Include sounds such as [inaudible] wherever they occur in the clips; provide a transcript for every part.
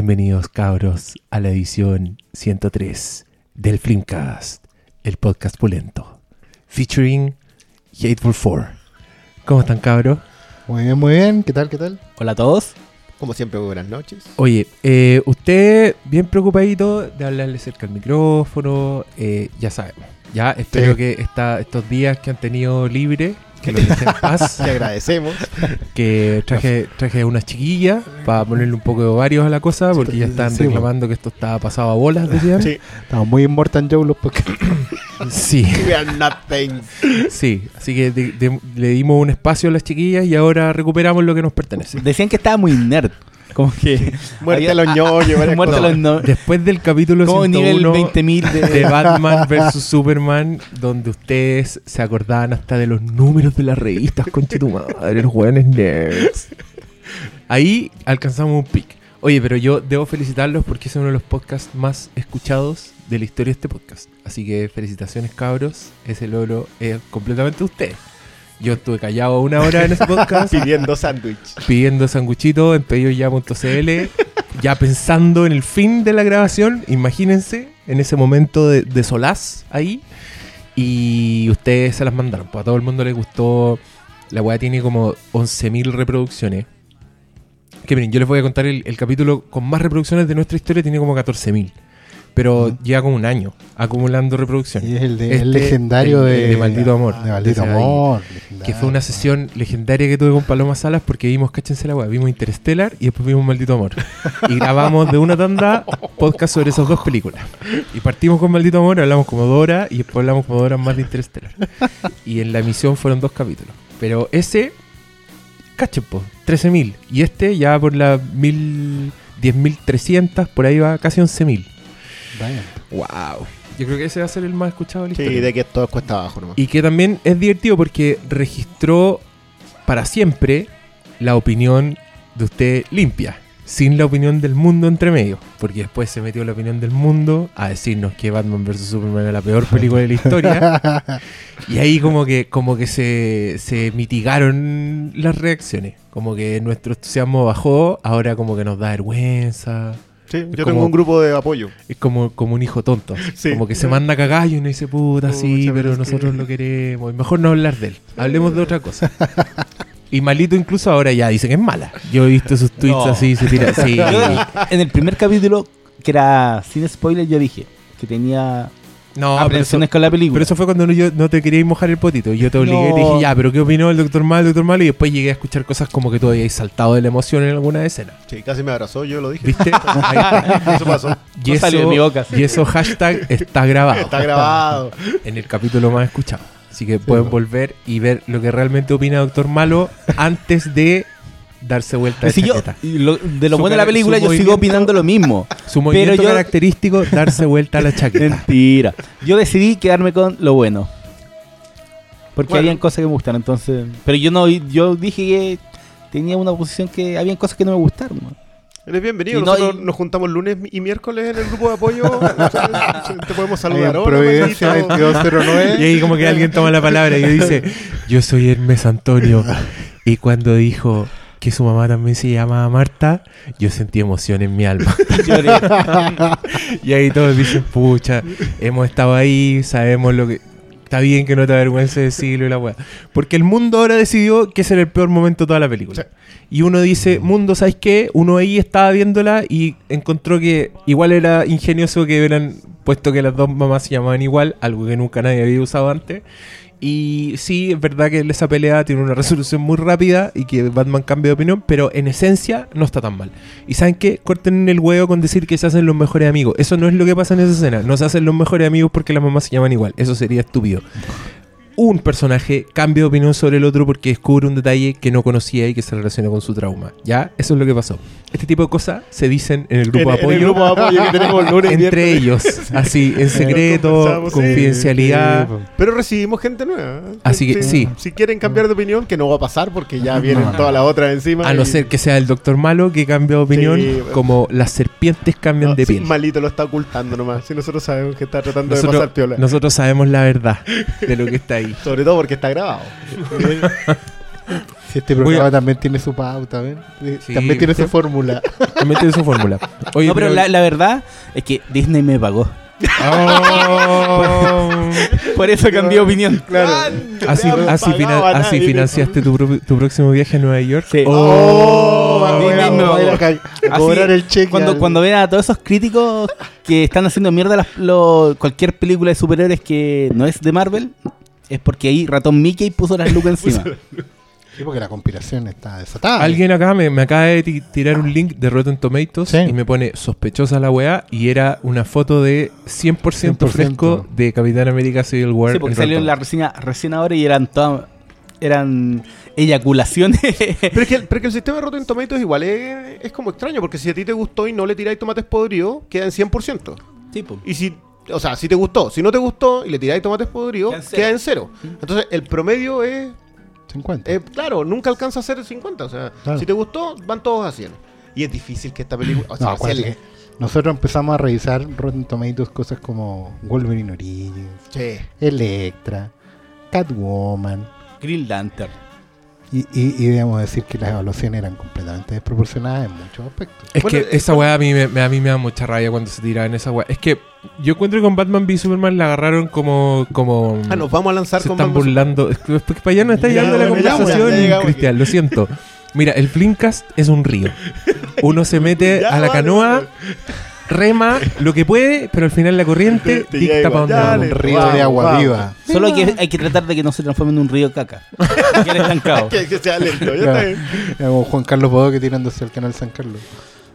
Bienvenidos cabros a la edición 103 del Flimcast, el podcast pulento, featuring Hateful Four. ¿Cómo están cabros? Muy bien, muy bien. ¿Qué tal, qué tal? Hola a todos. Como siempre, muy buenas noches. Oye, eh, usted bien preocupadito de hablarle cerca al micrófono, eh, ya sabemos. Ya espero Sí. que esta- estos días que han tenido libre, que los dejen en paz. [laughs] Te agradecemos. que traje, traje unas chiquillas para ponerle un poco de ovarios a la cosa, porque ya están reclamando que esto estaba pasado a bolas, decían. Sí. Estamos muy Immortal Joe los porque [laughs] Sí, [laughs] We are nothing. sí. Así que de- de- le dimos un espacio a las chiquillas y ahora recuperamos lo que nos pertenece. Decían que estaba muy nerd. Como que. [laughs] Muerte a los ñoños. varias Muerte a cosas. los no- Después del capítulo Como nivel 101 20.000 de. de Batman vs Superman, donde ustedes se acordaban hasta de los números de las revistas, conche tu madre, los jóvenes nerds. Ahí alcanzamos un pic. Oye, pero yo debo felicitarlos porque es uno de los podcasts más escuchados de la historia de este podcast. Así que felicitaciones, cabros. Ese logro es completamente de ustedes. Yo estuve callado una hora en ese podcast [laughs] Pidiendo sándwich. pidiendo sanguchito en pedidoya.cl, ya pensando en el fin de la grabación, imagínense, en ese momento de, de solaz ahí, y ustedes se las mandaron, pues a todo el mundo les gustó, la weá tiene como 11.000 reproducciones. Que miren, yo les voy a contar el, el capítulo con más reproducciones de nuestra historia, tiene como 14.000. Pero Ujú. lleva como un año acumulando reproducciones. y es el, de, Este, el legendario el- de, Maldito Amor. De Maldito ahí. Que fue una sesión legendaria que tuve con Paloma Salas porque vimos, cáchense la weá, vimos Interstellar y después vimos Maldito Amor. Y grabamos de una tanda podcast sobre esas dos películas. Y partimos con Maldito Amor, hablamos como dos horas y después hablamos como dos horas más de Interstellar. Y en la emisión fueron dos capítulos. Pero ese, cachen po, 13.000. Y este ya por las 1000, 10.300, por ahí va casi 11.000. Vaya. ¡Wow! Yo creo que ese va a ser el más escuchado de la Sí, historia. de que todo es cuesta abajo nomás. Y que también es divertido porque registró para siempre la opinión de usted limpia, sin la opinión del mundo entre medio. Porque después se metió la opinión del mundo a decirnos que Batman vs. Superman es la peor película de la historia. [laughs] y ahí como que, como que se, se mitigaron las reacciones. Como que nuestro entusiasmo bajó, ahora como que nos da vergüenza. Sí, yo como- tengo un grupo de apoyo. Es como, como un hijo tonto. Sí. Como que se manda cagallo y uno dice, puta, sí, pero nosotros que- lo queremos. Mejor no hablar de él. Hablemos de otra cosa. [laughs] y Malito incluso ahora ya dice que es mala. Yo he visto sus tweets No. así, se tira así. [laughs] En el primer capítulo, que era sin spoiler, yo dije que tenía no, pero eso, aprensiones con la película. pero eso fue cuando no, yo no te quería mojar el potito. Yo te obligué y te dije, ya, pero ¿qué opinó el doctor Mal, el doctor Malo? Y después llegué a escuchar cosas como que tú habías saltado de la emoción en alguna escena. Sí, casi me abrazó, yo lo dije. ¿Viste? [laughs] Eso pasó. [laughs] Y, No salió de eso, mi boca, sí. y eso hashtag está grabado. Está grabado. [laughs] en el capítulo más escuchado. Así que pueden bueno. volver y ver lo que realmente opina Doctor Malo antes de darse vuelta de Si yo, chaqueta. y lo- de lo Su bueno de la película, yo sigo opinando lo mismo. [laughs] Su movimiento pero yo- característico, darse vuelta a la [laughs] chaqueta. Mentira. Yo decidí quedarme con lo bueno. Porque Bueno. habían cosas que me gustaron, entonces. Pero yo no, yo dije que tenía una posición que habían cosas que no me gustaron. Eres bienvenido. Y no- Nosotros y- nos juntamos lunes y miércoles en el grupo de apoyo. [laughs] Te podemos saludar. en Hola, Providencia Manito. 2209. Y ahí como que alguien toma la palabra y dice, yo soy Hermes Antonio. Y cuando dijo que su mamá también se llamaba Marta, yo sentí emoción en mi alma. [laughs] [laughs] Y ahí todos dicen, pucha, hemos estado ahí, sabemos lo que... Está bien que no te avergüences decirlo y la weá. Porque el mundo ahora decidió que ese era el peor momento de toda la película. Y uno dice, mundo, ¿sabes qué? Uno ahí estaba viéndola y encontró que igual era ingenioso que hubieran puesto que las dos mamás se llamaban igual, algo que nunca nadie había usado antes. Y sí, es verdad que esa pelea tiene una resolución muy rápida y que Batman cambia de opinión, pero en esencia no está tan mal. ¿Y saben qué? Corten el huevo con decir que se hacen los mejores amigos. Eso no es lo que pasa en esa escena. No se hacen los mejores amigos porque las mamás se llaman igual. Eso sería estúpido. un personaje cambia de opinión sobre el otro porque descubre un detalle que no conocía y que se relaciona con su trauma. ¿Ya? Eso es lo que pasó. Este tipo de cosas se dicen en el grupo En- de en apoyo. el grupo de apoyo que tenemos lunes entre ellos, así, en [laughs] secreto, confidencialidad. Sí, Pero recibimos gente nueva. Así que, sí. Si quieren cambiar de opinión, que no va a pasar porque ya vienen No. todas las otras encima. A no ser que sea el doctor malo que cambia de opinión, Sí, como las serpientes cambian No, de sí, piel. malito lo está ocultando nomás. Si nosotros sabemos que está tratando de pasar piola. nosotros sabemos la verdad de lo que está ahí. [laughs] Sobre todo porque está grabado. [laughs] Si este programa a- también tiene su pauta, ¿ven? Eh, Sí, también tiene su fórmula. [laughs] También tiene su fórmula. Oye, no, pero la, la verdad es que Disney me pagó. Oh. [laughs] Por eso cambié de opinión. Así, No le han así, financiaste tu, pro- tu próximo viaje a Nueva York. Sí. Oh, Disney me pagó. a cobrar el cheque. Cuando, al- cuando vean a todos esos críticos que están haciendo mierda las- lo- cualquier película de superhéroes que no es de Marvel, es porque ahí Ratón Mickey puso las lucas encima. [laughs] Sí, porque la conspiración está desatada. Alguien acá me, me acaba de ti- tirar un link de Rotten Tomatoes Sí. y me pone sospechosa la weá y era una foto de 100%, 100%. fresco de Capitán América Civil War. Sí, porque en salió en la reseña recién ahora y eran todas eran eyaculaciones. [laughs] Pero es que, el- pero es que el sistema de Rotten Tomatoes igual es, es como extraño, porque si a ti te gustó y no le tiráis tomates podridos, queda en 100%. Sí, po. Y si, o sea, si te gustó, si no te gustó y le tiráis tomates podridos, Queda en cero. queda en cero. Entonces, el promedio es, 50. eh, claro, nunca alcanza a ser el 50. O sea, Claro. si te gustó, van todos a 100. Y es difícil que esta película. O sea, no, si nosotros empezamos a revisar Rotten Tomatoes cosas como Wolverine Origins, Sí. Electra, Catwoman. Green Lantern. Y, y, y debemos decir que las evaluaciones eran completamente desproporcionadas en muchos aspectos. Es Bueno, que eh, esa weá a mí, me, me- a mí me da mucha rabia cuando se tira en esa weá. Es que yo encuentro que con Batman v Superman la agarraron como. como Ah, nos vamos a lanzar se con están Batman- burlando. Es que, es que para allá no está Ya, llegando la ya, ya, conversación, llegamos. Cristian, lo siento. Mira, el Flimcast es un río. Uno se mete [laughs] Ya, a la canoa, vale. Rema lo que puede, pero al final la corriente Te dicta para. Dale. Un río de agua viva. Solo hay que, hay que tratar de que no se transforme en un río caca. [laughs] Que estancado. Que, que sea lento. Ya Claro. está bien. Era como Juan Carlos Bodo que tirándose al canal San Carlos.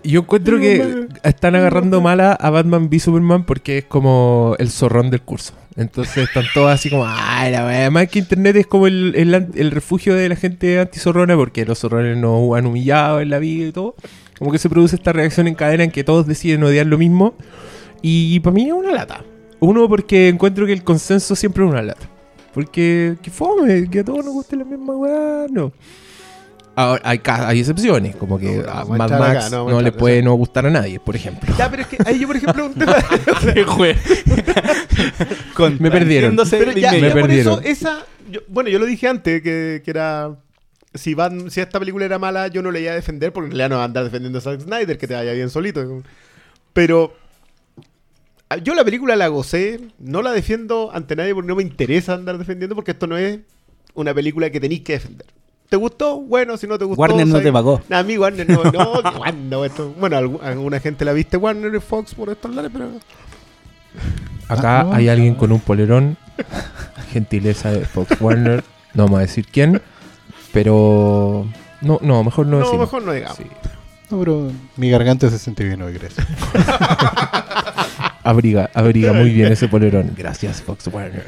Yo encuentro que están agarrando mala a Batman v Superman porque es como el zorrón del curso. Entonces están todos así como, ay, la wea". Además que internet es como el, el an- el refugio de la gente antizorrona porque los zorrones nos han humillado en la vida y todo. Como que se produce esta reacción en cadena en que todos deciden odiar lo mismo. Y para mí es una lata. Uno, porque encuentro que el consenso siempre es una lata. Porque, que fome, que a todos nos guste la misma weá, no. Ahora, hay, hay excepciones, como que No, a Mad Max acá, no, no, le puede no gustar a nadie, por ejemplo. Ya, pero es que ahí yo, por ejemplo, un tema. [laughs] Con- Me perdieron. Pero ya. Me ya por eso, perdieron. esa. yo- bueno, yo lo dije antes, que, que era. Si, van, si esta película era mala, yo no le iba a defender, porque en realidad no va a andar defendiendo a Zack Snyder, que te vaya bien solito. Pero. ah, Yo la película la gocé, no la defiendo ante nadie porque no me interesa andar defendiendo, porque esto no es una película que tenéis que defender. ¿Te gustó? Bueno, si no te gustó. Warner no ¿sabes? te pagó. Nah, a mí Warner no, no, [laughs] Warner, no, esto- bueno, algu- alguna gente la viste Warner y Fox por estos lares, pero Acá Ah, no. hay alguien con un polerón. Gentileza de Fox Warner. No vamos a decir quién. Pero. No, no, mejor no, no, decimos. mejor no digamos. Sí. No, pero mi garganta se siente bien hoy, gracias. [laughs] Abriga, abriga muy bien ese polerón. Gracias, Fox Warner.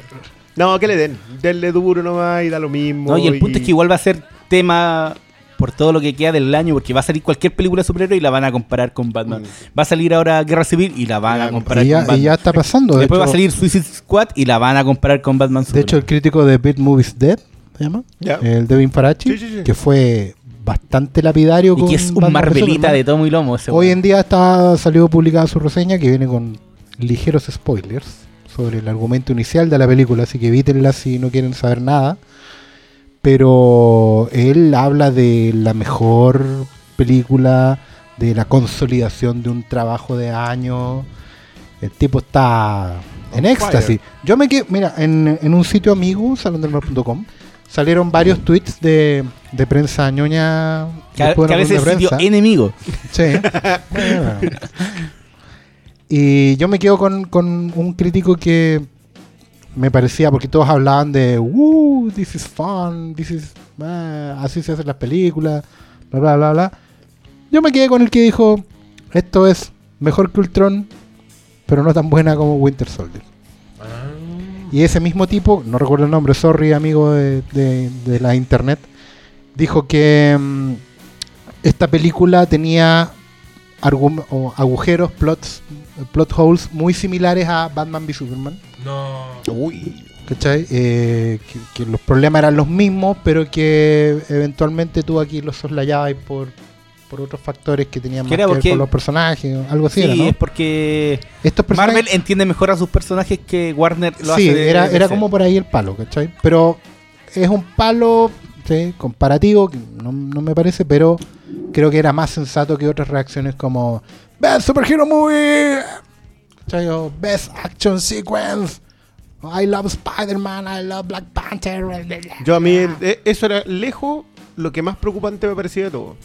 No, que le den. Denle duro nomás y da lo mismo. No, y el punto es que igual va a ser tema por todo lo que queda del año, porque va a salir cualquier película de superhéroe y la van a comparar con Batman. Mm. Va a salir ahora Guerra Civil y la van a Ya, comparar Y con ya, Batman. y ya está pasando. De Después va a salir Suicide Squad y la van a comparar con Batman De hecho, el Superman. crítico de Beat Movies Dead, ¿se llama? El Devin Farachi, Sí, sí, sí. que fue bastante lapidario y con que es un Marvelita de tomo y lomo ese Hoy en día está salió publicada su reseña que viene con ligeros spoilers sobre el argumento inicial de la película, así que evítenla si no quieren saber nada. Pero él habla de la mejor película, de la consolidación de un trabajo de años. El tipo está en éxtasis. Yo me quedé, mira, en, en un sitio amigo, salondelmar.com, salieron varios tweets de, de prensa ñoña. Que, a- que veces sitio enemigo. Sí. Bueno. [laughs] y yo me quedo con, con un crítico que me parecía, porque todos hablaban de, uh, this is fun, this is, ah, así se hacen las películas, bla, bla, bla, bla. Yo me quedé con el que dijo, esto es mejor que Ultron, pero no tan buena como Winter Soldier. Y ese mismo tipo, no recuerdo el nombre, sorry amigo de, de- de la internet, dijo que mm, esta película tenía o agujeros, plots, plot holes muy similares a Batman v Superman. No. Uy. ¿Cachai? Eh, que, que los problemas eran los mismos, pero que eventualmente tú aquí los soslayabas por, por otros factores que tenían más que ver porque- con los personajes, o algo así, Sí, era, ¿no? es porque Estos personajes, Marvel entiende mejor a sus personajes que Warner lo sí, hace. de- era, de era como por ahí el palo, ¿cachai? Pero es un palo, Sí, comparativo, que no, no me parece, pero creo que era más sensato que otras reacciones como Best Superhero Movie, ¿cachai? O Best Action Sequence, I love Spider-Man, I love Black Panther. Yo a mí, eh, eso era lejos lo que más preocupante me parecía de todo.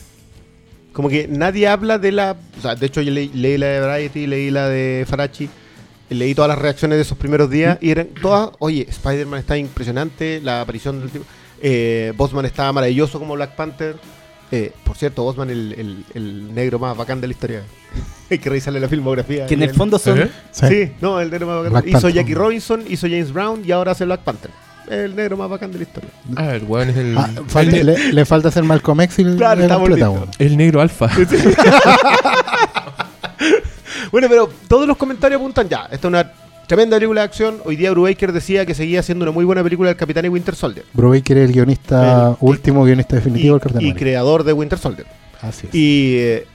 Como que nadie habla de la. O sea, de hecho, yo leí, leí la de Variety, leí la de Farachi, leí todas las reacciones de esos primeros días y eran todas. Oye, Spider-Man está impresionante, la aparición del tipo. Eh, Bosman estaba maravilloso como Black Panther. Eh, por cierto, Bosman, el, el- el negro más bacán de la historia. [laughs] Hay que revisarle la filmografía. Que en el fondo son. ¿Eh? Sí. no, el negro más bacán. Black hizo Panther. Jackie Robinson, hizo James Brown y ahora hace Black Panther. El negro más bacán de la historia. Ah, el weón es el, Ah, el, le, le falta hacer Malcolm X y Claro, completa, listos. weón. el negro alfa. [laughs] Bueno, pero todos los comentarios apuntan ya. Esta es una tremenda película de acción. Hoy día Brubaker decía que seguía siendo una muy buena película del Capitán y Winter Soldier. Brubaker es el guionista, El- último guionista definitivo Y, del Capitán y América. creador de Winter Soldier. Así es. Y, eh,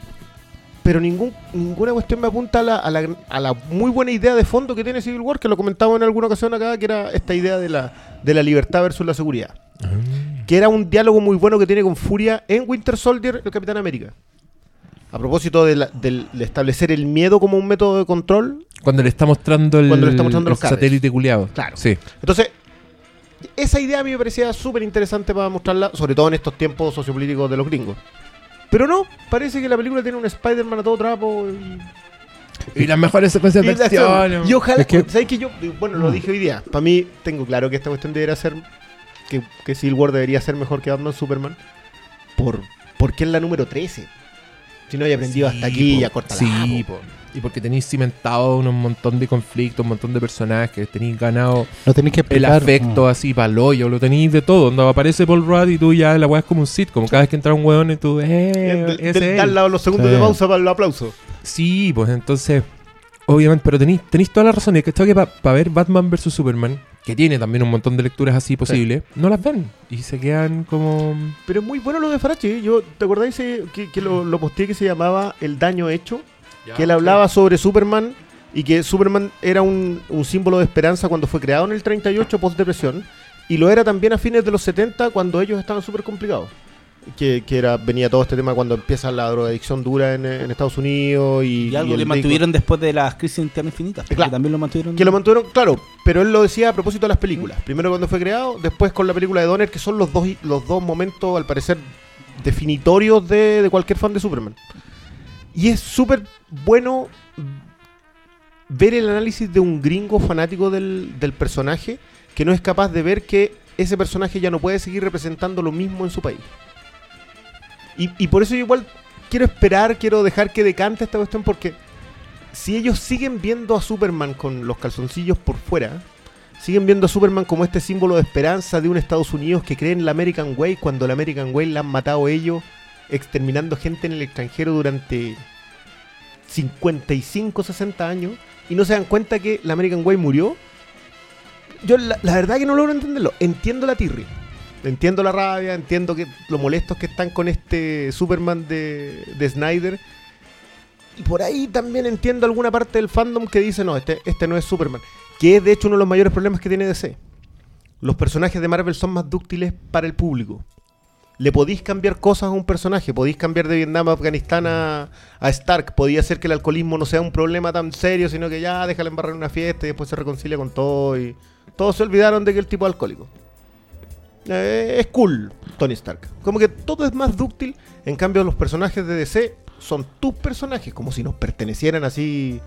pero ningún, ninguna cuestión me apunta a la, a, la, a la muy buena idea de fondo que tiene Civil War, que lo comentamos en alguna ocasión acá, que era esta idea de la, de la libertad versus la seguridad. Que era un diálogo muy bueno que tiene con Furia en Winter Soldier el Capitán América. A propósito de, la- del- de establecer el miedo como un método de control, Cuando le está mostrando el, Cuando le está mostrando el los cables. satélite culiado. Claro. Sí. Entonces, esa idea a mí me parecía súper interesante para mostrarla, sobre todo en estos tiempos sociopolíticos de los gringos. Pero no, parece que la película tiene un Spider-Man a todo trapo. Y, Y las mejores secuencias de y- acción. y ojalá, Es que- ¿sabes que yo? Bueno, lo Mm. dije hoy día. Para mí, tengo claro que esta cuestión debería ser. Que, que Civil War debería ser mejor que Batman Superman. Por, porque es la número 13. Si no haya aprendido hasta aquí, po. ya corta Sí, po. Y porque tenéis cimentado un montón de conflictos, un montón de personajes, tenéis ganado No tenéis que el explicar. afecto mm. así para hoyo, lo tenéis de todo. Donde aparece Paul Rudd y tú ya la weá es como un sitcom. Cada vez que entra un weón y tú, eh, es él. Dar los segundos Sí. de pausa para el aplauso. Sí, pues entonces, obviamente, pero tenéis, tenéis toda la razón. Y es que esto que para ver Batman vs Superman, que tiene también un montón de lecturas así posibles, no las ven. Y se quedan como. Pero es muy bueno lo de Farachi. Yo, ¿te acordáis eh, que, que lo, lo posteé que se llamaba El daño hecho? Que él hablaba sobre Superman y que Superman era un, un símbolo de esperanza cuando fue creado en el 38 post-depresión y lo era también a fines de los 70 cuando ellos estaban súper complicados. Que, que era, venía todo este tema cuando empieza la drogadicción dura en, en Estados Unidos y, Y algo y que disco- mantuvieron después de las crisis en Tierra Infinita. Claro. Que también lo mantuvieron. Que lo mantuvieron, claro, pero él lo decía a propósito de las películas. Primero cuando fue creado, después con la película de Donner, que son los dos, los dos momentos, al parecer, definitorios de, de cualquier fan de Superman. Y es súper bueno ver el análisis de un gringo fanático del, personaje que no es capaz de ver que ese personaje ya no puede seguir representando lo mismo en su país. Y, y por eso yo igual quiero esperar, quiero dejar que decante esta cuestión porque si ellos siguen viendo a Superman con los calzoncillos por fuera, siguen viendo a Superman como este símbolo de esperanza de un Estados Unidos que cree en la American Way cuando la American Way la han matado ellos, exterminando gente en el extranjero durante 55, 60 años, y no se dan cuenta que la American Way murió. Yo la, verdad que no logro entenderlo. Entiendo la tirri. Entiendo la rabia, entiendo que lo molestos que están con este Superman de, de Snyder. Y por ahí también entiendo alguna parte del fandom que dice, no, este, este no es Superman. Que es de hecho uno de los mayores problemas que tiene DC. Los personajes de Marvel son más dúctiles para el público. Le podéis cambiar cosas a un personaje, podéis cambiar de Vietnam a Afganistán a, Stark, podía hacer que el alcoholismo no sea un problema tan serio, sino que ya déjale embarrar en una fiesta y después se reconcilia con todo y todos se olvidaron de que el tipo es alcohólico. Eh, es cool, Tony Stark. Como que todo es más dúctil, en cambio los personajes de DC son tus personajes, como si nos pertenecieran así.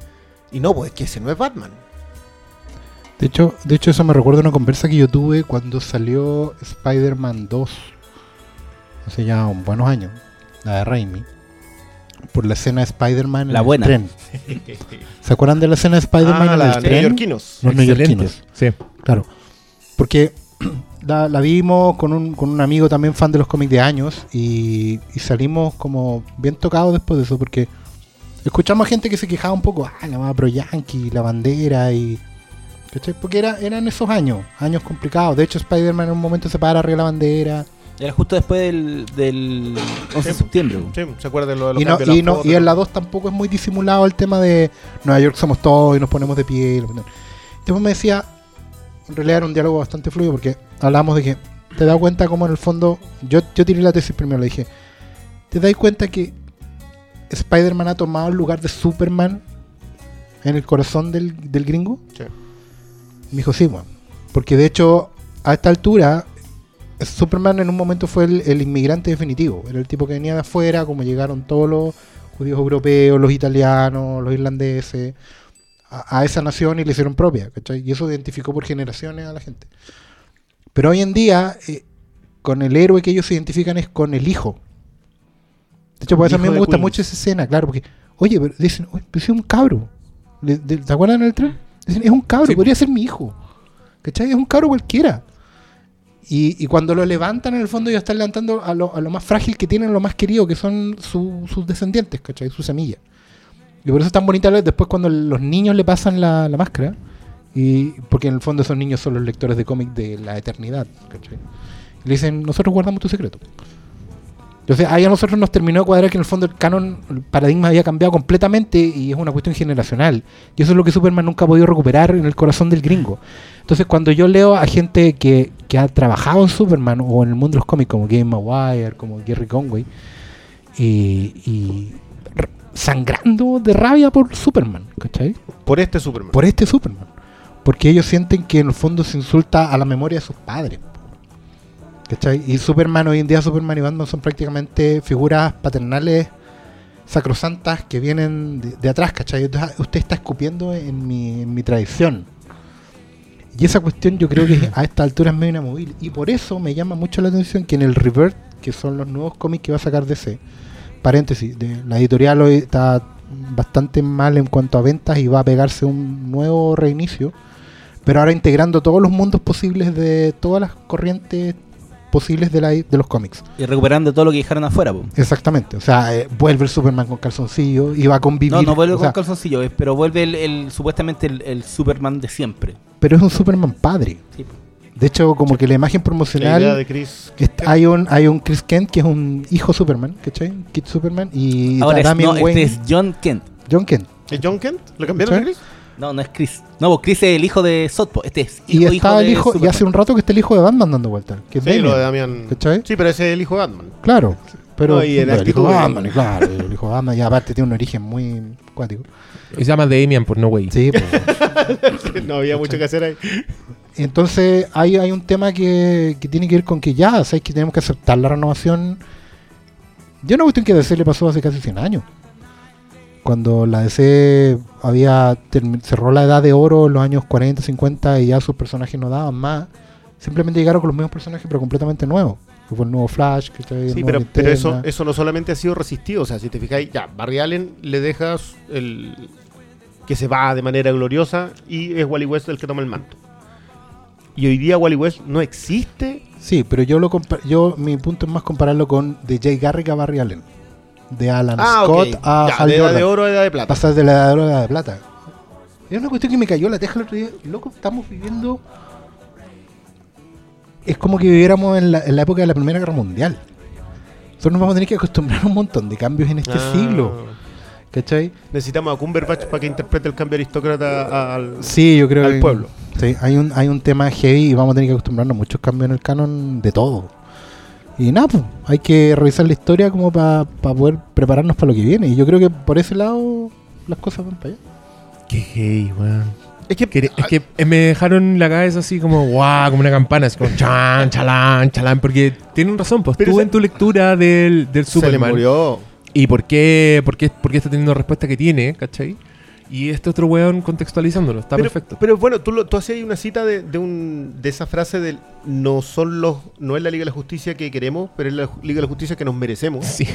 Y no, pues es que ese no es Batman. De hecho, de hecho, eso me recuerda una conversa que yo tuve cuando salió Spider-Man 2. Hace ya un buenos años. La de Raimi. Por la escena de Spider-Man en La el buena. tren. [laughs] ¿Se acuerdan de la escena de Spider-Man Ah, en la el tren? neoyorquinos. Los neoyorquinos. Sí. Claro. Porque [clears throat] la, la vimos con un, con un amigo también fan de los cómics de años y, y salimos como bien tocados después de eso porque escuchamos a gente que se quejaba un poco, ah, la más pro yankee, la bandera y... ¿cachai? Porque era, eran esos años, años complicados. De hecho, Spider-Man en un momento se para arriba de la bandera. Era justo después del, del 11 de septiembre. Sí, ¿se acuerdan de lo de los Y, no, cambios y, no- fotos? y en la 2 tampoco es muy disimulado el tema de Nueva York somos todos y nos ponemos de pie. Después me decía, en realidad era un diálogo bastante fluido porque hablamos de que ¿Te das cuenta cómo en el fondo... Yo, yo tiré la tesis primero, le dije, ¿te das cuenta que Spider-Man ha tomado el lugar de Superman en el corazón del, del gringo? Sí. Me dijo, sí, weón. Porque de hecho, a esta altura, Superman en un momento fue el, el inmigrante definitivo. Era el tipo que venía de afuera, como llegaron todos los judíos europeos, los italianos, los irlandeses, a, a esa nación y le hicieron propia. ¿cachai? Y eso identificó por generaciones a la gente. Pero hoy en día, eh, con el héroe que ellos se identifican es con el hijo. De hecho, por eso a mí me gusta Queens. mucho esa escena, claro, porque, oye, pero dicen, oye, pero es un cabro. ¿Te acuerdan en el tren? Dicen, es un cabro, Sí. podría ser mi hijo. ¿Cachai? Es un cabro cualquiera. Y, cuando lo levantan, en el fondo, ellos están levantando a lo, más frágil que tienen, lo más querido, que son su- sus descendientes, ¿cachai? Su semilla. Y por eso es tan bonita después cuando los niños le pasan la, la máscara. Y porque en el fondo esos niños son los lectores de cómic de la eternidad, ¿cachai? Y le dicen, nosotros guardamos tu secreto. Entonces ahí a nosotros nos terminó de cuadrar que en el fondo el canon, el paradigma había cambiado completamente y es una cuestión generacional. Y eso es lo que Superman nunca ha podido recuperar en el corazón del gringo. Entonces cuando yo leo a gente que, que ha trabajado en Superman o en el mundo de los cómics como Game Maguire, como Gary Conway, y, sangrando de rabia por Superman, ¿cachai? Por este Superman. por este Superman. Porque ellos sienten que en el fondo se insulta a la memoria de sus padres. ¿Cachai? Y Superman, hoy en día Superman y Batman son prácticamente figuras paternales sacrosantas que vienen de, de atrás, ¿cachai? Entonces, usted está escupiendo en mi, en mi tradición. Y esa cuestión yo creo que [clears throat] a esta altura es medio inamovible. Y por eso me llama mucho la atención que en el Revert, que son los nuevos cómics que va a sacar DC, paréntesis, de, la editorial hoy está bastante mal en cuanto a ventas y va a pegarse un nuevo reinicio, pero ahora integrando todos los mundos posibles de todas las corrientes posibles de, la, de los cómics. Y recuperando todo lo que dejaron afuera, po. Exactamente, o sea, eh, vuelve el Superman con calzoncillo y va a convivir. No, no vuelve o con sea, calzoncillo, pero vuelve el, el- supuestamente el, el Superman de siempre. pero es un Superman padre. Sí, po. De hecho, como que la imagen La promocional idea de Chris. Está- hay un hay un Chris Kent que es un hijo Superman, ¿cachai? Kid Superman y Ahora es, no, Wayne, este es John Kent. John Kent. ¿Es John Kent? ¿Lo cambiaron Chris? No, no es Chris. No, Chris es el hijo de Sotpo. Este es Y hijo, está el de hijo y Superman. hace un rato que está el hijo de Batman dando vueltas, que es Sí, lo de Damian, Damian. ¿cachai? Sí, pero ese es el hijo de Batman. Claro, pero No, y en el hijo actitud de de- Batman, claro, el hijo de Batman y aparte tiene un origen muy cuático. Y se llama Damian por No Way. Sí, pues. [laughs] no había mucho que hacer ahí. Entonces hay, hay un tema que, que tiene que ver con que ya, ¿sabes? Que tenemos que aceptar la renovación. Yo no cuestión que a DC le pasó hace casi 100 años. Cuando la DC había cerró la edad de oro en los años 40, 50 y ya sus personajes no daban más, simplemente llegaron con los mismos personajes pero completamente nuevos. Que fue el nuevo Flash, que el Sí, pero, pero eso, eso no solamente ha sido resistido. O sea, si te fijáis, ya, Barry Allen le dejas el. que se va de manera gloriosa y es Wally West el que toma el manto. Y hoy día Wally West no existe. Sí, pero yo lo yo mi punto es más compararlo con de Jay Garrick a Barry Allen. De Alan Ah, Scott a Ya, Hal de edad de oro a edad de plata. pasar de la edad de oro a la edad de plata. Es una cuestión que me cayó la teja el otro día. Loco, estamos viviendo. Es como que viviéramos en la, en la época de la Primera Guerra Mundial. Nosotros nos vamos a tener que acostumbrar a un montón de cambios en este Ah, siglo. ¿Cachai? Necesitamos a Cumberbatch para que interprete el cambio aristócrata al. Sí, yo creo Al que. pueblo. Sí, hay un, hay un tema heavy y vamos a tener que acostumbrarnos a muchos cambios en el canon de todo. Y nada, pues, hay que revisar la historia como para poder prepararnos para lo que viene. Y yo creo que por ese lado las cosas van para allá. Qué gay, weón. Es que, Que- Es que eh, me dejaron la cabeza así como, guau, como una campana, es como chan, chalán, chalán, porque tienen razón, pues Pero tú en tu lectura del, del se le Superman murió. y por qué, por, qué, por qué está teniendo la respuesta que tiene, ¿cachai? Y este otro weón contextualizándolo, está pero, perfecto. Pero bueno, tú, lo- tú hacías ahí una cita de, de, un, de esa frase del no son los no es la Liga de la Justicia que queremos, pero es la Liga de la Justicia que nos merecemos. Sí.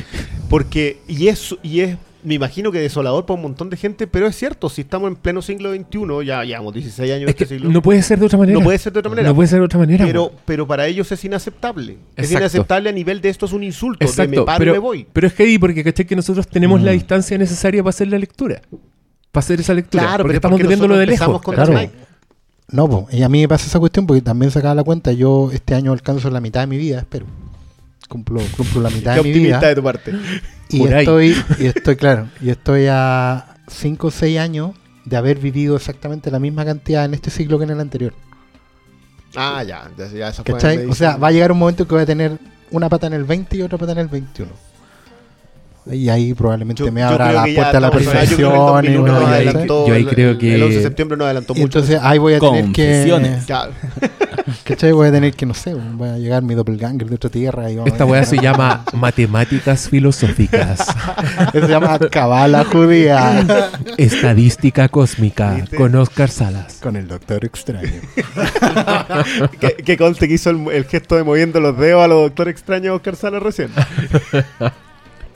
Porque, y es, y es, me imagino que desolador para un montón de gente, pero es cierto, si estamos en pleno siglo XXI, ya llevamos 16 años Es este que siglo, no puede ser de otra manera. no puede ser de otra manera. No puede ser de otra manera. pero, pero para ellos es inaceptable. Es inaceptable a nivel de esto es un insulto, de Exacto, me paro pero, y me voy. pero es que ahí, porque ¿cachai? Que nosotros tenemos Mm. la distancia necesaria para hacer la lectura. Para hacer esa lectura. Claro, porque pero estamos porque viéndolo de lejos. claro. No, po, y a mí me pasa esa cuestión porque también sacaba la cuenta. Yo este año alcanzo la mitad de mi vida, espero. Cumplo, cumplo la [laughs] mitad Qué de mi vida. optimista de tu parte. Y Por ahí. estoy, y [laughs] estoy, claro, y estoy a 5 o 6 años de haber vivido exactamente la misma cantidad en este siglo que en el anterior. Ah, ya, ya, ya esa fue O sea, va a llegar un momento que voy a tener una pata en el 20 y otra pata en el 21. Y ahí probablemente Yo- me yo abra la puerta a la yo perfección. y 2001 una no adelantó. yo ahí el- creo que- El 11 de septiembre no adelantó mucho. entonces ahí voy a tener que. [laughs] ¿Cachai? Voy a tener que, no sé, voy a llegar mi doppelganger de otra tierra. Y vamos Esta a- weá se llama matemáticas filosóficas, [laughs] se llama cabala judía. estadística cósmica, ¿Viste? con Oscar Salas. Con el doctor extraño. [laughs] que, que conste que hizo el, el gesto de moviendo los dedos a los Doctor Extraño Oscar Sala recién.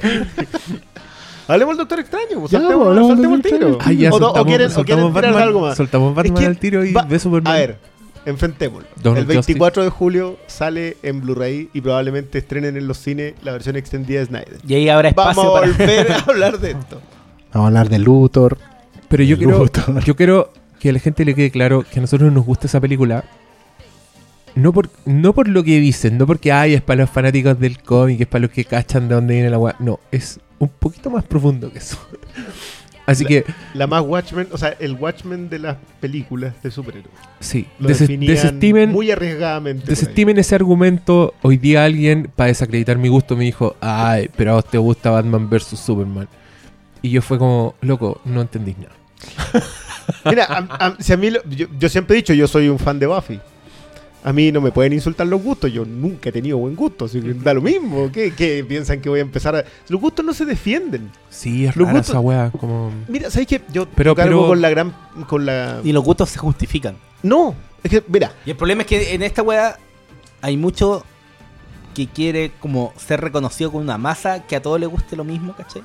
[laughs] Hablemos del Doctor Extraño, pues, Ya, saltemos, del saltemos el tiro. Ah, ya, o, soltamos, quieren, o quieren tirar algo más. soltamos Batman que al tiro y va- ve Superman. A ver, enfrentémoslo. El 24 de julio sale en Blu-ray y probablemente estrenen en los cines la versión extendida de Snyder. Y ahí habrá Vamos espacio a para. volver a [laughs] hablar de esto. Vamos a hablar de Luthor. Pero yo quiero, Luthor. yo quiero que a la gente le quede claro que a nosotros nos gusta esa película. No por, no por lo que dicen, no porque ay, es para los fanáticos del cómic, es para los que cachan de dónde viene la weá. No, es un poquito más profundo que eso. [laughs] Así La- que, La más Watchmen, o sea, el Watchmen de las películas de superhéroes. sí, Lo des- desestimen, muy arriesgadamente. desestimen ese argumento. Hoy día alguien, para desacreditar mi gusto, me dijo, ay, pero a vos te gusta Batman vs. Superman. Y yo fue como, loco, no entendís nada. [laughs] Mira, a- a- si a mí lo- yo, yo siempre he dicho, yo soy un fan de Buffy. A mí no me pueden insultar los gustos, yo nunca he tenido buen gusto, así que da lo mismo. ¿Qué, qué piensan que voy a empezar a.? Los gustos no se defienden. Sí, es Los rara gustos- esa weá, como... Mira, ¿sabes qué? Yo Pero- cargo pero- con la gran. con la. Y los gustos se justifican. No, es que, mira, Y el problema es que en esta weá hay mucho que quiere como ser reconocido con una masa que a todos les guste lo mismo, ¿cachai?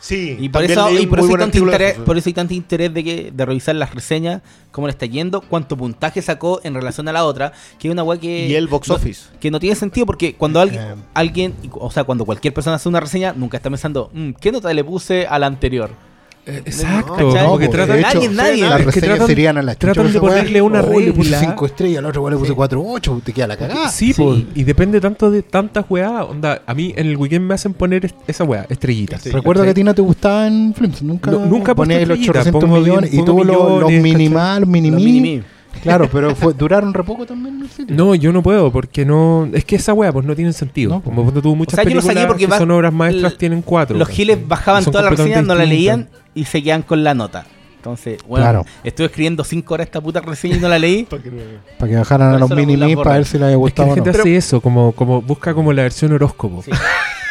Sí. Y por eso, y por eso hay tanto interés, eso. por eso hay tanto interés de que, de revisar las reseñas, cómo le está yendo, cuánto puntaje sacó en relación a la otra, que es una weá que. Y el box no- office. que no tiene sentido porque cuando alguien, Eh. alguien, o sea, cuando cualquier persona hace una reseña, nunca está pensando, "Mm, ¿qué nota le puse a la anterior? Exacto, ¿cachai? como que pues, tratan de hecho, Nadie, nadie. Las reseñas tratan- serían a la chucha tratan de ponerle una Oh, Le puse regla. 5 estrellas, al otro weá le puse Sí. 4 8. Te queda la cagada. Sí, y depende tanto de tantas weá. Onda, a mí en el weekend me hacen poner esa weá, estrellitas. Sí, Recuerdo que a ti no te gustaba en Flims. Nunca, No, nunca ponías los estrellitas, 800 pongo millones. bien- y tuvo los, los minimal, mini-mi. Claro, pero [laughs] fue, duraron re poco también el sitio. No, yo no puedo, porque no. Es que esa weá, pues no tiene sentido. No. Como cuando tuvo muchas O sea, yo películas porque que son obras maestras, tienen cuatro. Los giles bajaban toda la reseña, no la leían y se quedan con la nota. Entonces, bueno, Claro. estuve escribiendo 5 horas esta puta reseña y no la leí. [laughs] Para que no- Para que bajaran a los mini para ver si les había Es que gustado la o no. gente hace eso, como, como busca como la versión horóscopo. Sí.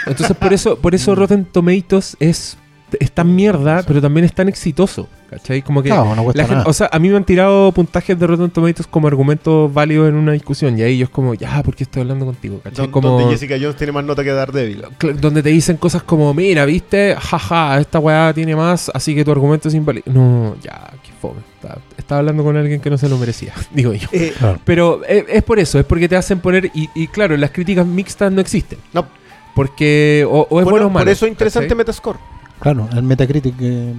Entonces por eso, por eso Rotten Tomatoes es, es tan mierda, pero también es tan exitoso. ¿Cachai? Como que Claro, no cuesta la gente- nada. o sea, a mí me han tirado puntajes de Rotten Tomatoes como argumentos válidos en una discusión. Y ahí yo es como, ya, ¿por qué estoy hablando contigo? ¿Cachai? Don- como, Donde Jessica Jones tiene más nota que Daredevil. donde te dicen cosas como, mira, viste, jaja, esta weá tiene más, así que tu argumento es inválido. No, ya, qué fome. Estaba, estaba hablando con alguien que no se lo merecía, [laughs] digo yo. Eh, Claro. Pero es, es por eso, es porque te hacen poner, y, y claro, las críticas mixtas no existen. no, Porque o, o es bueno, bueno o malo. por eso es interesante ¿cachai? Metascore. Claro, el Metacritic que,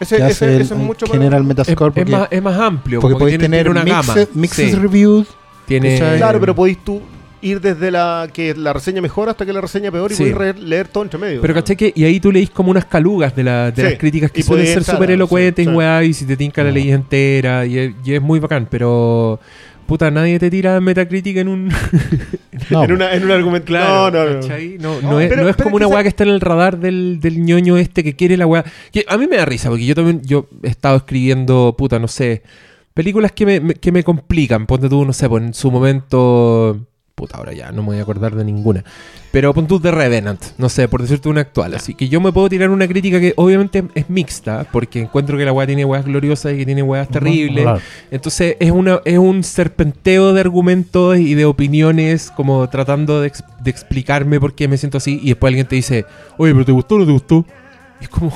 Ese, que ese, el, eso es mucho más- genera el Es, Metascore es porque, más, es más amplio, porque podéis tener tiene una gama. mixed, mixed Sí, reviews. tiene. Claro, pero podéis tú ir desde la que la reseña mejor hasta que la reseña peor y Sí. podéis re- leer todo entre medio. Pero caché que, y ahí tú leís como unas calugas de, la- de Sí, las críticas que y suelen ser súper elocuentes sí, y sí. weá, y si te tinca la No. ley entera, y es, y es muy bacán, pero puta, nadie te tira Metacritic en un... [laughs] No, en, una, en un argumento. no, no, no. No, No, no es, pero- no es pero como una weá que está en el radar del, del ñoño este que quiere la weá. Que a mí me da risa, porque yo también yo he estado escribiendo, puta, no sé, películas que me, me- que me complican. Ponte tú, no sé, pues en su momento. Puta, ahora ya no me voy a acordar de ninguna. Pero pon tú The Revenant, no sé, por decirte una actual. Así que yo me puedo tirar una crítica que obviamente es mixta, porque encuentro que la weá tiene weas gloriosas y que tiene weas terribles. Claro. Entonces es una es un serpenteo de argumentos y de opiniones, como tratando de, ex- de explicarme por qué me siento así. Y después alguien te dice, oye, pero ¿te gustó o no te gustó? Y es como,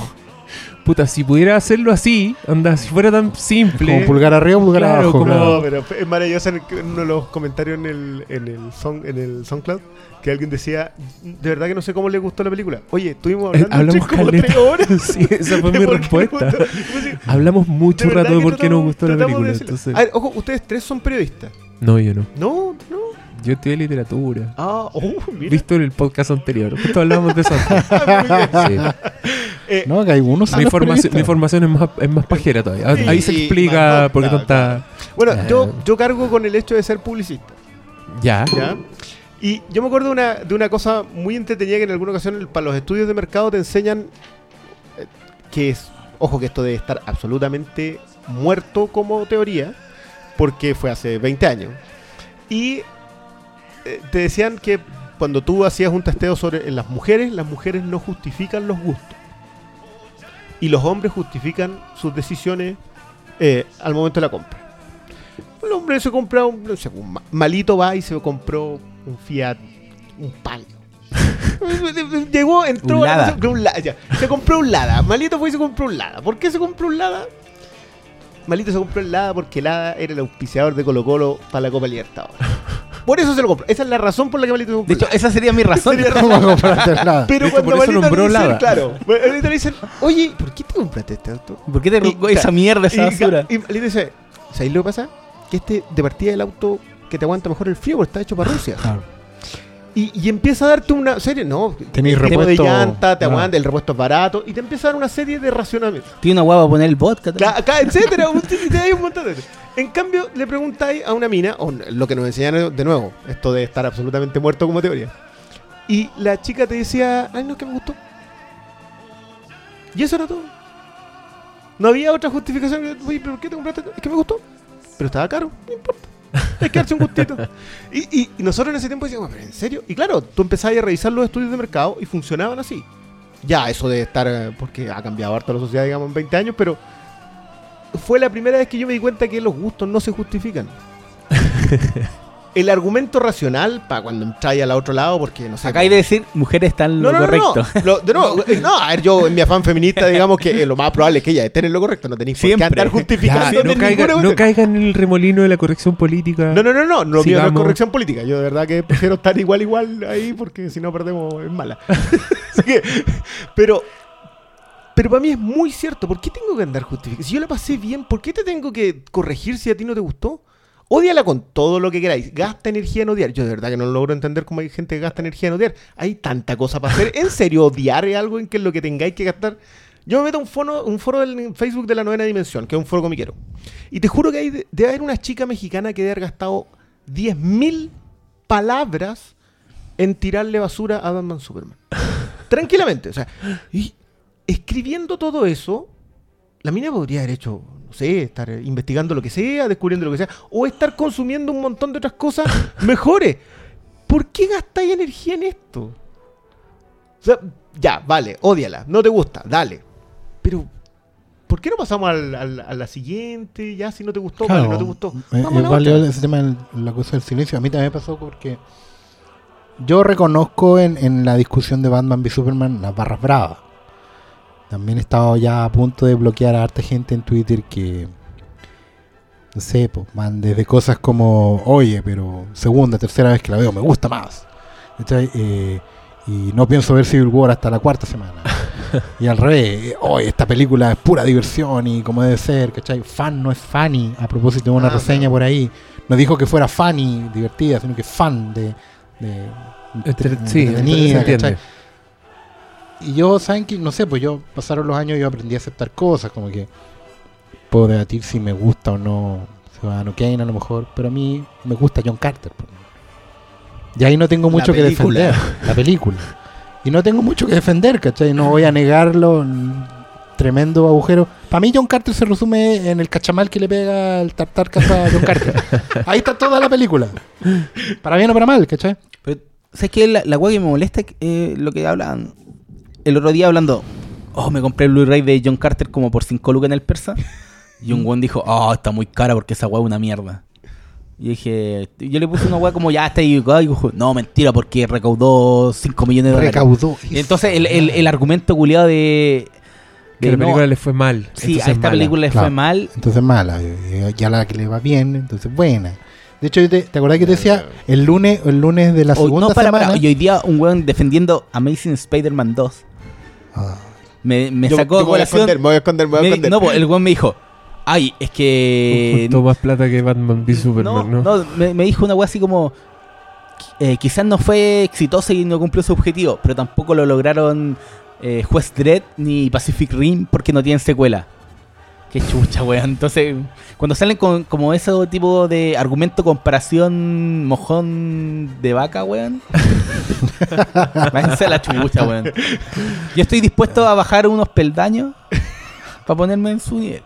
puta, si pudiera hacerlo así, anda, si fuera tan simple. Como pulgar arriba, pulgar Claro, abajo. como- claro. No, pero es maravilloso en, uno de los comentarios en el, en el, song, en el SoundCloud que alguien decía, de verdad que no sé cómo le gustó la película. Oye, estuvimos Eh, hablando hablamos como caleta. tres horas. [laughs] Sí, esa fue [laughs] mi ¿Por qué le respuesta. Hablamos mucho de rato de por qué nos gustó la de película. decirlo. entonces- A ver, ojo, ustedes tres son periodistas. No, yo no. No, no. Yo estudié literatura. Ah, oh, mira. Visto en el podcast anterior. Justo hablamos de eso. antes. [laughs] Sí. Eh, No, que hay unos La información, la información es más, es más pajera todavía. Sí, Ahí se explica por qué tonta. Bueno, Eh. yo, yo cargo con el hecho de ser publicista. Ya. ¿ya? Y yo me acuerdo de una, de una cosa muy entretenida que en alguna ocasión para los estudios de mercado te enseñan eh, que es, ojo que esto debe estar absolutamente muerto como teoría, porque fue hace 20 años. Y eh, te decían que cuando tú hacías un testeo sobre en las mujeres, las mujeres no justifican los gustos. Y los hombres justifican sus decisiones eh, al momento de la compra. El hombre se compra un, no sé, un ma- malito va y se compró un Fiat, un palio. [laughs] Llegó, entró, Un Lada. se compró un Lada, ya. se compró un Lada. Malito fue y se compró un Lada. ¿Por qué se compró un Lada? Malito se compró el Lada porque Lada era el auspiciador de Colo Colo para la Copa Libertadores. Por eso se lo compró. Esa es la razón por la que Malito se compró De hecho, esa sería mi [laughs] razón. [laughs] Pero De hecho, cuando por eso Malito nombró le dicen, Lada. claro, Malito le dicen, oye, ¿por qué te compraste este auto? ¿Por qué te robó esa mierda, esa Y- basura? Y, le dice, ¿sabéis lo que pasa? Que este de partida el auto que te aguanta mejor el frío porque está hecho para Rusia. Claro. Y, y empieza a darte una serie, no, Tenéis tipo de repuesto- llanta, te Ah. aguanta, el repuesto es barato, y te empieza a dar una serie de racionamientos. Tiene una guapa para poner el vodka. Acá, etcétera, [laughs] un- te un montón de En cambio, le preguntáis a una mina, o lo que nos enseñaron de nuevo, esto de estar absolutamente muerto como teoría. Y la chica te decía, ay, no, es que me gustó. Y eso era todo. No había otra justificación. Oye, ¿pero por qué te compraste? Es que me gustó. Pero estaba caro, no importa. Hay que darse un gustito. Y, y- nosotros en ese tiempo decíamos, ¿pero en serio? Y claro, tú empezabas a revisar los estudios de mercado y funcionaban así. Ya, eso de estar, eh, porque ha cambiado harto la sociedad, digamos, en 20 años, pero fue la primera vez que yo me di cuenta que los gustos no se justifican. [laughs] El argumento racional, para cuando entráis al otro lado, porque no sé. Acá hay de decir, mujeres están en No, lo no, no, correcto. no. [laughs] Lo- de nuevo, [laughs] no, a ver, yo en mi afán feminista, digamos que eh, lo más probable es que ella esté en lo correcto. No tenéis por qué Siempre. andar Ya, justificando no, de caiga- ninguna no caigan en el remolino de la corrección política. No, no, no, no, lo mío no es corrección política. Yo de verdad que prefiero estar igual, igual ahí porque si no perdemos es mala. [laughs] Así que, pero, pero para mí es muy cierto. ¿Por qué tengo que andar justificando? Si yo la pasé bien, ¿por qué te tengo que corregir si a ti no te gustó? Odiala con todo lo que queráis. Gasta energía en odiar. Yo de verdad que no logro entender cómo hay gente que gasta energía en odiar. Hay tanta cosa para hacer. ¿En serio odiar es algo en que lo que tengáis que gastar? Yo me meto a un foro, un foro del Facebook de la novena dimensión, que es un foro comiquero. Y te juro que hay, de- debe haber una chica mexicana que debe haber gastado 10.000 palabras en tirarle basura a Batman Superman. [laughs] Tranquilamente. O sea, y escribiendo todo eso, la mina podría haber hecho, no sé, estar investigando lo que sea, descubriendo lo que sea, o estar consumiendo un montón de otras cosas [laughs] mejores. ¿Por qué gastáis energía en esto? O sea, ya, vale, ódiala, no te gusta, dale. Pero, ¿por qué no pasamos al- al- a la siguiente? Ya, si no te gustó, vale, no te gustó. eh, Vamos válido otra. ese tema de la cosa del silencio. A mí también me pasó porque yo reconozco en, en la discusión de Batman v Superman las barras bravas. También he estado ya a punto de bloquear a harta gente en Twitter que, no sé, pues, man, desde cosas como, oye, pero segunda, tercera vez que la veo, me gusta más. ¿Cachai? Eh, y no pienso ver Civil War hasta la cuarta semana. [laughs] y al revés, eh, oye, esta película es pura diversión y como debe ser, ¿cachai? Fan no es funny, a propósito de una Ah, reseña claro. por ahí. No dijo que fuera funny, divertida, sino que fan de... de sí, entretenida. ¿cachai? Y yo, ¿saben qué? No sé, pues yo pasaron los años y yo aprendí a aceptar cosas, como que puedo debatir si me gusta o no Ciudadano Kane a lo mejor, pero a mí me gusta John Carter. ejemplo. Y ahí no tengo mucho que defender, la película. Y no tengo mucho que defender, ¿cachai? No voy a negarlo, tremendo agujero. Para mí John Carter se resume en el cachamal que le pega el tartar casa a John Carter. [laughs] Ahí está toda la película. Para bien o para mal, ¿cachai? Pero, ¿sabes qué? La, la que me molesta es eh, lo que hablan el otro día hablando. Oh, me compré el Blu-ray de John Carter como por 5 lucas en el persa. Y un weón dijo, oh, está muy cara porque esa weá es una mierda. Y dije, yo le puse una weá como ya está ahí. y dijo, no, mentira, porque recaudó 5 millones de dólares. Recaudó. Entonces el, el, el argumento culiado de. Que la no, película le fue mal. sí, a esta mala. película le fue mal. Entonces mala. y Ya la que le va bien, entonces buena. De hecho, yo te, ¿te acordás que te decía el lunes, el lunes de la segunda no, para, semana? para, Y hoy día un weón defendiendo Amazing Spider-Man 2. Me, me Yo- sacó me voy a esconder, me voy a esconder, me voy a me- esconder. no, el weón me dijo, ay, es que... Costó más plata que Batman v no, Superman, ¿no? no, me, me dijo una weá así como... eh, quizás no fue exitosa y no cumplió su objetivo, pero tampoco lo lograron eh, Juez Dredd ni Pacific Rim porque no tienen secuela. Qué chucha, weón. Entonces, cuando salen con como ese tipo de argumento, comparación, mojón de vaca, weón. [laughs] Váyanse a la chucha, weón. Yo estoy dispuesto a bajar unos peldaños para ponerme en su nivel.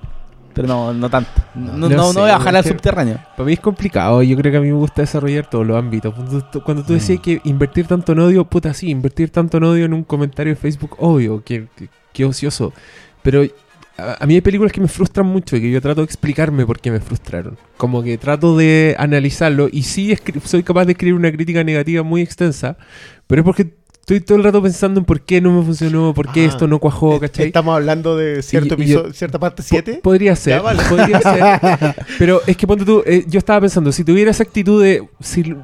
Pero no, no tanto. No, no, No no sé, voy a bajar al subterráneo. Para mí es complicado. Yo creo que a mí me gusta desarrollar todos los ámbitos. Cuando tú, cuando tú decías Mm. que invertir tanto en odio, puta, sí, invertir tanto en odio en un comentario de Facebook, obvio, que, que, que ocioso. Pero a, a mí hay películas que me frustran mucho y que yo trato de explicarme por qué me frustraron. Como que trato de analizarlo y sí soy capaz de escribir una crítica negativa muy extensa, pero es porque estoy todo el rato pensando en por qué no me funcionó, por qué Ah, esto no cuajó, ¿cachai? Estamos hablando de cierto Y- y yo- cierta parte Po- 7. Podría ser, Ya, vale. podría [laughs] ser. Pero es que ponte tú, eh, yo estaba pensando, si tuviera esa actitud de, si,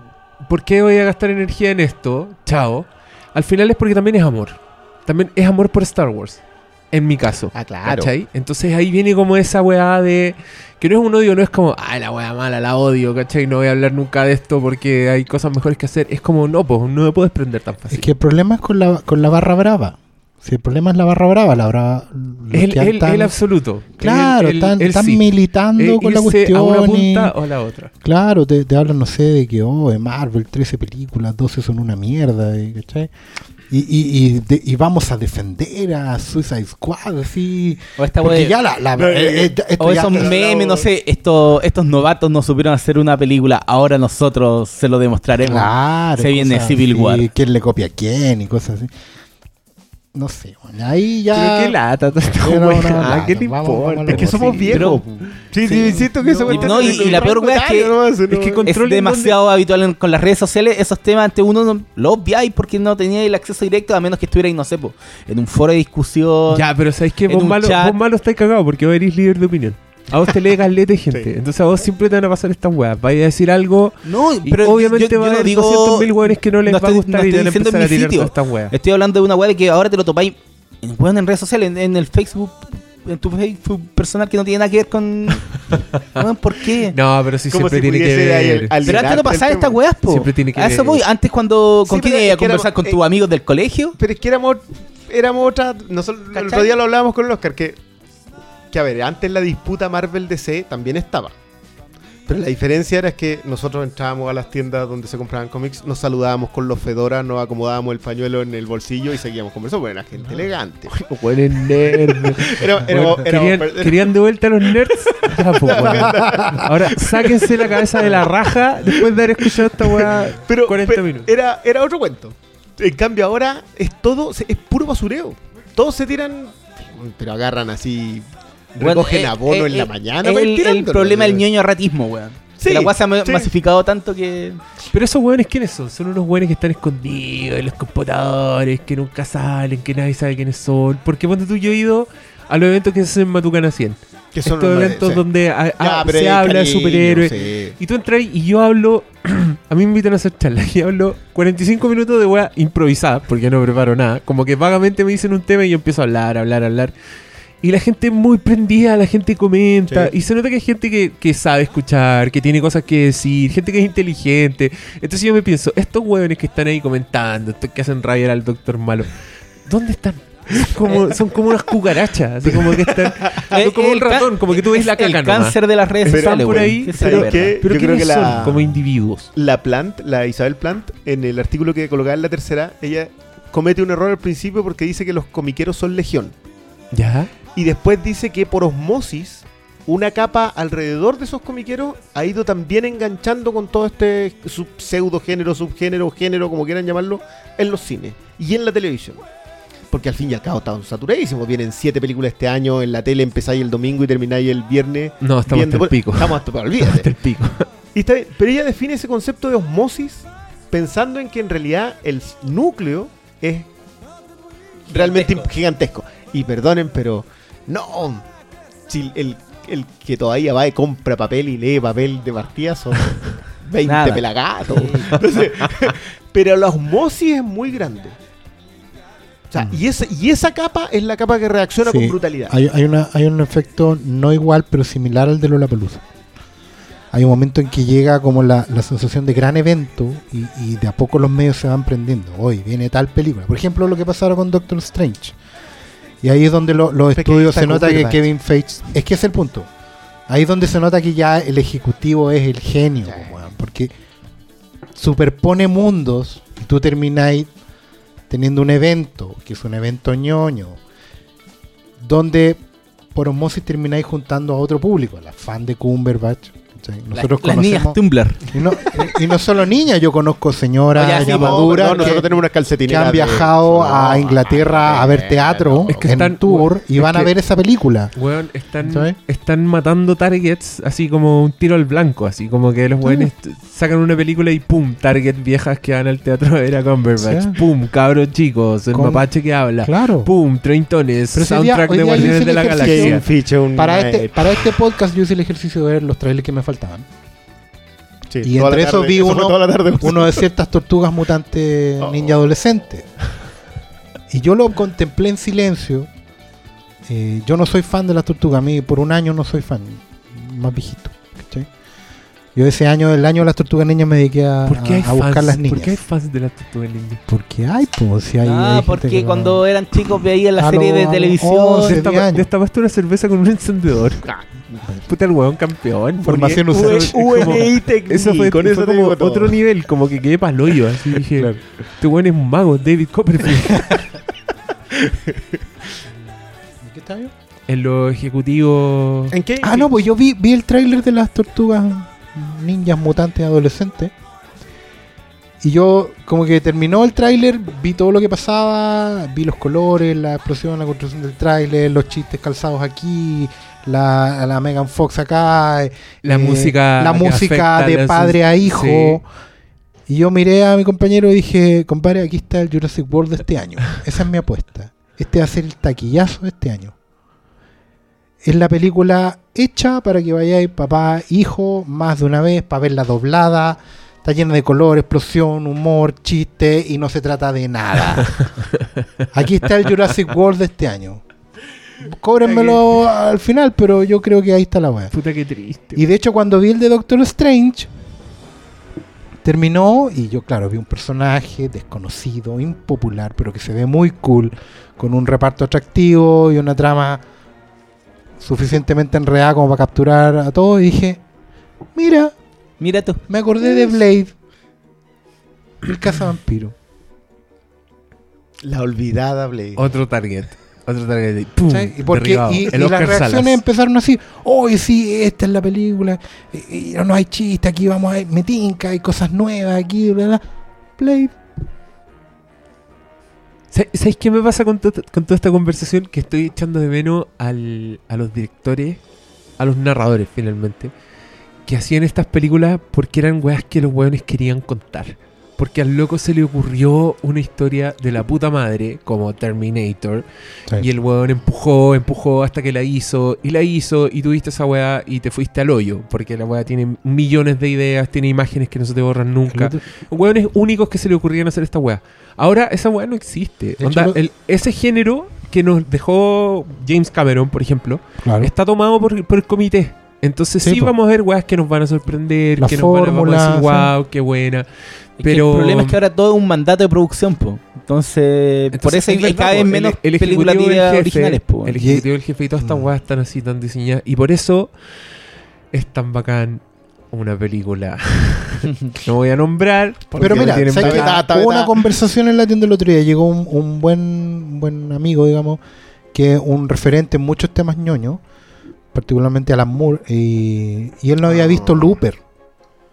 ¿por qué voy a gastar energía en esto? Chao. Al final es porque también es amor. También es amor por Star Wars. En mi caso. Ah, claro. ¿Cachai? Entonces ahí viene como esa weá de. Que no es un odio, no es como, ay, la weá mala, la odio, ¿cachai? No voy a hablar nunca de esto porque hay cosas mejores que hacer. Es como, no, pues, no me puedo desprender tan fácil. Es que el problema es con la, con la barra brava. Si el problema es la barra brava, la brava. el, el- están- el absoluto. Claro, El- el- están, el están sí. militando Eh, con la cuestión. a una y- punta o a la otra. Claro, te, te hablan, no sé, de que, oh, de Marvel, 13 películas, 12 son una mierda, y, ¿cachai? Y, y, y, de- y vamos a defender a Suicide Squad, así. O esta Porque ya la. la- No, eh, eh, eh, esto O esos ya- memes, no sé, estos, estos novatos no supieron hacer una película, ahora nosotros se lo demostraremos. Claro, Se viene Civil así, War. ¿Quién le copia a quién y cosas así? No sé, bueno, ahí ya. Pero qué lata, no, weá, lata, ¿qué te vamos- importa? vamos Es que somos sí, viejos. Sí, sí, insisto que eso No, no, y- y la peor wea es que- es que demasiado habitual en- con las redes sociales esos temas antes uno no, lo obviáis porque no tenía el acceso directo a menos que estuvierais, no sé, po, en un foro de discusión. Ya, pero ¿sabes qué? en Vos malo, vos malo estáis cagado porque vos eres líder de opinión. A vos te lee caleta de gente. Sí. Entonces a vos siempre te van a pasar estas weas. Vais a decir algo No, y pero obviamente yo- va yo a haber digo 200.000 weones que no les no va a estoy- gustar no y van a empezar a tirar todas estas weas. Estoy hablando de una web que ahora te lo topáis en, en redes sociales, en, en el Facebook, en tu Facebook personal que no tiene nada que ver con. [laughs] ¿Por qué? No, pero sí siempre si tiene que ver. al- Pero antes no pasaba estas weas, po. Siempre tiene que A eso ver. voy. Antes cuando. ¿Con Sí, quién ibas a éramos- conversar? ¿Con eh, tus amigos del colegio? Pero es que éramos, éramos otra. Nosotros el otro día lo hablábamos con el Oscar. Que, que a ver, antes la disputa Marvel-DC también estaba. Pero la diferencia era que nosotros entrábamos a las tiendas donde se compraban cómics, nos saludábamos con los fedoras, nos acomodábamos el pañuelo en el bolsillo y seguíamos conversando. Bueno, era gente elegante. [laughs] Weones nerds. [laughs] Era- éramos- Weón, éramos- ¿Querían, [laughs] querían de vuelta a los nerds? Ya, pues. Ahora, sáquense la cabeza de la raja después de haber escuchado esta weá Pero 40 pe- minutos. Era, era otro cuento. En cambio, ahora es todo, es puro basureo. Todos se tiran, pero agarran así, Bueno, recogen eh, abono eh, en la eh, mañana. ir El, problema del ñoño ratismo, weón. Sí, la weá se ha sí. masificado tanto que. Pero esos weones, ¿quiénes son? Son unos weones que están escondidos en los computadores, que nunca salen, que nadie sabe quiénes son. Porque ponte tú, yo he ido a los eventos que se hacen en Matucana 100. Que son Estos los- eventos sí. donde a- a- se habla de superhéroes. sí. Y tú entras ahí y yo hablo, [clears throat] a mí me invitan a hacer charlas [laughs] y hablo 45 minutos de weá improvisada, porque no preparo nada. Como que vagamente me dicen un tema y yo empiezo a hablar, hablar, hablar. Y la gente es muy prendida, la gente comenta. Sí. Y se nota que hay gente que, que sabe escuchar, que tiene cosas que decir, gente que es inteligente. Entonces yo me pienso, estos hueones que están ahí comentando, estos que hacen rabiar al doctor malo, ¿dónde están? Son como, [laughs] son como unas cucarachas, así como que están. son como un El ca- ratón, como que tú ves la caca El nomás. cáncer de las redes Pero- sociales, por ahí. Pero Yo creo ¿quiénes que la- son como individuos? La Plant, la Isabel Plant, en el artículo que colocaba en la tercera, ella comete un error al principio porque dice que los comiqueros son legión. ¿Ya? Y después dice que por osmosis, una capa alrededor de esos comiqueros ha ido también enganchando con todo este sub- pseudo género, subgénero, género, como quieran llamarlo, en los cines y en la televisión. Porque al fin y al cabo están saturadísimos. Vienen siete películas este año, en la tele empezáis el domingo y termináis el viernes. No, estamos viendo- hasta el pico. Estamos hasta, olvídate. el pico. Y está bien, pero ella define ese concepto de osmosis pensando en que en realidad el núcleo es realmente gigantesco. Y perdonen, pero no. Si el, el que todavía va y compra papel y lee papel de partida son [laughs] 20 Nada. pelagatos. Entonces, [laughs] [laughs] pero la osmosis es muy grande. O sea, Mm. y, esa, y esa capa es la capa que reacciona Sí, con brutalidad. Hay, hay, una, hay un efecto no igual, pero similar al de Lollapalooza. hay un momento en que llega como la, la sensación de gran evento y, y de a poco los medios se van prendiendo. Hoy viene tal película. Por ejemplo, lo que pasó ahora con Doctor Strange. Y ahí es donde lo- los estudios se nota que. Kevin Feige... Es que es el punto. Ahí es donde se nota que ya el ejecutivo es el genio. weón, porque superpone mundos y tú termináis teniendo un evento, que es un evento ñoño, donde por osmosis termináis juntando a otro público, la fan de Cumberbatch. ¿Cachai? Nosotros las niñas. Tumblr. Y no, y no solo niñas, yo conozco señoras sí, ya maduras No, que, nosotros tenemos unas que calcetineras. han de- viajado a Inglaterra a ver no, teatro Es que en tour y es van a ver esa película. Weón, están, ¿Sabes? están matando targets así como un tiro al blanco, así como que los weones sacan una película y pum, target viejas que van al teatro a ver a Cumberbatch, Sí. pum, cabros chicos, el Con- mapache que habla, Claro. pum, treintones, Pero ese día- soundtrack hoy de día yo Guardianes hice de el la ejercicio- Galaxia. Un Para este, para este podcast yo hice el ejercicio de ver los trailers que me faltaban. Sí, y entre esos tarde, vi [laughs] eso fue uno- toda la tarde. Uno de ciertas tortugas mutantes [laughs] Oh. ninja adolescentes. Y yo lo contemplé en silencio. Eh, yo no soy fan de las tortugas. A mí por un año no soy fan. Más viejito. ¿cachai? Yo ese año, el año de las tortugas niñas, me dediqué a, ¿Por qué hay a buscar fans? las niñas. ¿Por qué hay fans de las tortugas ninja? Porque hay, pues, si hay, Ah, porque no- cuando eran chicos veían la A serie lo- de televisión. oh, sí. Destapa- 10 años. Destapaste una cerveza con un encendedor. [laughs] Puta el weón campeón. Formación UNI [laughs] Technique, Eso fue, con fue eso como todo. otro nivel, como que quedé pa'l hoyo. Así [laughs] dije, Claro. este weón es un mago, David Copperfield. ¿Qué está bien? en los ejecutivos. ¿En qué? Ah, no, pues yo vi, vi el tráiler de las tortugas ninjas mutantes adolescentes. Y yo, como que terminó el tráiler, vi todo lo que pasaba, vi los colores, la explosión, la construcción del tráiler, los chistes calzados aquí, la, la Megan Fox acá, eh, La música la música de padre a hijo. Y yo miré a mi compañero y dije, compadre, aquí está el Jurassic World de este año. Esa es mi apuesta. Este va a ser el taquillazo de este año. Es la película hecha para que vayáis papá, hijo, más de una vez, para verla doblada. Está llena de color, explosión, humor, chiste y no se trata de nada. [laughs] Aquí está el Jurassic World de este año. Cóbrenmelo al final, pero yo creo que ahí está la weá. Puta que triste. Y de hecho, cuando vi el de Doctor Strange, terminó y yo, claro, vi un personaje desconocido, impopular, pero que se ve muy cool, con un reparto atractivo y una trama suficientemente enredada como para capturar a todos. Y dije, mira, Mira tú. me acordé de Blade, el cazavampiro. La olvidada Blade. Otro target. Otro target. de- ¡Pum! ¿sabes? Y, porque, y, y las reacciones Salas. empezaron así, hoy sí, esta es la película, y, y no hay chiste, aquí vamos a me tinca, hay cosas nuevas aquí, bla, bla. Blade. ¿Sabes sabes qué me pasa con, to- con toda esta conversación? Que estoy echando de menos al- a los directores, a los narradores finalmente, que hacían estas películas porque eran weas que los weones querían contar. Porque al loco se le ocurrió una historia de la puta madre, como Terminator, y el weón empujó, empujó hasta que la hizo, y la hizo, y tuviste esa weá y te fuiste al hoyo, porque la weá tiene millones de ideas, tiene imágenes que no se te borran nunca. Weones únicos que se le ocurrían hacer esta weá. Ahora esa weá no existe. Onda, hecho, el- ese género que nos dejó James Cameron, por ejemplo, Claro. está tomado por, por el comité. Entonces sí, vamos a ver weas que nos van a sorprender, La que nos van a, fórmula, decir, wow, qué buena. Es que Pero- el problema es que ahora todo es un mandato de producción, po. Entonces, por eso hay, es cada vez po, el- menos el películas de ejecutivo del ideas jefe, originales, po. El Y- ejecutivo del jefe y todas estas Mm. weas están así tan diseñadas. Y por eso es tan bacán una película. [laughs] no voy a nombrar. porque Pero mira, hubo una conversación en la tienda el otro día. Llegó un, un buen, un buen amigo, digamos, que es un referente en muchos temas ñoños, particularmente Alan Moore, y, y él no había visto Looper.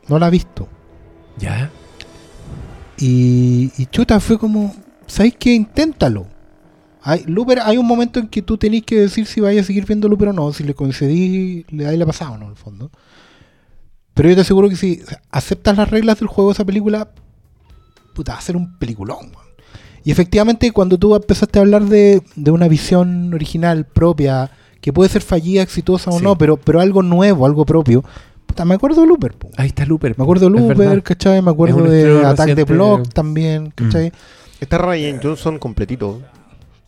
No la ha visto. Ya. Y, y chuta, fue como, ¿sabes qué? Inténtalo. Hay, Looper, hay un momento en que tú tenés que decir si vayas a seguir viendo Looper o no, si le concedí, le dais la pasada o no, en el fondo. Pero yo te aseguro que si aceptas las reglas del juego de esa película, puta, va a ser un peliculón. Y efectivamente, cuando tú empezaste a hablar de, de una visión original propia, que puede ser fallida, exitosa o Sí. no, pero, pero algo nuevo, algo propio, puta, me acuerdo de Looper. po. Ahí está Looper. Me acuerdo de Es. Looper, ¿cachai? Me acuerdo de Attack the reciente. Block también, ¿cachai? Está Ryan Johnson completito.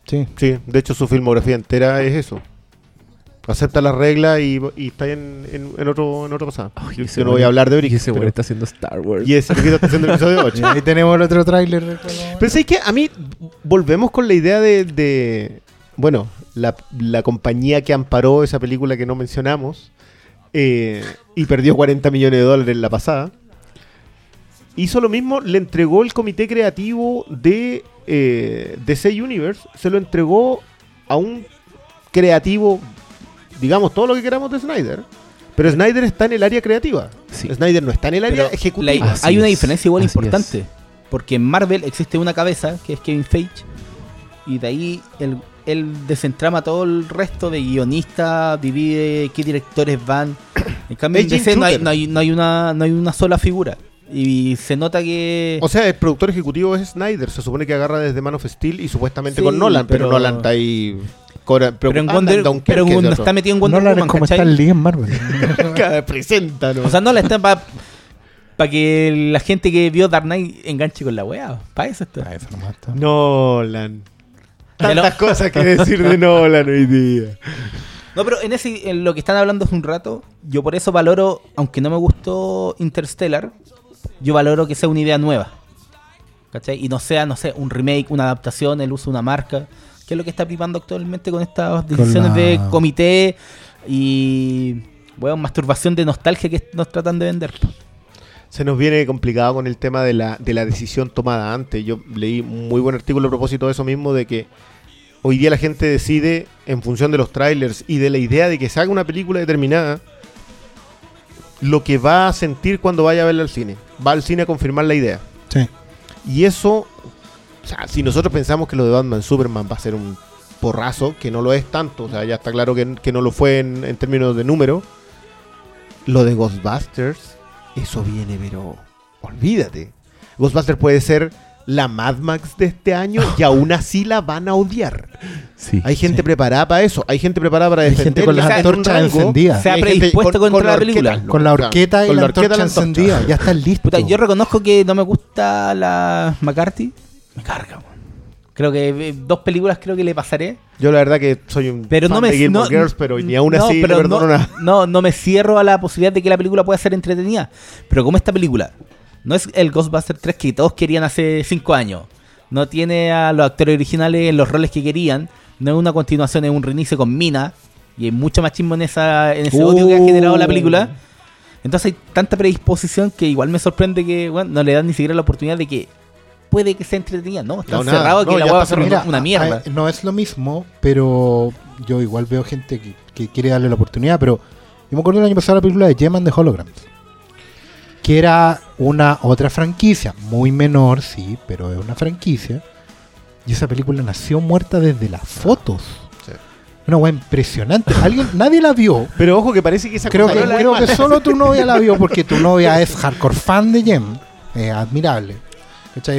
Sí. Sí, de hecho su filmografía entera es eso. Acepta las reglas y, y está en, en, en otro, en otro pasado. Ay, yo, no voy a hablar de Y Brick. ese pero- está haciendo Star Wars. Y ese está haciendo el episodio 8. [laughs] Y ahí tenemos el otro tráiler. Pero ¿sabes qué? A mí volvemos con la idea de... de- bueno, la, la compañía que amparó esa película que no mencionamos eh, y perdió 40 millones de dólares en la pasada. Hizo lo mismo, le entregó el comité creativo de eh, DC Universe, se lo entregó a un creativo, digamos, todo lo que queramos de Snyder. Pero Snyder está en el área creativa. Sí. Snyder no está en el área Pero ejecutiva. la- hay una diferencia igual así importante. Porque en Marvel existe una cabeza, que es Kevin Feige, y de ahí él, él desentrama todo el resto de guionistas, divide qué directores van. En cambio, en Es DC no hay, no, hay, no, hay una, no hay una sola figura. Y se nota que... O sea, el productor ejecutivo es Snyder. Se supone que agarra desde Man of Steel y supuestamente Sí, con Nolan, pero, pero- Nolan está ahí. cora- pero en anda Wonder, Dunkirk, pero es no está metido en Wonder No la Woman, como está ¿cachai? el Lee en Marvel. [laughs] Preséntanos. O sea, no la está para que la gente que vio Dark Knight enganche con la weá. Para eso está. Ah, eso nomás está. Nolan. Tantas cosas que decir de Nolan hoy día. No, pero en ese en lo que están hablando hace un rato, yo por eso valoro, aunque no me gustó Interstellar, yo valoro que sea una idea nueva. ¿Cachai? Y no sea, no sé, un remake, una adaptación, el uso de una marca, que es lo que está privando actualmente con estas decisiones la- de comité y, bueno, masturbación de nostalgia que nos tratan de vender. Se nos viene complicado con el tema de la, de la decisión tomada antes. Yo leí un muy buen artículo a propósito de eso mismo, de que hoy día la gente decide en función de los trailers y de la idea de que se haga una película determinada lo que va a sentir cuando vaya a verla al cine. Va al cine a confirmar la idea. Sí. Y eso, o sea, si nosotros pensamos que lo de Batman Superman va a ser un porrazo, que no lo es tanto, o sea, ya está claro que, que no lo fue en, en términos de número, lo de Ghostbusters, eso viene, pero olvídate. Ghostbusters puede ser la Mad Max de este año y aún así la van a odiar. Sí. Hay gente Sí. preparada para eso, hay gente preparada para Hay defender gente con las antorchas encendidas. Se ha hay predispuesto contra la película. orqueta, Con la horqueta y con la antorcha la encendida. Ya está listo. Puta, yo reconozco que no me gusta la McCarthy. Me carga, weón. Creo que eh, dos películas creo que le pasaré. Yo la verdad que soy un Pero fan no me de Gilmore no, Girls, pero ni aún no, así pero le no, no, no me cierro a la posibilidad de que la película pueda ser entretenida. Pero como esta película no es el Ghostbusters 3 que todos querían hace 5 años. No tiene a los actores originales en los roles que querían. No es una continuación, es un reinicio con Mina. Y hay mucho machismo en, esa, en ese odio que ha generado la película. Entonces hay tanta predisposición que igual me sorprende que bueno, no le dan ni siquiera la oportunidad de que puede que sea entretenida. No, está No, cerrado que No, la ya hueá va a Mira, una mierda. a- no es lo mismo, pero yo igual veo gente que, que quiere darle la oportunidad. Pero yo me acuerdo el año pasado la película de Geman de Holograms, que era una otra franquicia, muy menor, sí, pero es una franquicia. Y esa película nació muerta desde las fotos. Sí. Una weá impresionante. Alguien, nadie la vio. [laughs] Pero ojo que parece que esa Creo que, no la- creo que solo tu novia la vio porque tu [laughs] novia es hardcore fan de Gem. Eh, admirable.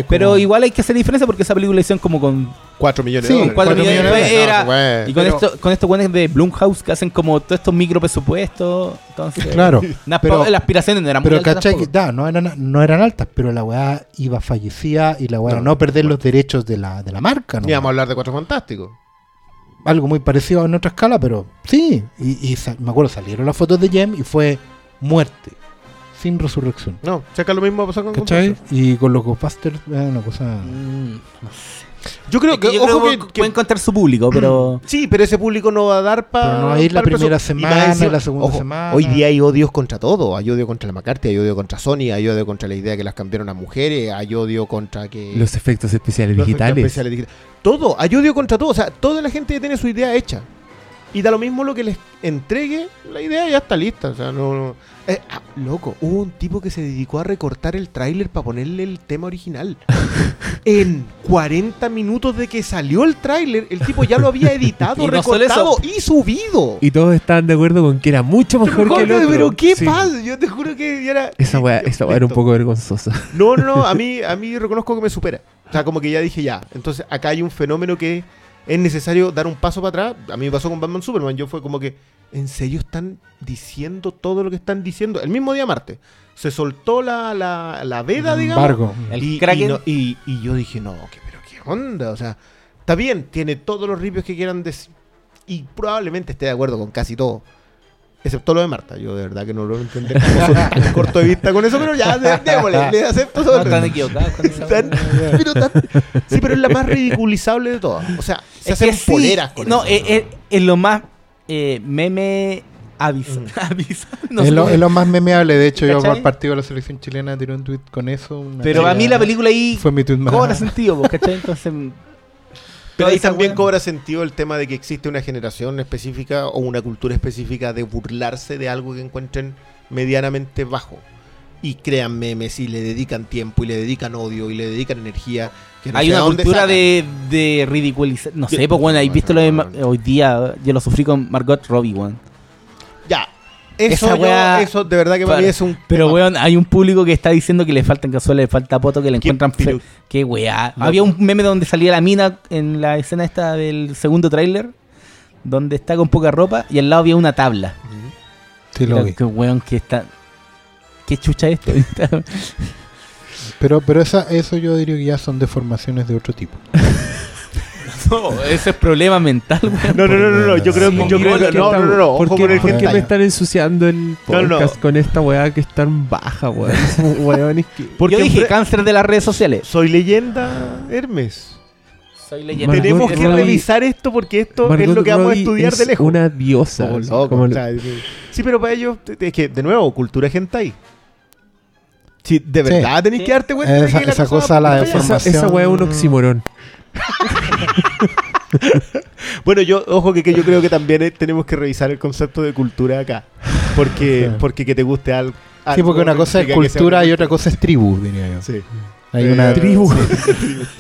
Pero igual hay que hacer diferencia porque esa película la hicieron como con 4 millones Sí, de dólares. millones millones de era- dólares. y con Pero- esto con estos guanes de Blumhouse que hacen como todos estos micro presupuestos entonces Claro. las, pero- las aspiraciones no eran Pero muy altas cachai, que, da, no, eran, no eran altas, pero la weá iba fallecía y la weá No, no, no perder los derechos de la, de la marca. ¿no? Ni vamos a hablar de Cuatro Fantásticos. Algo muy parecido en otra escala, pero sí. Y, y me acuerdo, salieron las fotos de Jem y fue muerte, sin resurrección. No, checa lo mismo pasó con ¿Cachai? Y con los Ghostbusters, es una cosa. Mm, no sé. Yo creo Es que que, yo ojo creo que, que que- puede encontrar su público pero [clears throat] Sí, pero ese público no va a dar para. No va a ir la primera semana, la segunda semana. Hoy día hay odios contra todo. Hay odio contra la McCarthy, hay odio contra Sony, hay odio contra la idea que las cambiaron a mujeres, hay odio contra que. Los efectos especiales los digitales. efectos especiales digitales. Todo, hay odio contra todo. O sea, toda la gente ya tiene su idea hecha. Y da lo mismo lo que les entregue, la idea ya está lista. O sea, no. no- Eh, ah, loco, hubo un tipo que se dedicó a recortar el tráiler para ponerle el tema original. [laughs] en 40 minutos de que salió el tráiler, el tipo ya lo había [laughs] editado, Y no recortado eso. y subido. Y todos estaban de acuerdo con que era mucho mejor que el otro. Pero qué Sí. pasa, yo te juro que era. Esa weá, esa era un poco vergonzosa. No, no, no, a [laughs] mí, a mí reconozco que me supera. O sea, como que ya dije ya. Entonces acá hay un fenómeno que es necesario dar un paso para atrás. A mí me pasó con Batman Superman. Yo fue como que, ¿en serio están diciendo todo lo que están diciendo? El mismo día Marte. Se soltó la, la, la veda, digamos. Embargo. El y, Kraken. y no- y- y yo dije, no, que, pero qué onda. O sea, está bien, tiene todos los ripios que quieran decir. y probablemente esté de acuerdo con casi todo. Excepto lo de Marta. Yo de verdad que no lo entendí tan corto de vista con eso, pero ya, démosle, le acepto No todo. están equivocados con esa Tan- pero tan- sí, pero es la más ridiculizable de todas. O sea, se Es hacen sí, poleras con No, eso. es, es- es lo más eh, meme avisa, [laughs] avisa- no es, lo, es lo más memeable. De hecho, yo por partido de la selección chilena tiré un tweet con eso. Pero a mí la película ahí Fue mi tweet más. cobra sentido. Entonces. Pero ahí también wea- cobra sentido el tema de que existe una generación específica o una cultura específica de burlarse de algo que encuentren medianamente bajo. Y crean memes y le dedican tiempo y le dedican odio y le dedican energía. que no Hay una cultura de, de ridiculizar. No sé, pues bueno, ¿habéis no, visto lo de no, no. hoy día? Yo lo sufrí con Margot Robbie, weón. Eso, Esa yo- wea- eso de verdad que para Para- mí es un. Pero, tema. weón, hay un público que está diciendo que le faltan cazuelas, le falta poto, que le encuentran fe. Qué weá. No. Había un meme donde salía la mina en la escena esta del segundo tráiler, donde está con poca ropa y al lado había una tabla. Sí, lo vi. weón que está. ¿Qué chucha esto? Pero, pero esa, eso yo diría que ya son deformaciones de otro tipo. [laughs] [laughs] no, ese es problema mental, weón. No, no, no, no, no, yo creo que. Yo creo que. No, no, no, no. ¿Por qué, me están ensuciando el No, no. podcast con esta weá que es tan baja, weón? [laughs] Weón, es que- Porque Yo dije cáncer de las redes sociales. Soy leyenda, Hermes. Soy leyenda. Margot Tenemos que revisar esto porque esto es lo que vamos a estudiar es de lejos. una diosa. Sí. Pero para ellos, es que, de nuevo, cultura hentai. Sí, de Sí. verdad tenéis que darte cuenta Esa- cosa la deformación. esa, esa weá es un oxímoron. [laughs] Bueno, yo, ojo que, que yo creo que también eh, tenemos que revisar el concepto de cultura acá. Porque, [laughs] porque que te guste algo. Sí, porque una cosa es cultura y otra cosa es tribu, diría yo. Sí. Hay Eh, una tribu.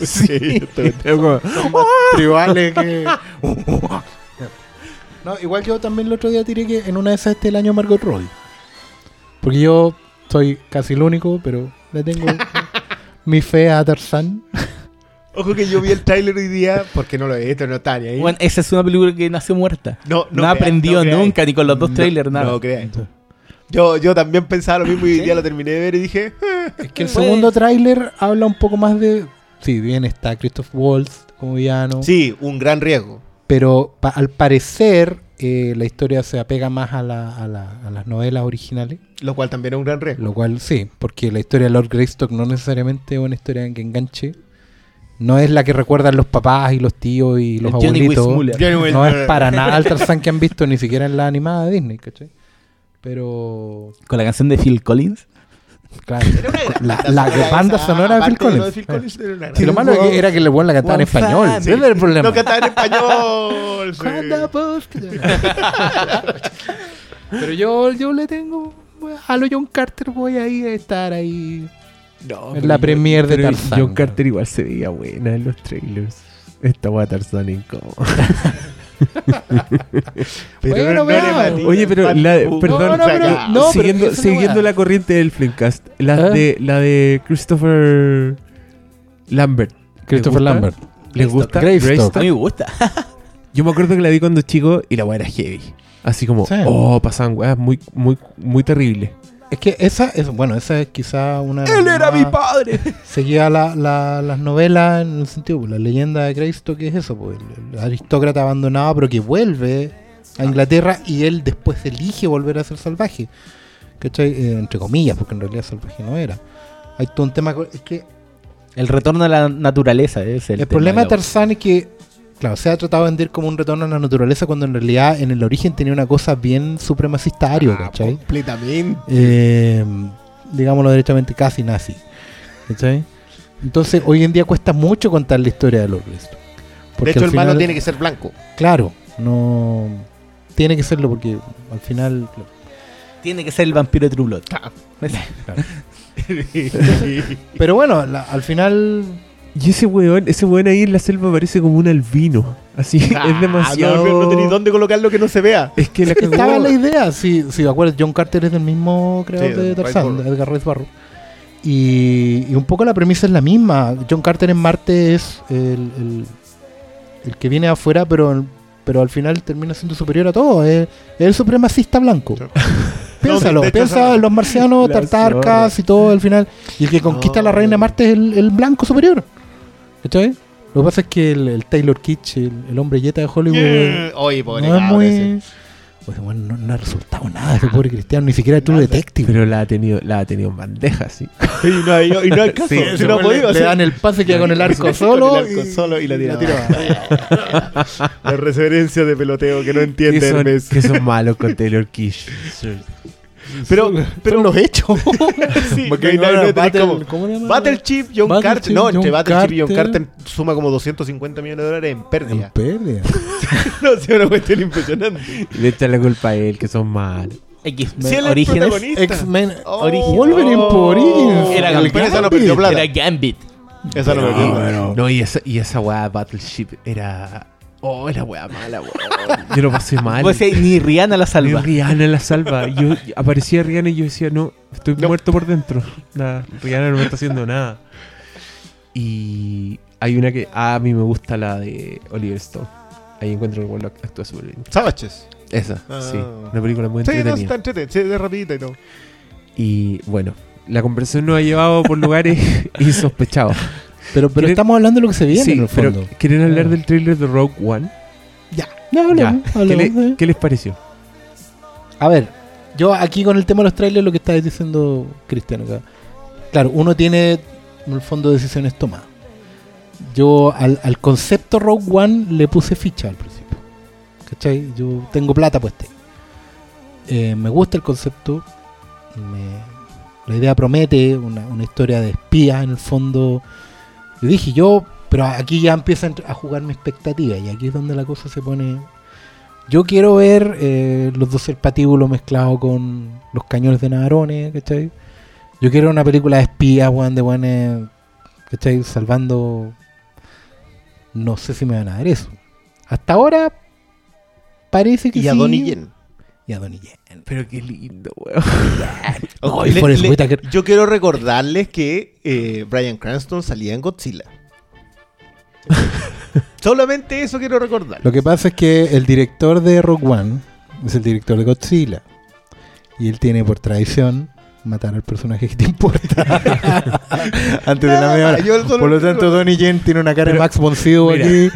Sí, [laughs] esto- tribales que... No, igual yo también el otro día tiré que en una de esas este el año Margot Robbie. Porque yo soy casi el único, pero le tengo mi fe a Tarzán. Ojo que yo vi el tráiler hoy día, porque no lo he visto, no está ni ahí. Bueno, esa es una película que nació muerta. no, No, crea- ha aprendido nunca, ni con los dos No, trailers, nada. No creáis. Yo, yo también pensaba lo mismo y hoy día lo terminé de ver y dije, "Eh, Es que el segundo tráiler habla un poco más de... Sí, bien está Christoph Waltz como villano. sí, un gran riesgo. Pero pa- al parecer eh, la historia se apega más a, la- a la- a las novelas originales. Lo cual también es un gran riesgo. Lo cual sí, porque la historia de Lord Greystock no necesariamente es una historia en que enganche. No es la que recuerdan los papás y los tíos y los Johnny abuelitos. No es para nada el Tarzán que han visto ni siquiera en la animada de Disney, ¿cachai? Pero, Con la canción de Phil Collins. claro, la, la de banda sonora de Phil de Collins. Phil Collins era una gran- Si lo malo era que le la cantaba en español. Ese era el problema. No cantaba en español. sí. [laughs] Pero yo, yo le tengo. A lo John Carter voy ahí a estar ahí. No, la premier de Tarzán. John Carter igual se veía buena en los trailers. Esta weá Tarzán incómoda. [laughs] Pero Bueno, no, Oye, pero la de- Papu. perdón, No, no, pero- Saca. no, pero siguiendo siguiendo la corriente del Flamecast, la, ¿Ah? de, la de Christopher Lambert. Christopher gusta? Lambert. ¿Les gusta? Greystock. Greystock. A mí me gusta. [laughs] Yo me acuerdo que la vi cuando chico y la weá era heavy. Así como, Sí. oh, pasaban weas muy, muy, muy terribles. Es que esa es, bueno, esa es quizá una. de Él era mi padre. [laughs] Seguía la, la- las novelas en el sentido, pues, la leyenda de Greystock que es eso, pues, el, el aristócrata abandonado, pero que vuelve a Inglaterra y él después elige volver a ser salvaje. ¿Cachai? Eh, entre comillas, porque en realidad salvaje no era. Hay todo un tema. Es que El retorno a la naturaleza es el, el, tema problema de Tarzán es que, claro, se ha tratado de vender como un retorno a la naturaleza cuando en realidad en el origen tenía una cosa bien supremacista ario, Ah, ¿cachai? Completamente. eh, digámoslo derechamente, casi nazi. ¿Cachai? Entonces, hoy en día cuesta mucho contar la historia de los restos. de hecho, el malo tiene que ser blanco. Claro, no. Tiene que serlo porque al final. claro. Tiene que ser el vampiro de True Blood. Pero bueno, la- al final. Y ese weón, ese weón ahí en la selva parece como un albino. Así, [laughs] Ah, es demasiado. No, no tenéis dónde colocarlo que no se vea. Es que la cagó. Estaba la idea, si, si de acuerdo, John Carter es del mismo creador Sí, de de Edgar Rice Burroughs. Y, y un poco la premisa es la misma. John Carter en Marte es el, el- el que viene afuera, pero, pero al final termina siendo superior a todo. Es, es el supremacista blanco. Sí. [laughs] Piénsalo, No, piensa en los marcianos, [laughs] tartarcas y todo al final. Y el que conquista No. la reina de Marte es el, el blanco superior. ¿Cachai? Lo que pasa es que el, el Taylor Kitsch, el, el hombre yeta de Hollywood, Yeah. Oye, pobre no es ese. muy. Pues, bueno, no, no ha resultado nada ese pobre cristiano, ni siquiera True Detective. Pero la ha tenido, la ha tenido en bandeja, sí. Y no hay, y no hay caso. Sí, si no ha le, podido le hacer. dan el pase que con el arco Con solo, el arco y, solo y la tira. tira. La referencia de peloteo que no entiende que, son, que son malos con Taylor Kish. Pero, pero los hechos. [laughs] sí, Porque no no Battle- como- ¿cómo se llama? Battle Chip, John Battle Carter. Chip, No, entre John Battle Chip y John Carter. Suma como 250 millones de dólares en En pérdida. pérdida. [laughs] no, sí, una cuestión impresionante. Le echan la culpa a él, que son malos. X-Men es Orígenes. protagonista. X-Men. Oh. Origen. Wolverine por Origins. Era Pero esa no Gambit. perdió plata. Era Gambit. Esa no No, perdió. bueno. No, y esa, y esa weá Battleship era. Oh, era weá mala, weón. [laughs] Yo lo pasé mal. Pues, eh, ni Rihanna la Ni salva. Rihanna la salva. Yo aparecía Rihanna y yo decía, no, estoy No. muerto por dentro. Nada, Rihanna no me está haciendo nada. Y hay una que ah, a mí me gusta la de Oliver Stone. Ahí encuentro que bueno, actúa súper bien. Savages. Esa, Ah. sí. Una película muy Sí, no, entretenida. está entretenida. Sí, de rapidita y todo. Y bueno, la conversación nos ha llevado por lugares [laughs] insospechados. Pero, pero ¿Quieren- estamos hablando de lo que se viene sí, en el pero fondo. ¿quieren hablar del trailer de Rogue One? Ya, hablemos, Ya. ¿Qué, le- les pareció? A ver, yo aquí con el tema de los trailers lo que estaba diciendo Cristiano acá. Claro, uno tiene en el fondo decisiones tomadas. Yo al, al concepto Rogue One le puse ficha al principio. ¿Cachai? Yo tengo plata puesta. Eh, me gusta el concepto. me- la idea promete una, una historia de espías en el fondo. Yo dije yo, pero aquí ya empieza a a jugar mi expectativa y aquí es donde la cosa se pone yo quiero ver eh, los dos el patíbulo mezclado con los cañones de Navarone, ¿cachai? Yo quiero una película de espías, weón, de weones, ¿cachai? Salvando... No sé si me van a dar eso. Hasta ahora parece que Y a sí. Donnie Yen. Y a Donnie Yen. Pero qué lindo, weón. [laughs] Le- y Forrest le- Whitaker. yo quiero recordarles que eh, Brian Cranston salía en Godzilla. [laughs] Solamente eso quiero recordar. Lo que pasa es que el director de Rogue One es el director de Godzilla. Y él tiene por tradición matar al personaje que te importa. [laughs] Antes de la media hora. Yo solo- Por lo tanto, Donnie Yen tiene una cara de Max von Sydow Mira. aquí.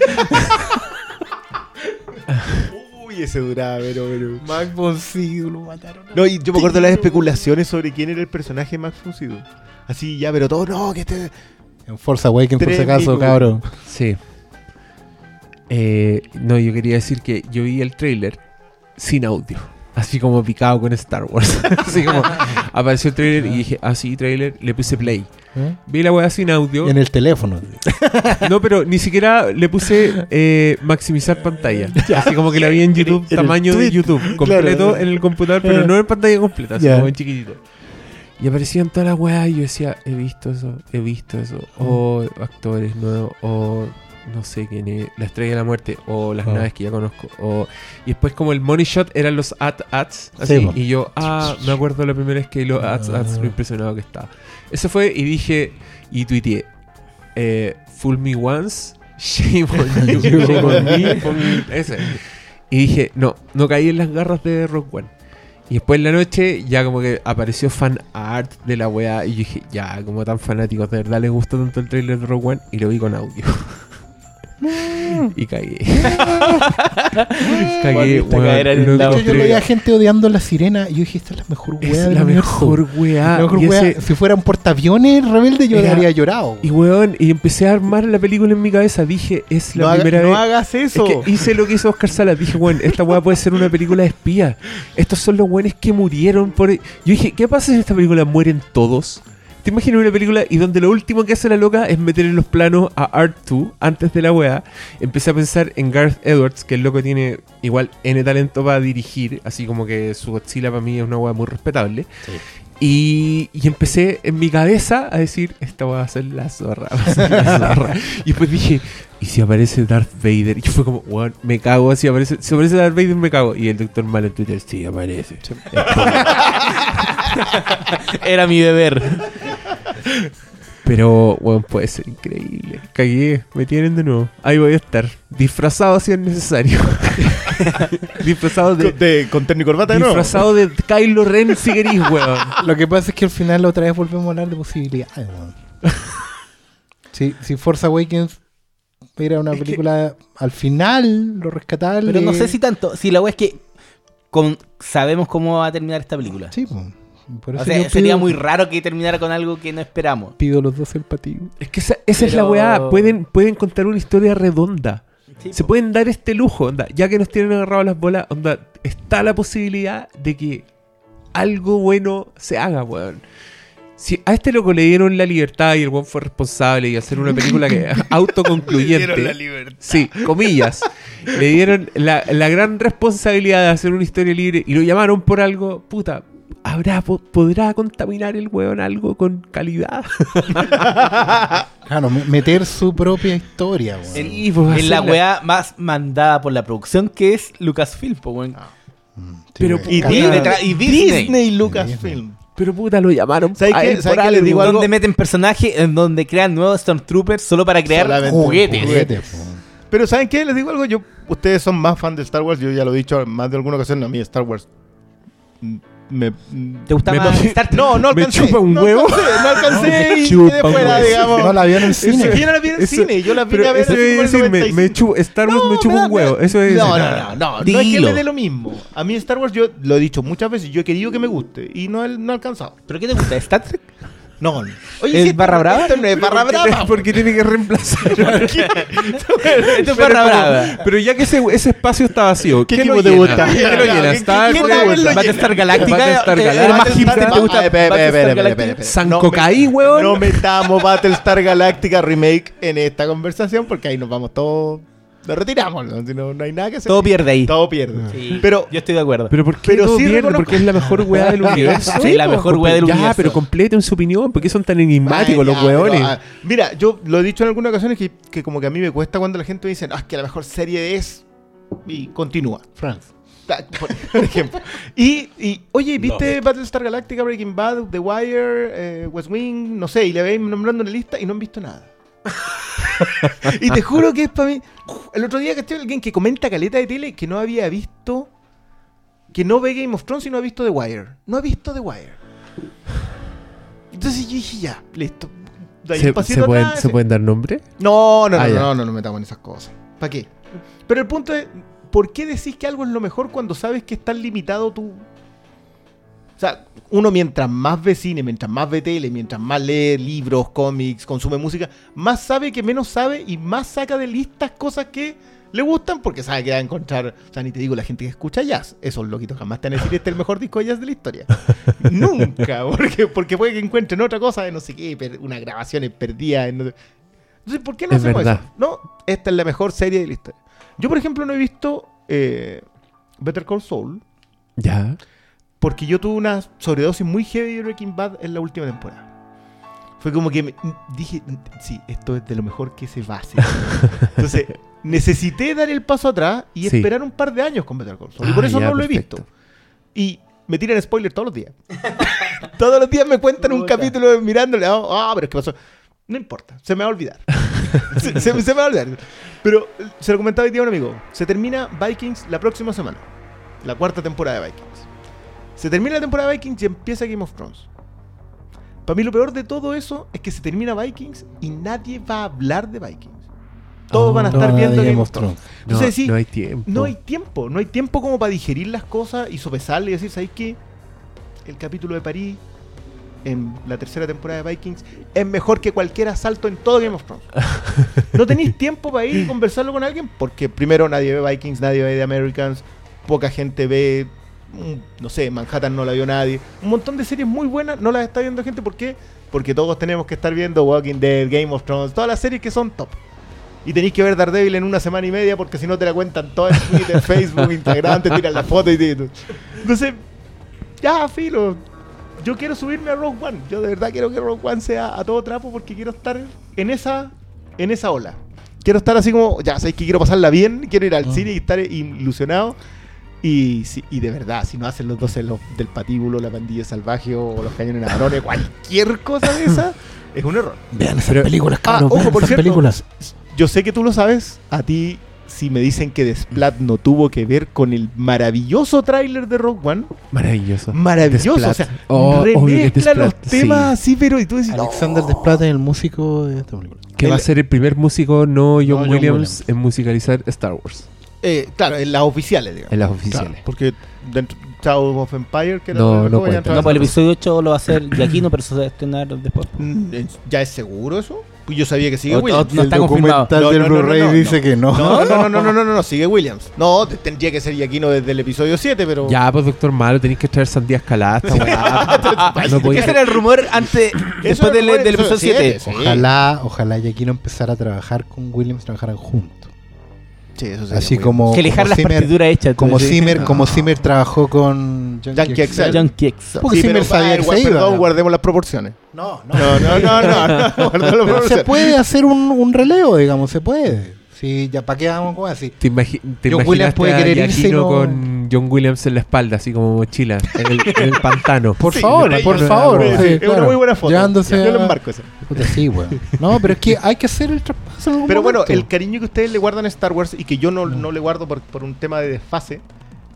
Uy, ese duraba, pero, pero. Max von Sydow lo mataron. No, y yo me acuerdo de las especulaciones sobre quién era el personaje Max Funcido. Así, ya, pero todo, no, que este. En Force Awakens, por si acaso, cabrón. Sí. Eh, no, yo quería decir que yo vi el trailer sin audio. Así como picado con Star Wars. [laughs] así como apareció el trailer y dije, ah, sí, trailer, le puse play. ¿Eh? Vi la weá sin audio. En el teléfono. No, pero ni siquiera le puse eh, maximizar pantalla. [laughs] Así como que la vi en YouTube, En tamaño de YouTube, completo claro. en el computador, pero no en pantalla completa, así como en chiquitito. Y aparecían todas las weas y yo decía, he visto eso, he visto eso. O actores nuevos, o no sé quién es, la estrella de la muerte, o las Oh. naves que ya conozco. O... Y después como el money shot eran los ad ads, así. Sí, y yo, ah, me acuerdo la primera vez que los ads, ads, lo Ah. impresionado que estaba. Eso fue y dije, y tuiteé, eh, Fool Me Once, [laughs] Shame on You, [laughs] Shame on Me, ese. Y dije, no, no caí en las garras de Rock One. Y después en la noche ya como que apareció fan art de la weá y dije, ya, como tan fanáticos, de verdad les gustó tanto el trailer de Rogue One y lo vi con audio. [laughs] y cagué. [laughs] cagué, weón. Yo, yo veía gente odiando la sirena y yo dije, esta es la mejor Es weá del la universo. mejor weá. La mejor y, weá. ese- Si fuera un portaaviones rebelde, yo Era- habría llorado. y weón, y empecé a armar la película en mi cabeza. Dije, es la no, haga- primera no vez. hagas eso. Es que hice lo que hizo Oscar Salas. Dije, bueno, esta weá puede ser una película de espía. Estos son los buenos que murieron por. Yo dije, ¿qué pasa si en esta película mueren todos? ¿Te imaginas una película y donde lo último que hace la loca es meter en los planos a Art2 antes de la weá? Empecé a pensar en Garth Edwards, que el loco tiene igual N talento para dirigir, así como que su Godzilla para mí es una weá muy respetable. Y, y empecé en mi cabeza a decir, esta va a ser la zorra, va a ser la zorra. [laughs] y después dije, ¿y si aparece Darth Vader? Y fue como, weón, me cago, si aparece, si aparece Darth Vader me cago. Y el doctor Mal en Twitter, sí, aparece. [laughs] Era mi deber. Pero, weón, puede ser increíble. Cagué, me tienen de nuevo. Ahí voy a estar, disfrazado si es necesario. [laughs] disfrazado de... Con, de- con técnico corbata de nuevo. Disfrazado de Kylo Ren si querís, weón. Lo que pasa es que al final otra vez volvemos a hablar de posibilidades. weón. si, si Force Awakens era una película al final, lo rescatable. Pero no sé si tanto. Si la wea es que con, sabemos cómo va a terminar esta película. Sí, pues. Por eso o sea, yo sería pido- muy raro que terminara con algo que no esperamos. Pido los dos el patillo. Es que esa, esa es la weá. Pueden, pueden contar una historia redonda. Sí, Se po. pueden dar este lujo, onda. Ya que nos tienen agarrado las bolas, onda, está la posibilidad de que algo bueno se haga, weón. Si a este loco le dieron la libertad y el weón fue responsable y hacer una película que [laughs] autoconcluyente. Sí, comillas. le dieron la, la gran responsabilidad de hacer una historia libre y lo llamaron por algo, puta. ¿Habrá, po- ¿Podrá contaminar el weón algo con calidad? [laughs] Claro, me- meter su propia historia, weón. En, Sí, pues, en la hacerla- weá más mandada por la producción que es Lucasfilm, po, weón. Mm, sí, Pero. Y, Puta. Disney, y Disney. Disney Lucasfilm. Pero puta, lo llamaron ¿Sabes qué? ¿Sabes qué? Les algo. digo algo- Donde meten personajes, en donde crean nuevos Stormtroopers solo para crear Solamente juguetes. Juguete, po. Pero ¿saben qué? Les digo algo. Yo, ustedes son más fan de Star Wars. Yo ya lo he dicho más de alguna ocasión. A mí Star Wars mm, me... ¿Te gusta Me más Star Trek? No, no Me alcancé. chupa un no huevo. alcancé, no alcancé Me y chupa quedé fuera, digamos. No la vio en el Eso, cine. yo no la vi en el cine. Yo la Pero a ver eso es como en el decir, me, 95. me chu- Star Wars me chupa me da- un huevo. Eso es. No, no, no, no. No es que me dé lo mismo. A mí Star Wars yo lo he dicho muchas veces. Yo he querido que me guste y no, no he alcanzado. ¿Pero qué te gusta? ¿Star Trek? No. ¿Es esto- barra brava? Esto no es barra brava. Porque tiene que reemplazar. [laughs] Esto es barra brava. Pero ya que ese, ese espacio está vacío, ¿Qué ¿qué, equipo te gusta? ¿Qué lo ¿Qué- llena? Star Battlestar Galactica. Battlestar. Espérate, ¿Te gusta espérate, espérate, Battlestar espérate, Galactica? espérate, espérate. San No Cocaí, me- weón. No metamos Battlestar Galactica Remake en esta conversación porque ahí nos vamos todos. Nos retiramos, ¿no? Si no, no hay nada que hacer. Todo pierde ahí. Todo pierde. Sí, Pero yo estoy de acuerdo. Pero ¿por qué Pero todo sí pierde? reconozco- Porque es la mejor weá del [laughs] universo. Sí, la mejor weá del ya, universo. pero completen su opinión. ¿Por qué son tan enigmáticos los weones? pero, ah, mira, yo lo he dicho en algunas ocasiones que, que como que a mí me cuesta cuando la gente me dice, ah, es que la mejor serie es. Y continúa. France. Ta- Por, por ejemplo. Y, y, oye, ¿viste Battlestar Galactica, Breaking Bad, The Wire, eh, West Wing? No sé, y le veis nombrando una lista y no han visto nada. [laughs] y te juro que es para mí. El otro día que estoy alguien que comenta caleta de tele que no había visto. Que no ve Game of Thrones y no ha visto The Wire. No ha visto The Wire. Entonces yo dije, ya, listo. De ahí un ¿Se, se pueden, atrás, ¿Se pueden dar nombre? no, no, no, Ah, no, ya. no, no, no metamos en esas cosas. ¿Para qué? Pero el punto es, ¿por qué decís que algo es lo mejor cuando sabes que está limitado tu... O sea, uno mientras más ve cine, mientras más ve tele, mientras más lee libros, cómics, consume música, más sabe que menos sabe y más saca de listas cosas que le gustan porque sabe que va a encontrar... O sea, ni te digo la gente que escucha jazz. Esos loquitos jamás te van a decir este es el mejor disco de jazz de la historia. [laughs] Nunca, porque, porque puede que encuentren otra cosa de no sé qué, una grabación perdida. En no sé- entonces, ¿por qué no Es hacemos verdad. eso? No, esta es la mejor serie de la historia. Yo, por ejemplo, no he visto eh, Better Call Saul Ya. Porque yo tuve una sobredosis muy heavy de Breaking Bad en la última temporada. Fue como que me- dije, sí, esto es de lo mejor que se va a hacer. [laughs] Entonces, necesité dar el paso atrás y Sí. esperar un par de años con Better Call Saul. Y por Ah, eso ya, no lo he visto. Y me tiran spoilers todos los días. [laughs] todos los días me cuentan un capítulo mirándole. Ah, ah, pero es que pasó. No importa, se me va a olvidar. [laughs] se, se- se me va a olvidar. Pero eh, se lo comentaba hoy día a un amigo. Se termina Vikings la próxima semana. La cuarta temporada de Vikings. Se termina la temporada de Vikings y empieza Game of Thrones. Para mí lo peor de todo eso es que se termina Vikings y nadie va a hablar de Vikings. Todos Oh, van a estar viendo Game of Thrones. No, Entonces, sí, no hay tiempo. no hay tiempo, no hay tiempo como para digerir las cosas y sopesarle y decir, ¿sabéis qué? El capítulo de París en la tercera temporada de Vikings es mejor que cualquier asalto en todo Game of Thrones. [laughs] No tenéis tiempo para ir y conversarlo con alguien porque primero nadie ve Vikings, nadie ve The Americans, poca gente ve, no sé, Manhattan no la vio nadie. Un montón de series muy buenas no las está viendo gente. ¿Por qué? Porque todos tenemos que estar viendo Walking Dead, Game of Thrones, todas las series que son top. Y tenéis que ver Daredevil en una semana y media porque si no te la cuentan todas en Twitter, [laughs] Facebook, Instagram, te tiran la foto y todo. Entonces, ya, filo. Yo quiero subirme a Rogue One. Yo de verdad quiero que Rogue One sea a todo trapo porque quiero estar en esa, en esa ola. Quiero estar así como, ya sabéis que quiero pasarla bien, quiero ir al Ah. cine y estar ilusionado. Y, si- y de verdad, si no hacen los 12 los del patíbulo, la pandilla salvaje o los cañones navarrones, [laughs] cualquier cosa de esa, es un error. Vean esas Pero- películas, Ah, cabrón. ojo, vean por esas cierto. películas. Yo sé que tú lo sabes. A ti, si me dicen que Desplat no tuvo que ver con el maravilloso tráiler de Rogue One, Maravilloso. maravilloso. Desplat. O sea, Oh, remezcla los Desplat, temas sí. así, pero y tú dices, Alexander "Oh". Desplat es el músico de esta película. Que va a El- ser el primer músico no John, John Williams, Williams. en musicalizar Star Wars. Eh, claro, en las oficiales, digamos. En las Claro, oficiales. porque dentro Shadow of Empire, que era No, lo no. No, trabajar. pues el episodio 8 lo va a hacer Giaquino, pero eso se va a estrenar después. Mm, ¿Ya es seguro eso? Pues yo sabía que sigue O- Williams. no el documental No, del no, no, Blu-ray no, no, dice no. que no. No, no, no, no, no, no, no, no, sigue Williams. No, te- tendría que ser Giaquino desde el episodio 7, pero. Ya, pues doctor Malo, tenéis que traer sandías caladas. [laughs] no Ese era el rumor antes, después del, episodio siete, 7. sí. Ojalá, ojalá Giaquino empezara a trabajar con Williams, trabajaran juntos. Sí, eso sería Así como, Que dejar las Zimmer, partituras hechas. como Zimmer, como Zimmer trabajó con John Yankee Excel. Excel. John Kicks. Porque Sí, Zimmer sabía ah, que se iba. perdón, guardemos las proporciones. No, no. No, no, no, no, no, [laughs] guardemos las Pero se puede hacer un, un relevo, digamos, se puede. Sí, ya para qué vamos con así. ¿Te, imagi- te John Williams puede a querer irse y Giaquino no- con John Williams en la espalda, así como mochila, en el, en el pantano? [laughs] Por Sí, favor, por favor. sí, es una muy buena foto. Llevándose Yo lo embarco ese. Puta, sí, weón. No, pero es que hay que hacer el traspaso en algún Pero bueno, el cariño que ustedes le guardan a Star Wars y que yo no, no le guardo por, por un tema de desfase,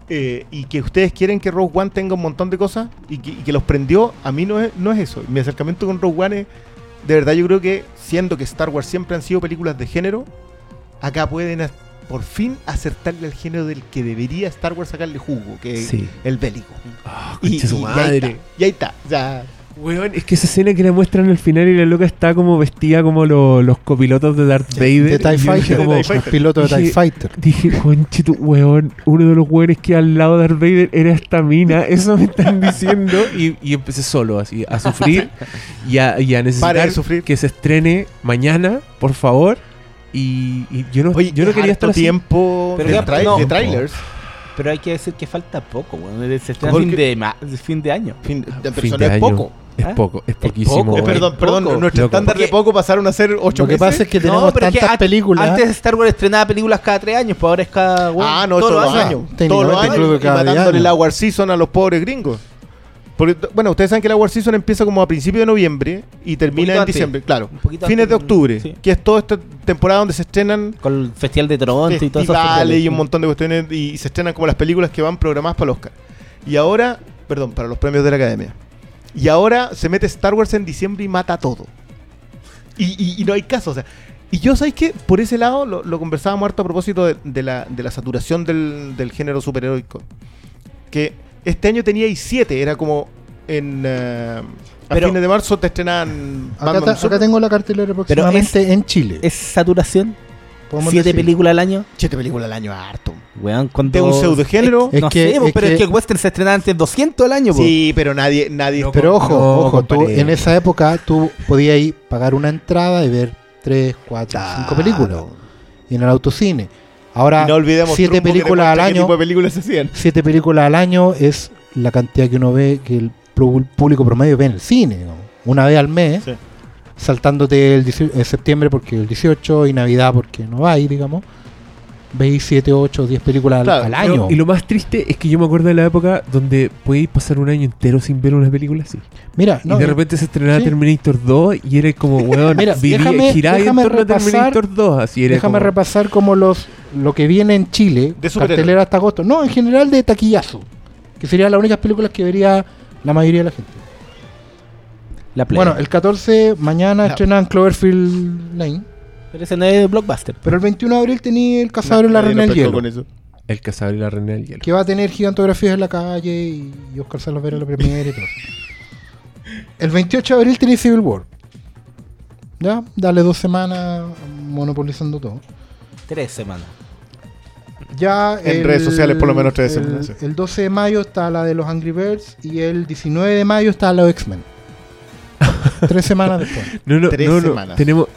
eh, y que ustedes quieren que Rogue One tenga un montón de cosas y que, y que los prendió, a mí no es, no es eso. Mi acercamiento con Rogue One es, de verdad yo creo que, siendo que Star Wars siempre han sido películas de género, acá pueden por fin acertarle al género del que debería Star Wars sacarle jugo, que es el bélico. Ah, Y, su y- y ahí madre. está, y ahí está. Sea, Weón, es que esa escena que le muestran al final y la loca está como vestida como lo- los copilotos de Darth Vader. de TIE Fighter, como- piloto de TIE Fighter. Dije, conche tu weón, uno de los weones que al lado de Darth Vader era esta mina, [laughs] eso me están diciendo. Y, y empecé solo así, a sufrir y a, y a Pare necesitar sufrir. que se estrene mañana, por favor. Y, y yo no, oye, yo no es quería estar así. tiempo Pero de, ya- tra- no. de trailers. Pero hay que decir que falta poco, weón. Se estrena Porque- fin de, fin de año. Fin, de, pero Fin de no es año. poco. Es ¿Ah? poco, es Es poquísimo. poco, Eh, perdón, perdón, poco. nuestro estándar de poco pasaron a ser 8 Lo que meses. pasa es que No, tenemos es que tantas an- películas. Antes Star Wars estrenaba películas cada tres años, pues ahora es cada. weón, ah, no, todos, los años. Todos los años y matándole año. la War Season a los pobres gringos. Porque, bueno, ustedes saben que la War Season empieza como a principios de noviembre y termina en antes. diciembre, claro. Un poquito Fines antes, de octubre, sí. que es toda esta temporada donde se estrenan Con el Festival de Toronto y todo eso. y un montón de cuestiones y se estrenan como las películas que van programadas para el Oscar. Y ahora, perdón, para los premios de la Academia. Y ahora se mete Star Wars en diciembre y mata todo. Y, y- y no hay caso, o sea. Y yo, ¿sabes qué? Por ese lado, lo, lo conversábamos harto a propósito de, de la, de la saturación del, del género superheroico. Que este año teníais siete, era como en... eh, a Pero- fines de marzo te estrenan Acá, ta- acá tengo la cartelera aproximadamente en Chile. ¿Es saturación? ¿Siete decir. películas al año? Siete películas al año, harto. Weón, cuando. De un pseudogénero. Es no que- sé, es pero que- es que Western se estrena antes 200 al año, pues. Sí, pero nadie, nadie No, Pero ojo, No, ojo, tú en esa época tú podías ir pagar una entrada y ver tres, cuatro, cinco películas. Y en el autocine. Ahora, no olvidemos siete películas al qué año, tipo de películas se hacían. siete películas al año es la cantidad que uno ve que el público promedio ve en el cine. digamos. Una vez al mes, Sí. saltándote el 18 eh, septiembre porque el 18 y Navidad porque no vais, digamos. Veis 7, 8, 10 películas al- Claro, al, Pero- año. y lo más triste es que yo me acuerdo de la época donde podéis pasar un año entero sin ver una película así. Mira, y no, de eh, repente se estrenaba sí. Terminator 2 y era como, [laughs] weón, Mira, vivía, déjame- giraba en déjame torno a repasar- Terminator 2. Así era Déjame como- repasar como los lo que viene en Chile, De cartelera hasta agosto. No, en general de taquillazo. Que serían las únicas películas que vería la mayoría de la gente. La. Bueno, el 14, mañana Ya. estrenan Cloverfield Lane. Pero ese no es blockbuster. Pero el 21 de abril tenía El Cazador y la Reina del Hielo. con eso. El cazador y la reina del hielo. Que va a tener gigantografías en la calle y, y Oscar Salazar la premiere y todo. El 28 de abril tiene Civil War. Ya, dale dos semanas monopolizando todo. Tres semanas. Ya En redes sociales, por lo menos tres el, semanas, el 12 de mayo está la de los Angry Birds y el 19 de mayo está la de los X-Men. Tres semanas después. No, no, Tres no, no, semanas. Tenemos.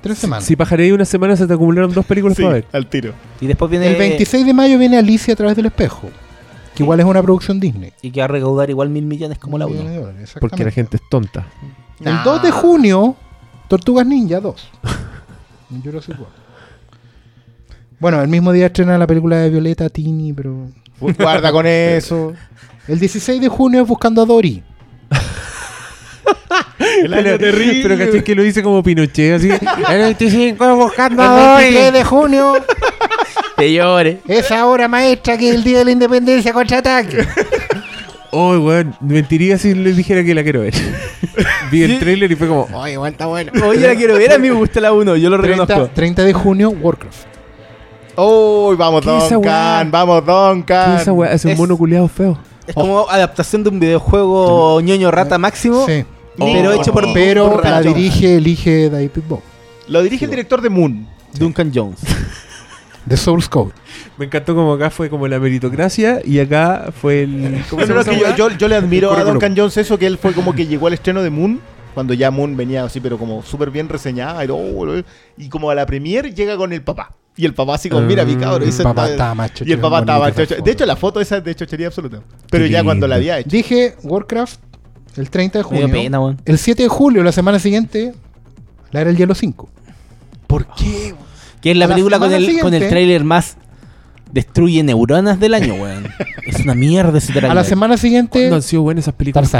Tres semanas. Si pajareí una semana se te acumularon dos películas Sí, para ver. al tiro. Y después viene. El 26 de mayo viene Alicia a través del espejo. Que igual es una producción Disney. Y que va a recaudar igual mil millones como la Un millón uno. de dólares, Porque la gente es tonta. El 2 de junio, Tortugas Ninja 2. En Jurassic World. Bueno, el mismo día estrena la película de Violeta Tini, pero. Guarda con [laughs] eso. El 16 de junio es Buscando a Dory. [laughs] [laughs] El año Pero, terrible. pero caché que lo dice como Pinochet, así. El 25 buscando El a 23 Dory. de junio Te llore. es ahora maestra que es el día de la independencia contraataque. Oh, weón, mentiría si les dijera que la quiero ver. [laughs] Vi el trailer y fue como, oh, igual está bueno. Oye, la quiero ver, a mí me gusta la 1, yo lo 30, reconozco. 30 de junio, Warcraft. ¡Uy, vamos ¿Qué es esa weá? Duncan! ¡Vamos ¿Qué Duncan! es esa weá? Es un mono culiado feo. Es como adaptación de un videojuego ñoño rata máximo, Sí. Pero hecho por Pero por la dirige, elige David Bow. Lo dirige el director de Moon. Duncan Jones. De Source Code. Me encantó como acá fue como la meritocracia y acá fue el... ¿Cómo no, que yo, weá? yo- yo le admiro a. Duncan Jones eso, que él fue como que llegó al estreno de Moon, cuando ya Moon venía así, pero como súper bien reseñada, y, oh, y como a la premier llega con el papá. Y el papá así como, mira mi cabrón. El papá está- estaba más chocho, Y el papá estaba foto. De hecho, la foto esa es de chochería absoluta. Pero Qué ya cuando la había hecho. Dije Warcraft el 30 de Me dio junio. pena, weón. El 7 de julio, la semana siguiente, la era el Hielo 5. ¿Por qué? Que es la A la película con el, con el tráiler más destruye neuronas del año, weón. [laughs] es una mierda ese A la semana siguiente, ¿Cuándo han sido buenas esas películas?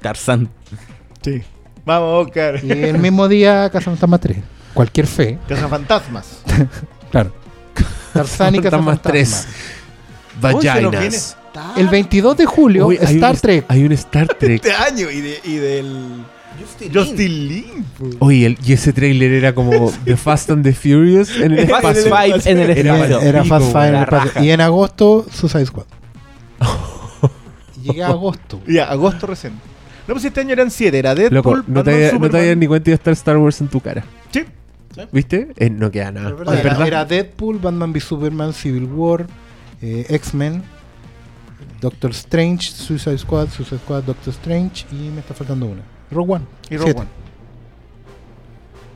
Tarzán. Sí. Vamos, Oscar. y el mismo día, Cazafantasmas 3. Cualquier fe. Cazafantasmas. [laughs] Claro. Tarzán y Fantasmas Cazafantasmas. 3. Uy, Vaginas. El 22 de julio, Uy, Star un- Trek. Hay un Star [laughs] Trek. Este año y, de, y del. Justin Lin. Oye, el- y ese trailer era como The Fast and the Furious en el [laughs] Fast espacio. Five en el Era espacio. Era Fast Five en el espacio. Y en agosto, Suicide Squad. Llegué a agosto. [laughs] Ya, agosto recién. No, pues este año eran siete. Era Deadpool, Loco, no te, Batman, no te Superman. habías ni cuenta de estar Star Wars en tu cara. Sí. ¿Viste? Eh, no queda nada. Verdad, era, era Deadpool, Batman v Superman, Civil War, eh, X-Men, Doctor Strange, Suicide Squad, Suicide Squad, Doctor Strange y me está faltando una. Rogue One. Y Rogue Siete. One.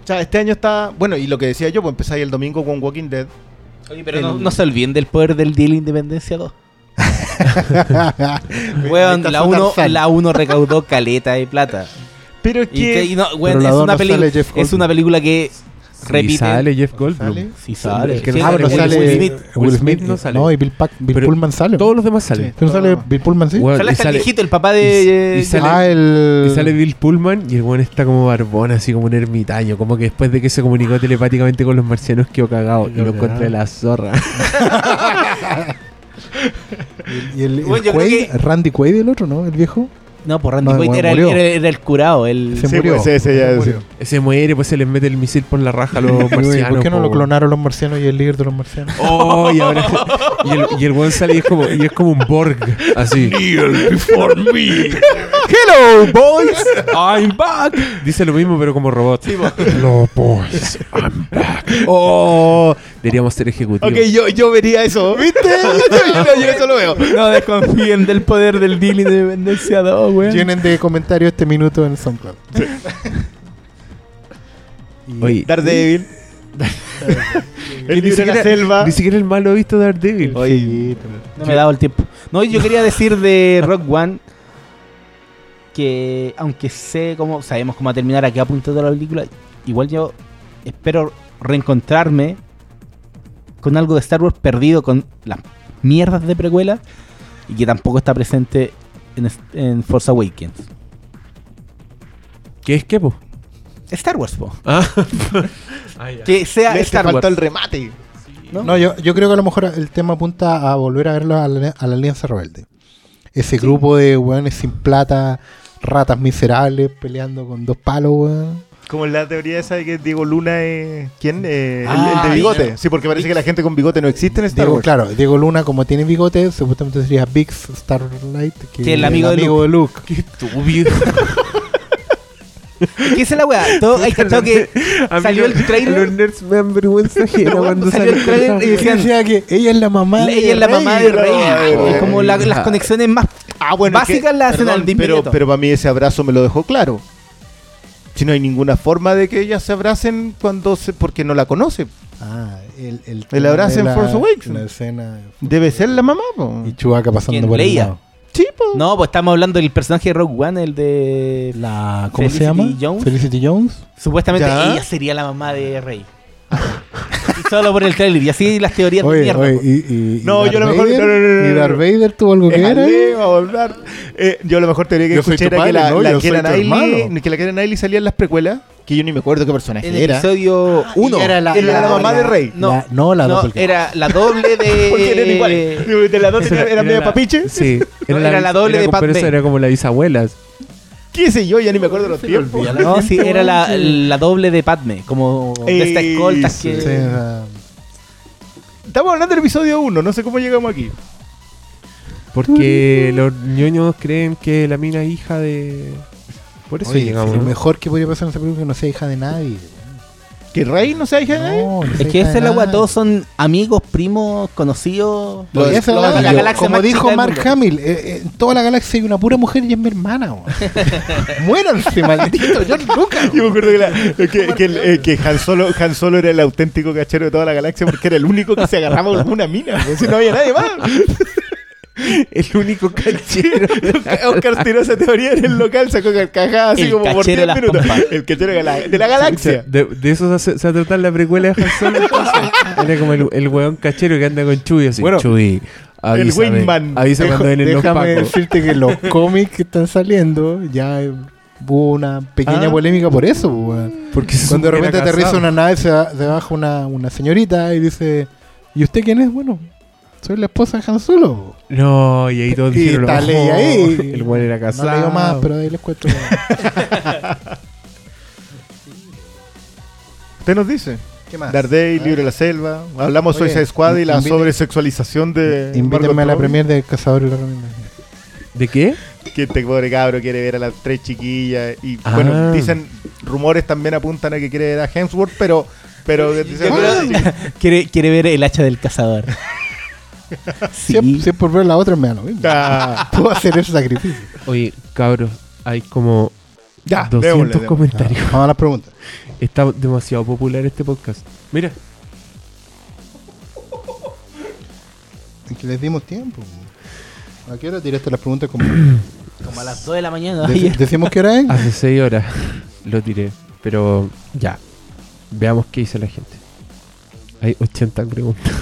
O sea, este año está. Bueno, y lo que decía yo, pues empezáis el domingo con Walking Dead. Oye, pero no, no se olviden del poder del Día de la Independencia 2. [laughs] Weón, la su 1 Tarzán. la uno recaudó caleta de plata. Pero es Y que, y que. no, weón, Pero la es, peli- una película que Repite. sale Jeff Goldblum. ¿Sale? Sí sale. El que no Ah, sale pero sale Will Smith. Will Smith no sale. No, y Bill, Pac- Bill Pero Pullman sale. Todos los demás salen. ¿Que no sale Bill Pullman, sí? Sale hasta el viejito, el papá de. y sale- ah, el... Y sale Bill Pullman y el weón está como barbón, así como un ermitaño. Como que después de que se comunicó telepáticamente con los marcianos quedó cagado y lo encontré cagado. la zorra. Y el, el Bueno, yo Quaid, creo que- Randy Quaid, el otro, ¿no? El viejo. No, por Randy No, Quaid era, era, era el curado. El... Se Sí, murió. pues, ese ya Se es- murió. Se muere, pues se les mete el misil por la raja a los [laughs] marcianos. ¿Por qué no po. lo clonaron los marcianos y el líder de los marcianos? [laughs] Oh, y ahora. Y el, y el weón sale y es como, y es como un Borg, así. Hello, boys. I'm back. Dice lo mismo, pero como robot. Los boys. Oh, deberíamos ser ejecutivos. Ok, yo, yo vería eso. ¿Viste? [laughs] yo, yo eso lo veo. No desconfíen del poder del Día de la Independencia 2, weón. Llenen de comentarios este minuto en SoundCloud. [laughs] Oye, Daredevil. libro de la siquiera- selva. Ni siquiera el malo visto Daredevil. Oye, No me he dado el tiempo. No, yo quería decir de Rock One que aunque sé cómo sabemos cómo va a terminar a qué apunta toda la película, igual yo espero reencontrarme con algo de Star Wars perdido con las mierdas de precuela y que tampoco está presente en, Force Awakens. ¿Qué es qué, po? Star Wars, po. Ah. [laughs] Que sea Le- Star faltó el remate. ¿no? No, yo, yo creo que a lo mejor el tema apunta a volver a verlo a la, a la Alianza Rebelde. Ese grupo de weones sin plata, ratas miserables, peleando con dos palos, weón. Como la teoría esa de que Diego Luna es. ¿Quién? Eh, el- Ah, el, de bigote. claro. Sí, porque parece que la gente con bigote no existe en Star Diego, Wars. claro, Diego Luna, como tiene bigote, supuestamente sería Big Starlight, que, Que el amigo de de Luke. Qué estúpido. ¿Qué es la weá? Todo, hay cachado que mí salió el trailer. Los nerds me dan vergüenza ajena cuando Salió el trailer y decían, decía que ella es la mamá de ella es la mamá de Rey. Rey. Es como la- las conexiones más Ah, bueno, que- básicas las hacen al pero, pero para mí ese abrazo me lo dejó claro. Si no hay ninguna forma de que ellas se abracen cuando se, porque no la conoce. Ah, el, el, El abrazo en la- Force Awakens. La escena. Debe ser la mamá, po. Y Chewbacca pasando por el Leia. lado. Sí, po. No, pues estamos hablando del personaje de Rogue One, el de. La, ¿Cómo Felicity se llama? Jones. Felicity Jones. Supuestamente Ya. ella sería la mamá de Rey. Solo por el trailer. Y así las teorías de Oye, mierda. oye, y, y- y No, yo Darth a lo mejor- Vader- no, no, no, no, ¿Y no. Darth Vader tuvo algo que ver. Eh, yo lo mejor teoría que Yo escuché era que padre, la, ¿no? la Yo Keira Knightley, que la Keira Knightley salía en las precuelas, que yo ni me acuerdo qué personaje el era. episodio 1. Y era la, Era la mamá de Rey. No, La- no, la no, doppelganger. era la doble [laughs] de. Porque eran iguales. [laughs] De las dos tenían- eran medio la- papiches. Sí, [laughs] No, era la doble era de Pat Pero eso era como la bisabuela. ¿Qué sé yo? Ya ni me acuerdo de los tiempos. No, sí, era la, doble de Padme. Como de estas escoltas sí, que. Sí, Estamos hablando del episodio 1, no sé cómo llegamos aquí. Porque los ñoños creen que la mina es hija de. Por eso oye, llegamos. lo mejor que podría pasar en esa película es que no sea hija de nadie. ¿Que Rey no sea hija de nadie? No, no Es que hija esa de es la weá, nadie. todos son amigos, primos, conocidos. Lo- es la- la como dijo Mark. Hamill, eh, eh, en toda la galaxia hay una pura mujer y es mi hermana. Muéranse, [laughs] maldito. George Lucas. Yo me acuerdo que, la- que, que el- eh, que Han, Solo, Han Solo era el auténtico cachero de toda la galaxia porque era el único que se agarraba con una mina. si no había nadie más. [laughs] El único canchero. Oscar tiró esa teoría en el local, sacó carcajadas así El como por cachero de 10 las minutos. pompas. El cachero de la, de la galaxia. de, de eso se, se va a tratar la precuela de Han Solo. [laughs] Era como el, el weón cachero que anda con Chuy así. Bueno, Chuy, avísame. Wingman. Avisa Dejo- cuando vienen los déjame decirte que los [laughs] cómics que están saliendo ya hubo una pequeña Ah. polémica por eso. weón. Porque Cuando de repente aterriza una nave, se, se baja una, una señorita y dice: ¿Y usted quién es? Bueno, soy la esposa de Han Solo. No, y ahí todos Y dijeron. "Oh, ley ahí. El weón era casado. No le digo más, pero ahí les cuento. Usted [laughs] nos dice. ¿Qué más? Dardey, Libro de la Selva. Hablamos Oye, Suicide Squad y la sobresexualización de. Invítenme a la premier del Cazador y la Ramírez. ¿De qué? Que este pobre cabro quiere ver a las tres chiquillas. Y Ah. bueno, dicen, rumores también apuntan a que quiere ver a Hemsworth, pero. Pero [laughs] dicen, "Ah, [laughs] quiere, quiere ver el hacha del cazador. Si, Sí. es, si es por ver la otra, me da lo mismo. ah". Puedo hacer ese sacrificio. Oye, cabros, hay como Ya, 200 démosle, démosle. comentarios. Vamos a las preguntas. Está demasiado popular este podcast. Mira, Es que les dimos tiempo. ¿A qué hora tiraste las preguntas? Como... [clears throat] Como a las 2 de la mañana. Ayer. [laughs] ¿Decimos qué hora es? hace 6 horas lo tiré. Pero ya, veamos qué dice la gente. Hay 80 preguntas.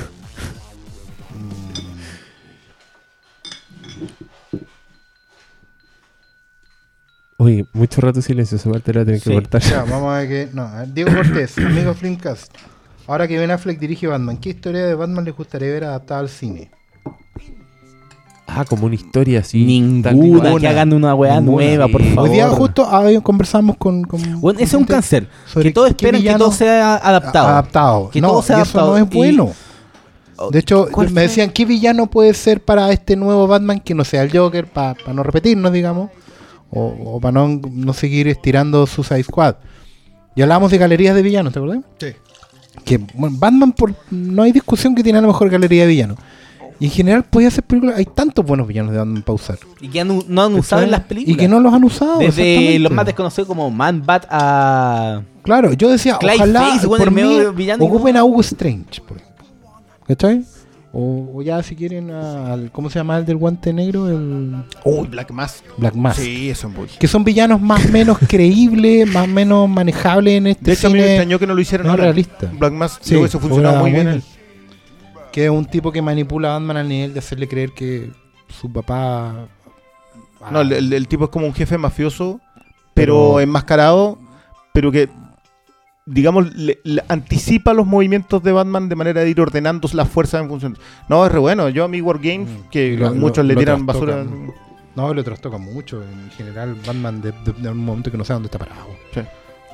Oye, mucho rato silencio, esa parte la tener que cortar. Ya, vamos a ver. No, ver, Diego Cortés, [coughs] amigo Flimcast. Ahora que Ben Affleck dirige Batman, ¿qué historia de Batman les gustaría ver adaptada al cine? Ah, como una historia así. Ninguna, que hagan una weá nueva, por favor. Hoy día justo ah, conversamos con. con Bueno, ese es un cáncer. Que todos esperan que todo sea adaptado. Adaptado. Que no, todo sea y eso adaptado. no es Y- bueno. De hecho, ¿Cuál me fue? decían, ¿qué villano puede ser para este nuevo Batman que no sea el Joker, para no repetirnos, digamos? O, para no, no seguir estirando Suicide Squad. Y hablábamos de galerías de villanos, ¿te acuerdas? Sí. Que bueno, Batman, por, no hay discusión que tiene la mejor galería de villanos. Y en general, puede hacer películas. Hay tantos buenos villanos de Batman para usar. Y que han- no han usado en las películas. Y que no los han usado. Desde los más desconocidos como Man Bat a. Claro, yo decía, ojalá por mí ocupen a Hugo Strange, por ejemplo. ¿Cachai? O, o ya si quieren al, ¿cómo se llama el del guante negro? El Uy, Black Mask. Black Mask. Sí, eso es. Que son villanos más o menos [laughs] creíbles, más o menos manejables en este De hecho, a mí me extrañó que no lo hicieran no ahora. realista. Black Mask, Sí, eso funcionaba muy bien. Que es un tipo que manipula a Batman al nivel de hacerle creer que su papá... No, el, el- el tipo es como un jefe mafioso, Pero- pero, enmascarado, pero que, digamos, le- le anticipa los movimientos de Batman de manera de ir ordenando las fuerzas en función. No, es re bueno. Yo a mi Wargames, Mm. que lo- muchos lo- le tiran basura. No, lo trastoca mucho. En general, Batman de, de- de un momento que no sabe dónde está parado.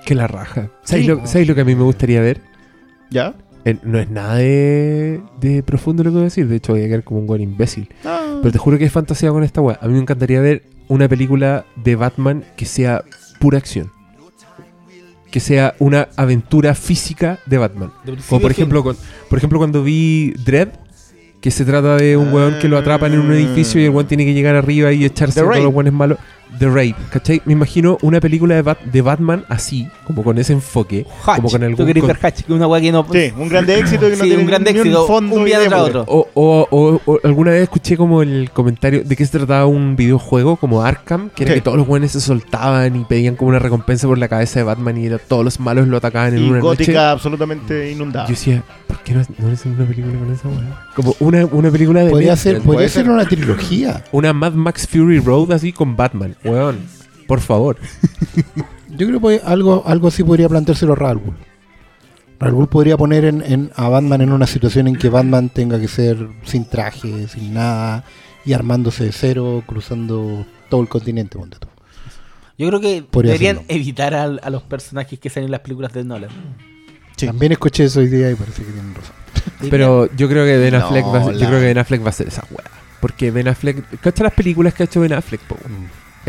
Que la raja. ¿Sabes, Sí. lo, sabes lo que a mí me gustaría ver? ¿Ya? Eh, no es nada de, de profundo lo que voy a decir. De hecho, voy a quedar como un buen imbécil. Pero te juro que es fantasía con esta weá. A mí me encantaría ver una película de Batman que sea pura acción. Que sea una aventura física de Batman. Como por ejemplo, con- por ejemplo cuando vi Dread, que se trata de un weón que lo atrapan en un edificio y el weón tiene que llegar arriba y echarse a todos los weones malos. The Rape, ¿cachai? Me imagino una película de, Bat- de Batman así, como con ese enfoque, Hatch. como con Tú algún querés con- ver Hatch, que una que no. Sí, un grande éxito que no Sí, tiene un grande éxito, fondo un día tras otro. O, o- o- o alguna vez escuché como el comentario de que se trataba un videojuego como Arkham, que era Sí. que todos los buenos se soltaban y pedían como una recompensa por la cabeza de Batman y era, todos los malos lo atacaban en Y una gótica noche. absolutamente inundada. Yo decía, ¿por qué no, no hacen una película con esa weá? Como una, una película de Podría ser, podría ser. una trilogía. Una Mad Max Fury Road así con Batman, weón. Por favor. [laughs] Yo creo que algo, algo así podría planteárselo Raúl. Ghul. Raúl Ghul podría poner en, en- a Batman en una situación en que Batman tenga que ser sin traje, sin nada, y armándose de cero, cruzando todo el continente. ponte tú. Yo creo que Podría deberían hacerlo. evitar al- a, los personajes que salen en las películas de Nolan. Sí. También escuché eso hoy día y parece que tienen razón. Pero yo creo que Ben No, Affleck va a ser, yo creo que Ben Affleck va a hacer esa weá. Porque Ben Affleck, ¿cachai las películas que ha hecho Ben Affleck, po?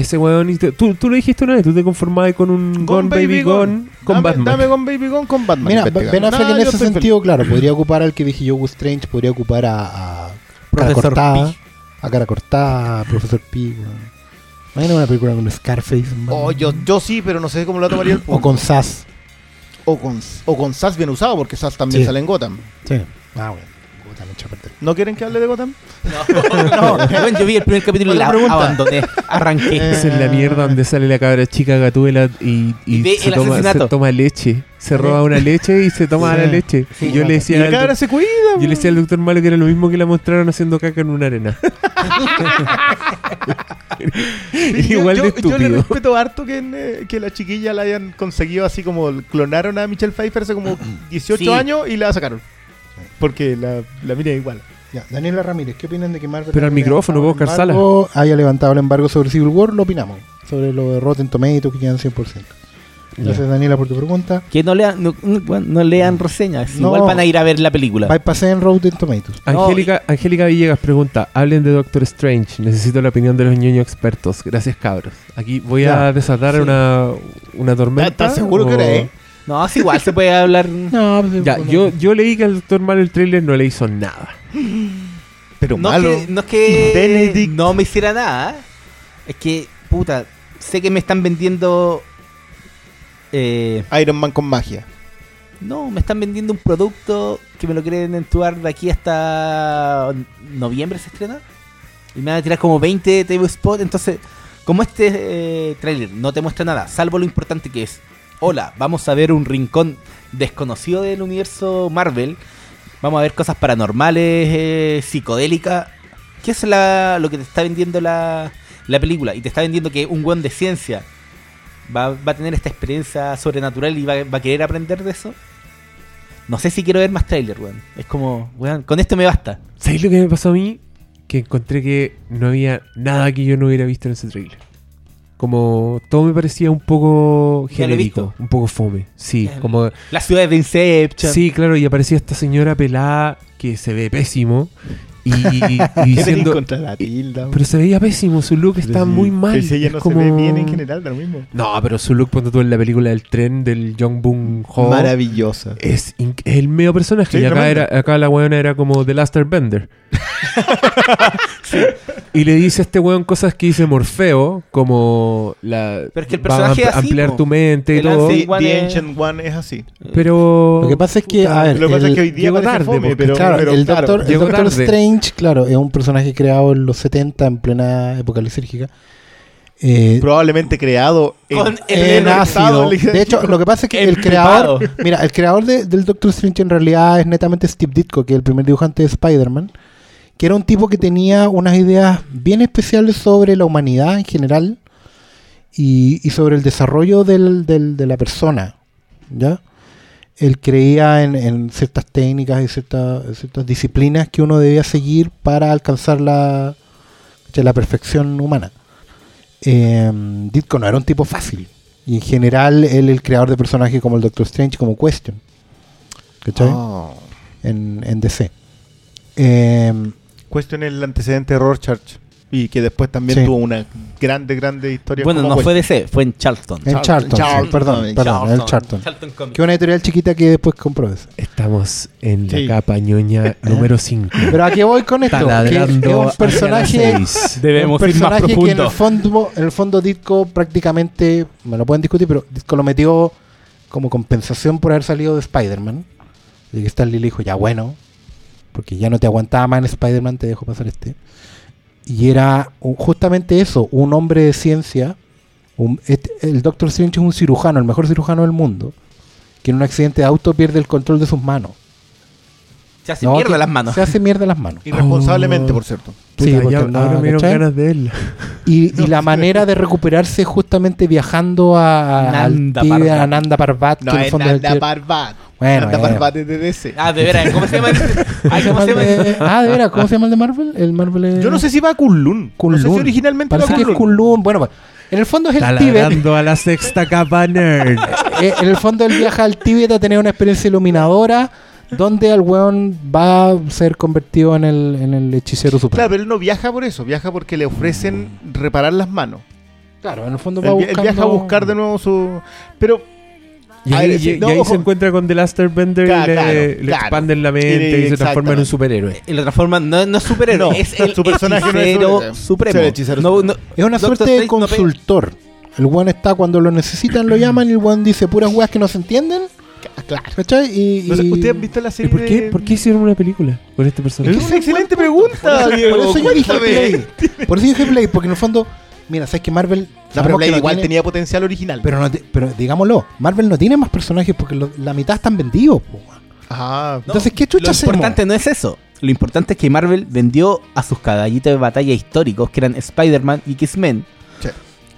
Ese weón, y te- tú, tú lo dijiste una vez, tú te conformabas con un Gone, Baby Gone con dame, Batman. Dame Gone Baby Gone con Batman. Mira. Ben Affleck No, en ese sentido, claro, podría ocupar al que dije yo, Gus Strange, podría ocupar a, a cara Profesor cortada, a cara cortada, a Profesor weón. Imagina una película con Scarface. Oh, yo, yo sí, pero no sé cómo lo tomaría el o con Sass. o con o con Sass bien usado, porque Sass también Sí. sale en Gotham. Sí. Ah, bueno. Perder. ¿No quieren que hable de Gotham? No, weón, [laughs] yo vi el primer capítulo y la pregunta. abandoné. Arranqué. Esa es la mierda donde sale la cabra chica Gatúbela y, y Y ve se, toma, asesinato. se toma leche. Se roba una leche y se toma Sí. la leche. Sí. y yo le Y decía la al cabra se cuida. yo le decía al doctor Malo que era lo mismo que la mostraron haciendo caca en una arena. [laughs] Sí, Igual yo, de yo- yo le estúpido. respeto harto que, eh, que la chiquilla la hayan conseguido así como clonaron a Michelle Pfeiffer hace como 18 Sí. años y la sacaron. Porque la, la mira igual. Ya, Daniela Ramírez, ¿qué opinan de que Marvel Pero al micrófono, buscar embargo- Haya levantado el embargo sobre Civil War, lo opinamos. Sobre lo de Rotten Tomatoes que quedan 100%. Gracias, Daniela, por tu pregunta. Que no lean, no, no- bueno, no lean reseñas. No. Igual van a ir a ver la película. Bypassé en Rotten Tomatoes. No, Angélica, Angélica Villegas pregunta, hablen de Doctor Strange, necesito la opinión de los ñoños expertos. Gracias cabros. Aquí voy Ya, a desatar sí. una, una tormenta. ¿Estás seguro que o- era, eh? No, es igual se puede hablar. [laughs] No, pues, Ya, bueno, yo, yo leí que al Doctor Malo el trailer no le hizo nada. Pero no malo. Es que, no es que Benedict. no me hiciera nada. Es que, puta, sé que me están vendiendo. Eh, Iron Man con magia. no, me están vendiendo un producto que me lo quieren entubar de aquí hasta noviembre se estrena. Y me van a tirar como 20 TV spot. Entonces, como este eh, trailer no te muestra nada, salvo lo importante que es. Hola, vamos a ver un rincón desconocido del universo Marvel. Vamos a ver cosas paranormales, eh, psicodélicas. ¿Qué es la- lo que te está vendiendo la, la película? Y te está vendiendo que un buen de ciencia va, va a tener esta experiencia sobrenatural y va, va a querer aprender de eso. No sé si quiero ver más trailer, weón. Es como, weón, con esto me basta. ¿Sabéis lo que me pasó a mí? Que encontré que no había nada que yo no hubiera visto en ese trailer. Como todo me parecía un poco genérico, un poco fome. Sí, como Las ciudades de Inception. Sí, claro, y aparecía esta señora pelada que se ve pésimo y, y ¿Qué tenéis [laughs] diciendo contra la tilda? pero se veía pésimo, su look está muy mal. Si ella es no como- se ve bien en general, da lo mismo. No, pero su look cuando tú en la película del tren del Jong Boon Ho Maravillosa. es, el medio personaje. Sí, y acá, era, acá la weona era como The Last Bender. [laughs] Y le dice a este weón cosas que dice Morfeo, como la Pero es que el va a personaje es así, ampliar tu mente y El todo. Ancient Sí, One The es- Ancient One es así. Pero Lo que pasa es que, a ver, Lo que pasa el- es que hoy día llegó parece tarde, fome, porque, pero, claro, pero el claro, Doctor, el llegó Doctor tarde. Claro, es un personaje creado en los 70 en plena época lisérgica. Eh, probablemente creado en, en ácido. De hecho, lo que pasa es que el creador, mira, el creador de- del Doctor Strange en realidad es netamente Steve Ditko, que es el primer dibujante de Spider-Man, que era un tipo que tenía unas ideas bien especiales sobre la humanidad en general y, y sobre el desarrollo del- del- de la persona, ¿ya? Él creía en, en ciertas técnicas y ciertas, ciertas disciplinas que uno debía seguir para alcanzar la, la perfección humana eh, Ditko no era un tipo fácil. Y en general, él el creador de personajes como el Doctor Strange, como Question. ¿Cachai? Oh. En, en DC. Eh, Cuestión el antecedente de Rorschach. Y que después también Sí. tuvo una grande, grande historia. Bueno, como no fue West. DC, fue en Charlton. En Charlton, Charlton, sí, Charlton, perdón, en perdón, en Charlton. Charlton. Que una editorial chiquita que después compró eso. Estamos en la Sí. capa ñoña [laughs] número 5. Pero a qué voy con esto? Que es un personaje. Debemos un ir más personaje que en el fondo, en el fondo Ditko prácticamente, me lo pueden discutir, pero Ditko lo metió como compensación por haber salido de Spider-Man. Y que Stanley le dijo, ya bueno, porque ya no te aguantaba más en Spider-Man, te dejo pasar este. Y era justamente eso, un hombre de ciencia. este- el Doctor Strange es un cirujano, el mejor cirujano del mundo, que en un accidente de auto pierde el control de sus manos. Se hace No, mierda que las manos. Se hace mierda las manos. Irresponsablemente, Oh. por cierto. Sí, porque ya- no, ahora me dieron ¿cachai? ganas de él. Y, [laughs] y la manera de recuperarse es justamente viajando a, Nanda Tibet, Parbat. a Nanda Parbat. No que en el fondo Nanda que- Parbat. Bueno, Nanda eh. Parbat es de DC. Ah, de veras, ¿cómo se llama? Ay, [laughs] ¿cómo se llama? de- ah, de veras, ¿cómo se llama el de Marvel? El Marvel es- Yo no sé si va a Kunlun. No sé si originalmente Parece va que a es Kunlun. Bueno, pues, en el fondo es el Tíbet. A la sexta capa nerd. [laughs] Eh, en el fondo él viaja al Tíbet a tener una experiencia iluminadora donde el weón va a ser convertido en el, en el hechicero supremo. Claro, pero él no viaja por eso. Viaja porque le ofrecen reparar las manos. Claro, en el fondo va él buscando... viaja a buscar de nuevo su... Pero Y ahí, ver, y- sí, y no, ahí ojo. se encuentra con The Last Airbender Claro, y le, claro, le claro. expanden la mente Y- y, se transforma en un superhéroe. Y lo transforma, no, no es superhéroe, No, es el su personaje no es hechicero supremo. El hechicero No, supremo. no- Es una Doctor suerte de consultor. El weón está cuando lo necesitan, lo llaman y el weón dice puras weas que no se entienden. [laughs] claro. ¿Cachai? Y, No sé, y- ¿Ustedes han visto la ¿Y serie por qué, de- por qué hicieron una película con este personaje? Es una excelente Por pregunta, eso, Diego. [laughs] por eso yo dije. Play. Por eso dije Play, porque en el fondo, mira, sabes que Marvel. No, pero Blade no igual tiene- tenía potencial original. Pero, no te- pero digámoslo, Marvel no tiene más personajes porque lo- la mitad están vendidos. po. Ajá. No, Entonces, ¿qué Lo chucha hacemos? importante no es eso. Lo importante es que Marvel vendió a sus caballitos de batalla históricos, que eran Spider-Man y X-Men. Sí.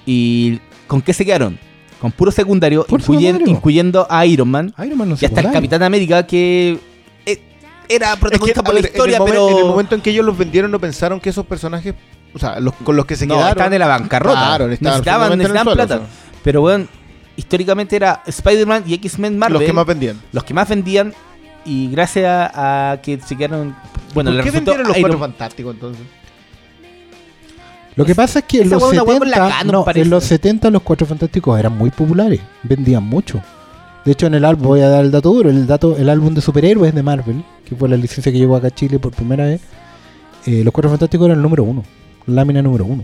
¿Y con qué se quedaron? Con puro secundario, Puro incluyen- secundario. incluyendo a Iron Man. Iron Man no Y hasta el. Capitán América, que eh, era Es que, protagonista por ver, la historia, en, pero. en el momento en que ellos los vendieron, no pensaron que esos personajes, o sea, los, con los que se no, quedaron. estaban en la bancarrota. Claro, estaban necesitaban necesitaban suelo, plata. o sea, Pero bueno, históricamente era Spider-Man y X-Men Marvel. los que más vendían. los que más vendían. Y gracias a, a que se quedaron. Bueno, ¿Por qué resultó vendieron los Iron- cuatro fantásticos entonces? Lo que pasa es que en los, weá es una weá 70, con la Canon, no, parece. en los 70 los Cuatro Fantásticos eran muy populares, vendían mucho. De hecho, en el álbum, voy a dar el dato duro, el dato el álbum de superhéroes de Marvel, que fue la licencia que llegó acá a Chile por primera vez, eh, los Cuatro Fantásticos eran el número uno, lámina número uno.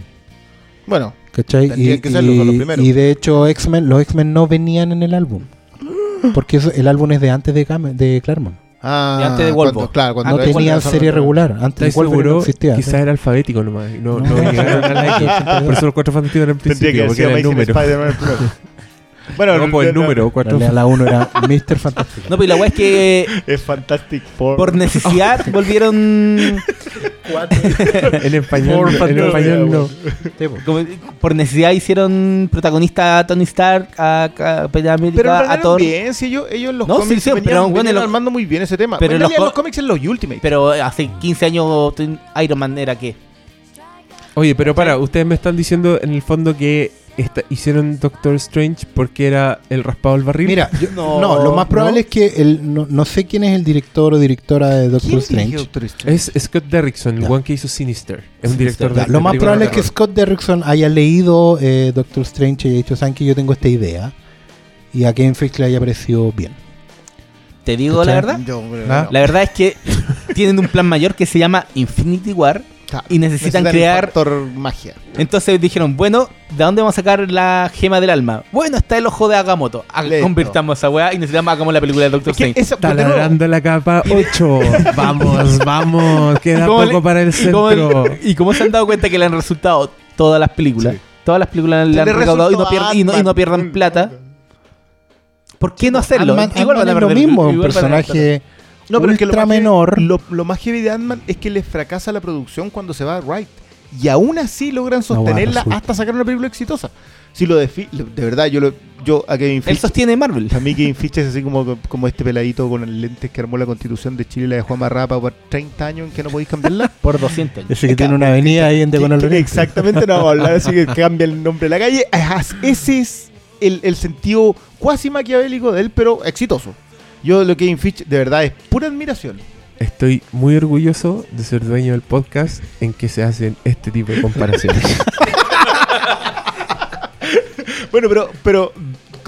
Bueno, ¿Cachai? Tendrían Y, que serlo, son los y- primeros. y de hecho, X-Men, los X-Men no venían en el álbum. Porque eso- el álbum es de antes de, Cam- de Claremont. Ah, Y antes de cuando- Wolf. claro, cuando No tenían serie regular. Antes ¿Estás de seguro? no existía. Quizás era alfabético nomás. No, no, No. llegaron a la X. Por eso los cuatro fantásticos eran el Tendría que principio, porque era el número. Bueno, No, pues el número, En cuatro. la 1 era [laughs] Mr. Fantástico. No, pero la weá es que [laughs] Es Fantastic Four. por necesidad [laughs] volvieron. En español, Por en español no. como- por necesidad hicieron protagonista a Tony Stark, a Capitán América, Pero a Thor. bien, si ellos, ellos en los No, sí, cómics sí, venían, pero, bueno, venían en los- armando muy bien ese tema. pero en en los los cómics en los Ultimate. Pero hace 15 años Iron Man era qué? Oye, pero para, ustedes me están diciendo en el fondo que esta- hicieron Doctor Strange porque era el raspado del barril. Mira, yo- No, no, lo más probable ¿no? es que el, no, no sé quién es el director o directora de Doctor ¿Quién Strange. dirigió Doctor Strange? es Scott Derrickson, el one que hizo Sinister. Es un director de Lo de más probable es que. Scott Derrickson haya leído eh, Doctor Strange y haya dicho, ¿saben que yo tengo esta idea? Y a Kevin Feige le haya parecido bien. ¿Te digo la verdad? Yo, Ah. no. La verdad es que tienen un plan mayor que se llama Infinity War. Claro, y necesitan crear- factor magia. Entonces dijeron, bueno, ¿de dónde vamos a sacar la gema del alma? Bueno, está el ojo de Agamotto. Ah, Listo. Convirtamos esa weá y necesitamos hagamos la película de Doctor Strange. nuevo, Taladrando la capa 8. [laughs] vamos, vamos. Queda ¿Cómo poco le- para el ¿Y cómo- centro. Y como se han dado cuenta que le han resultado todas las películas, Sí. todas las películas le han recaudado y no, resultó pierden, y, no, y no Ant-Man. pierdan plata, ¿por qué no hacerlo? Igual van a es lo perder- mismo, un perder personaje No, pero es que lo ultra más, heavy- menor. lo, lo más heavy de Ant-Man es que les fracasa la producción cuando se va Wright. Y aún así logran No, bueno, sostenerla hasta sacar una película exitosa. Si lo de, Fi- de verdad, yo, lo, yo a Kevin Él Feige, sostiene Marvel. a mí Kevin Feige es así como, como este peladito con el lentes que armó la constitución de Chile y la dejó amarrada por 30 años en que no podéis cambiarla. [laughs] Por 200 años. Ese que tiene una avenida ahí en Oriente. Exactamente, no vamos a hablar así que [laughs] cambia el nombre de la calle. Ese es el, el sentido cuasi maquiavélico de él, pero exitoso. Yo lo que Kevin Feige, de verdad, es pura admiración. estoy muy orgulloso de ser dueño del podcast en que se hacen este tipo de comparaciones. [laughs] Bueno, pero, pero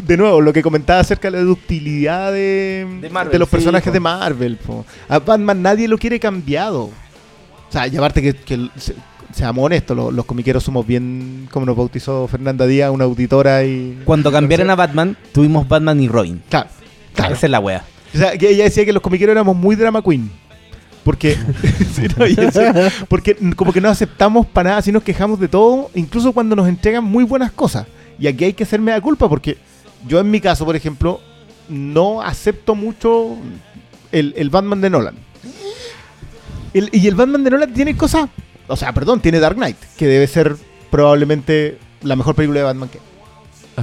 de nuevo, lo que comentaba acerca de la ductilidad de, De Marvel, de los sí, personajes po. de Marvel. po. A Batman nadie lo quiere cambiado. O sea, y aparte que, que se- seamos honestos, lo- los, comiqueros somos bien, como nos bautizó Fernanda Díaz, una auditora y... Cuando cambiaron a Batman, tuvimos Batman y Robin. Claro, claro. Esa es la wea. O sea, que ella decía que los comiqueros éramos muy drama queen. Porque, [laughs] sí, no, porque como que no aceptamos para nada, si nos quejamos de todo, incluso cuando nos entregan muy buenas cosas. Y aquí hay que hacerme la culpa, porque yo en mi caso, por ejemplo, no acepto mucho el, el Batman de Nolan. El- y el Batman de Nolan tiene cosas, o sea, perdón, tiene Dark Knight, que debe ser probablemente la mejor película de Batman que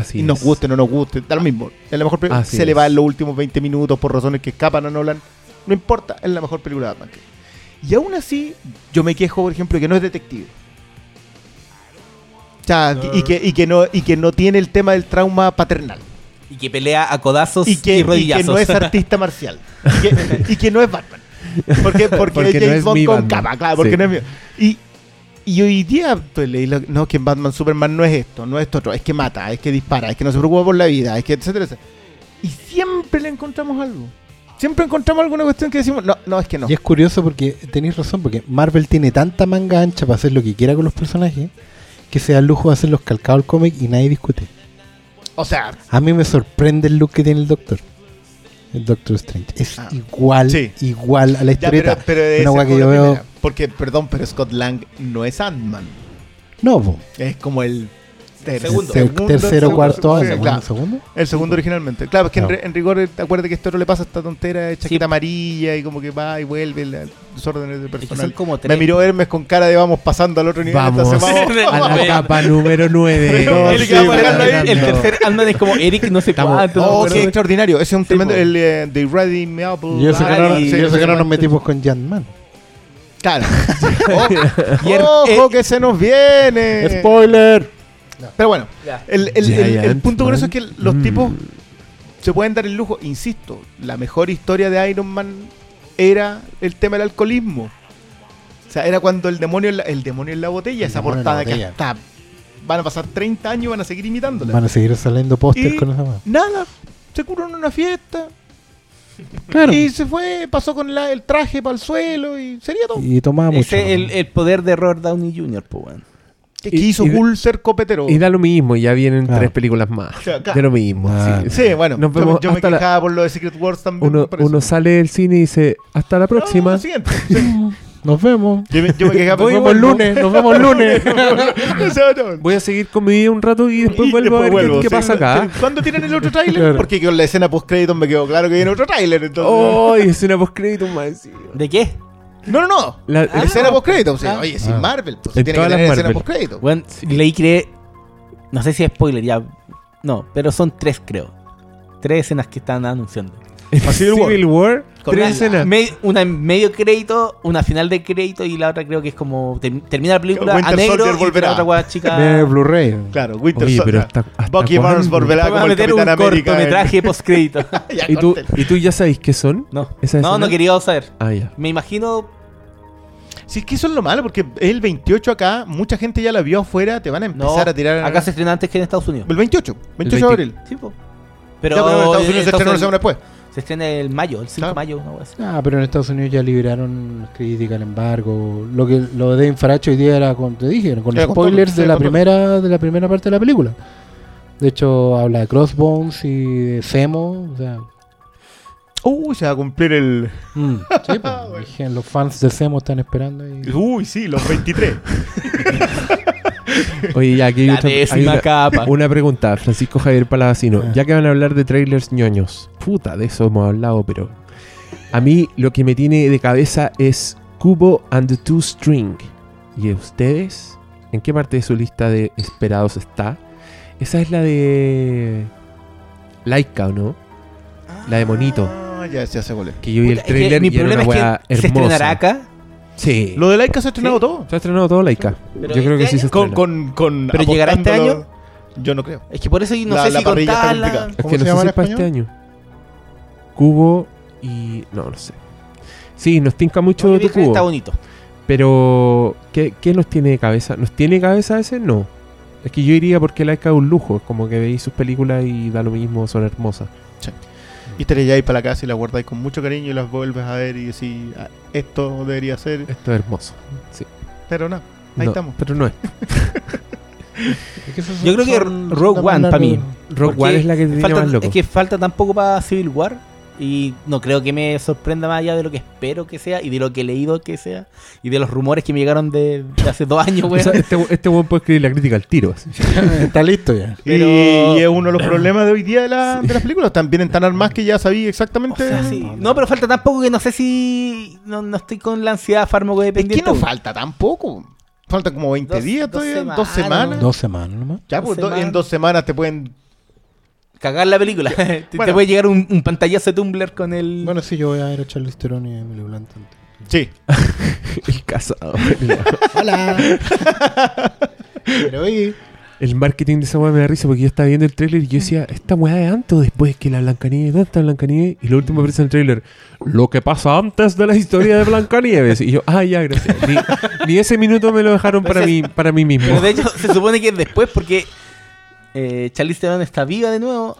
Así y nos es. guste o no nos guste, da lo mismo. Es la mejor película. Se le va en los últimos 20 minutos por razones que escapan a Nolan. No importa, es la mejor película de Batman. Y aún así, yo me quejo, por ejemplo, que no es detective. O sea, y, que, y, que no, y que no tiene el tema del trauma paternal. Y que pelea a codazos Y y, que, y que rodillazos. no es artista marcial. Y que, y que no es Batman. Porque, porque, [laughs] Porque es no James es Bond con Batman. capa, claro, porque Sí. no es mío. Y, y hoy día pues, leí lo- no, que en Batman Superman no es esto, no es esto otro, es que mata, es que dispara, es que no se preocupa por la vida, es que etcétera, etcétera. Y siempre le encontramos algo. Siempre encontramos alguna cuestión que decimos, no, no, es que no. Y es curioso porque tenéis razón, porque Marvel tiene tanta manga ancha para hacer lo que quiera con los personajes que se da el lujo de hacer los calcados al cómic y nadie discute. O sea, A mí me sorprende el look que tiene el Doctor. El Doctor Strange. Es Ah. igual, Sí. igual a la ya, historieta. pero, pero Una que yo veo-. Porque, perdón, pero Scott Lang no es Ant-Man. No, po. Es como el ter- Segundo. Ter- tercero, segundo, cuarto sí, año. claro. ¿no? ¿Segundo? El segundo originalmente. Claro, es que en, Claro. re- en rigor, eh, acuérdate que esto no le pasa a esta tontera de chaqueta Sí. amarilla y como que va y vuelve, la- desórdenes de Es que personal. como Me miró Hermes con cara de vamos pasando al otro nivel. Vamos entonces a la capa número 9. No, el, sí, tercer Ant-Man es como Eric no sé Estamos- cuánto. Oh, qué extraordinario. Ese es un Sí, tremendo. po. El de The Ready Me Apple. Y eso que no, nos metimos con Jan Man. Claro. [laughs] ¡Ojo eh, que se nos viene! ¡Spoiler! Pero bueno, el, el- el- el punto con eso Man. es que los Mm. tipos se pueden dar el lujo, insisto, la mejor historia de Iron Man era el tema del alcoholismo. O sea, era cuando el demonio, en la- el demonio en la botella, El esa portada que hasta van a pasar 30 años y van a seguir imitándola. Van a seguir saliendo póster con esa weá. Nada, se curó en una fiesta Claro. y se fue, pasó con la- el traje para el suelo y sería todo. Y tomaba mucho. Ese es el, el poder de Robert Downey Jr., pues. Que y- hizo y- cool ser copetero. Y da lo mismo, ya vienen Claro. tres películas más. De lo mismo. Ah. sí. Sí, bueno, Nos yo- vemos yo, me hasta la- quejaba por lo de Secret Wars también. Uno, sale del cine y dice, hasta la próxima. lo siguiente. Sí. Nos vemos. Yo, me- yo me quejaba Nos vemos el lunes. Nos vemos el lunes. [laughs] Voy a seguir con mi vida un rato y después Y vuelvo a ver qué- qué, pasa acá. ¿Cuándo tienen el otro tráiler? Claro. Porque con la escena post créditos me quedó claro que viene otro tráiler. Entonces... ¡Oh! escena post crédito más. ¿De qué? No, no, no. La- La escena post créditos. Ah. Oye, sin Ah. Marvel. Pues En tiene que todas las tener escena Marvel. post créditos. Weón, leí que. No sé si es spoiler, ya. No, pero son tres, creo. Tres escenas que están anunciando. Civil, [laughs] Civil War. Tres escenas. Me- una en medio crédito, una final de crédito y la otra creo que es como. ter- termina la película Winter a negro Soldier y volverá. la otra chica. De Blu-ray. Claro, Winter Oye, pero Soldier. hasta, hasta Bucky? Barnes volverá Vamos como a el meter un Capitán América. cortometraje post crédito. [laughs] ¿Y tú. ¿Y tú ya sabéis qué son? No, ¿Esa no, quería saber. Ah, ya. Me imagino. Si es que eso es lo malo, porque es el 28 acá, mucha gente ya la vio afuera, te van a empezar No, a tirar. acá se estrena antes que en Estados Unidos. El 28, 28 de 20. abril. Sí, po. Pero, Pero, ya, pero en Estados Unidos se estrenó una semana después. Se estrena el mayo, el 5 Claro. de mayo. así. Ah, pero en Estados Unidos ya liberaron crítica al embargo. Lo que lo de Infaracho hoy día era con, te dije, con con spoilers todo, de sí, la todo. primera de la primera parte de la película. De hecho, habla de Crossbones y de Zemo, o sea, Uy, se va a cumplir el. mm, sí, [laughs] pues, dije, los fans de Zemo están esperando y Uy, sí, los 23. [laughs] Oye, ya aquí hay, La otra- hay décima una, capa. una pregunta. Francisco Javier Palavacino. Ah. Ya que van a hablar de trailers ñoños. Puta, de eso hemos hablado, pero... A mí lo que me tiene de cabeza es Cubo and the Two String. ¿Y ustedes? ¿En qué parte de su lista de esperados está? Esa es la de... Laika, ¿o no? La de Monito. Ah, ya, ya se vuelve. Que yo vi el Puta, es que trailer mi y era problema una es weá que se estrenará hermosa. acá. Sí. Lo de Laika se ha estrenado Sí. todo. Se ha estrenado todo Laika. Pero Yo creo que este sí se año- Con, estrena. con, con ¿Pero llegará este apostándolo- Yo no creo. Es que por eso no La- sé la si parrilla está contarla. complicada. Es ¿Cómo que se no sé llama si en es para este español? año. Cubo y. No, no sé. Sí, nos tinca mucho tu vieja, Está cubo. bonito. Pero, ¿qué, ¿qué nos tiene de cabeza? ¿Nos tiene cabeza ese? No. Es que yo iría porque Laika es un lujo. Es como que veis sus películas y da lo mismo, son hermosas. Y te la lleváis para la casa y la guardáis con mucho cariño y las vuelves a ver y decís, "Ah, esto debería ser. Esto es hermoso. Sí. Pero no, ahí No, estamos. Pero no es. [laughs] Es que esos Yo creo que son- Rogue son One, más pa' mí. Porque One es la que te tiene Falta- más loco. Es que falta tampoco para Civil War. Y no creo que me sorprenda más allá de lo que espero que sea y de lo que he leído que sea. Y de los rumores que me llegaron de, de hace dos años, O weón. sea, este este weón puede escribir la crítica al tiro. así. [laughs] Está listo ya. [laughs] Pero- Y, y es uno de los problemas de hoy día de, la- de las películas. Tan, vienen tan armadas que ya sabí O exactamente. sea, sí. No, pero falta tampoco que no sé si. No, no estoy con la ansiedad Es farmacodependiente. que no falta tampoco. Faltan como 20 Dos- días dos todavía, semanas, dos semanas. Dos semanas nomás. Ya, Dos pues do- semanas. en dos semanas te pueden. Cagar la película. [laughs] te, te Bueno. puede llegar un, un pantallazo de Tumblr con el. Bueno, sí, yo voy a ver a Charlize Theron y a Emily Blunt. antes. Sí. [laughs] El casado. [laughs] Hola. Pero oye, El marketing de esa weá me da risa porque yo estaba viendo el trailer y yo decía, ¿esta weá de antes o después que la Blancanieves? ¿Dónde está Blancanieves? Y lo último aparece en el trailer, lo que pasa antes de la historia de Blancanieves. Y yo, ah, ya, gracias. Ni, ni ese minuto me lo dejaron para mí, para mí mismo. Pero de hecho, se supone que es después porque. Eh, Charlize Theron está viva de nuevo.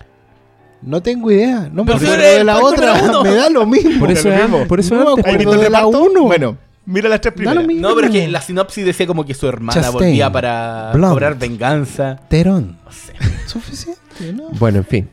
no tengo idea. No me Pero acuerdo de la otra. Me da lo mismo. Por eso, es, mismo. por eso No me antes. ¿Has acuerdo visto el de la uno. Bueno, mira las tres primeras. No, pero es que la sinopsis decía como que su hermana Chastain. volvía para Blunt. cobrar venganza. Terón. No sé. Suficiente, ¿no? Bueno, en fin.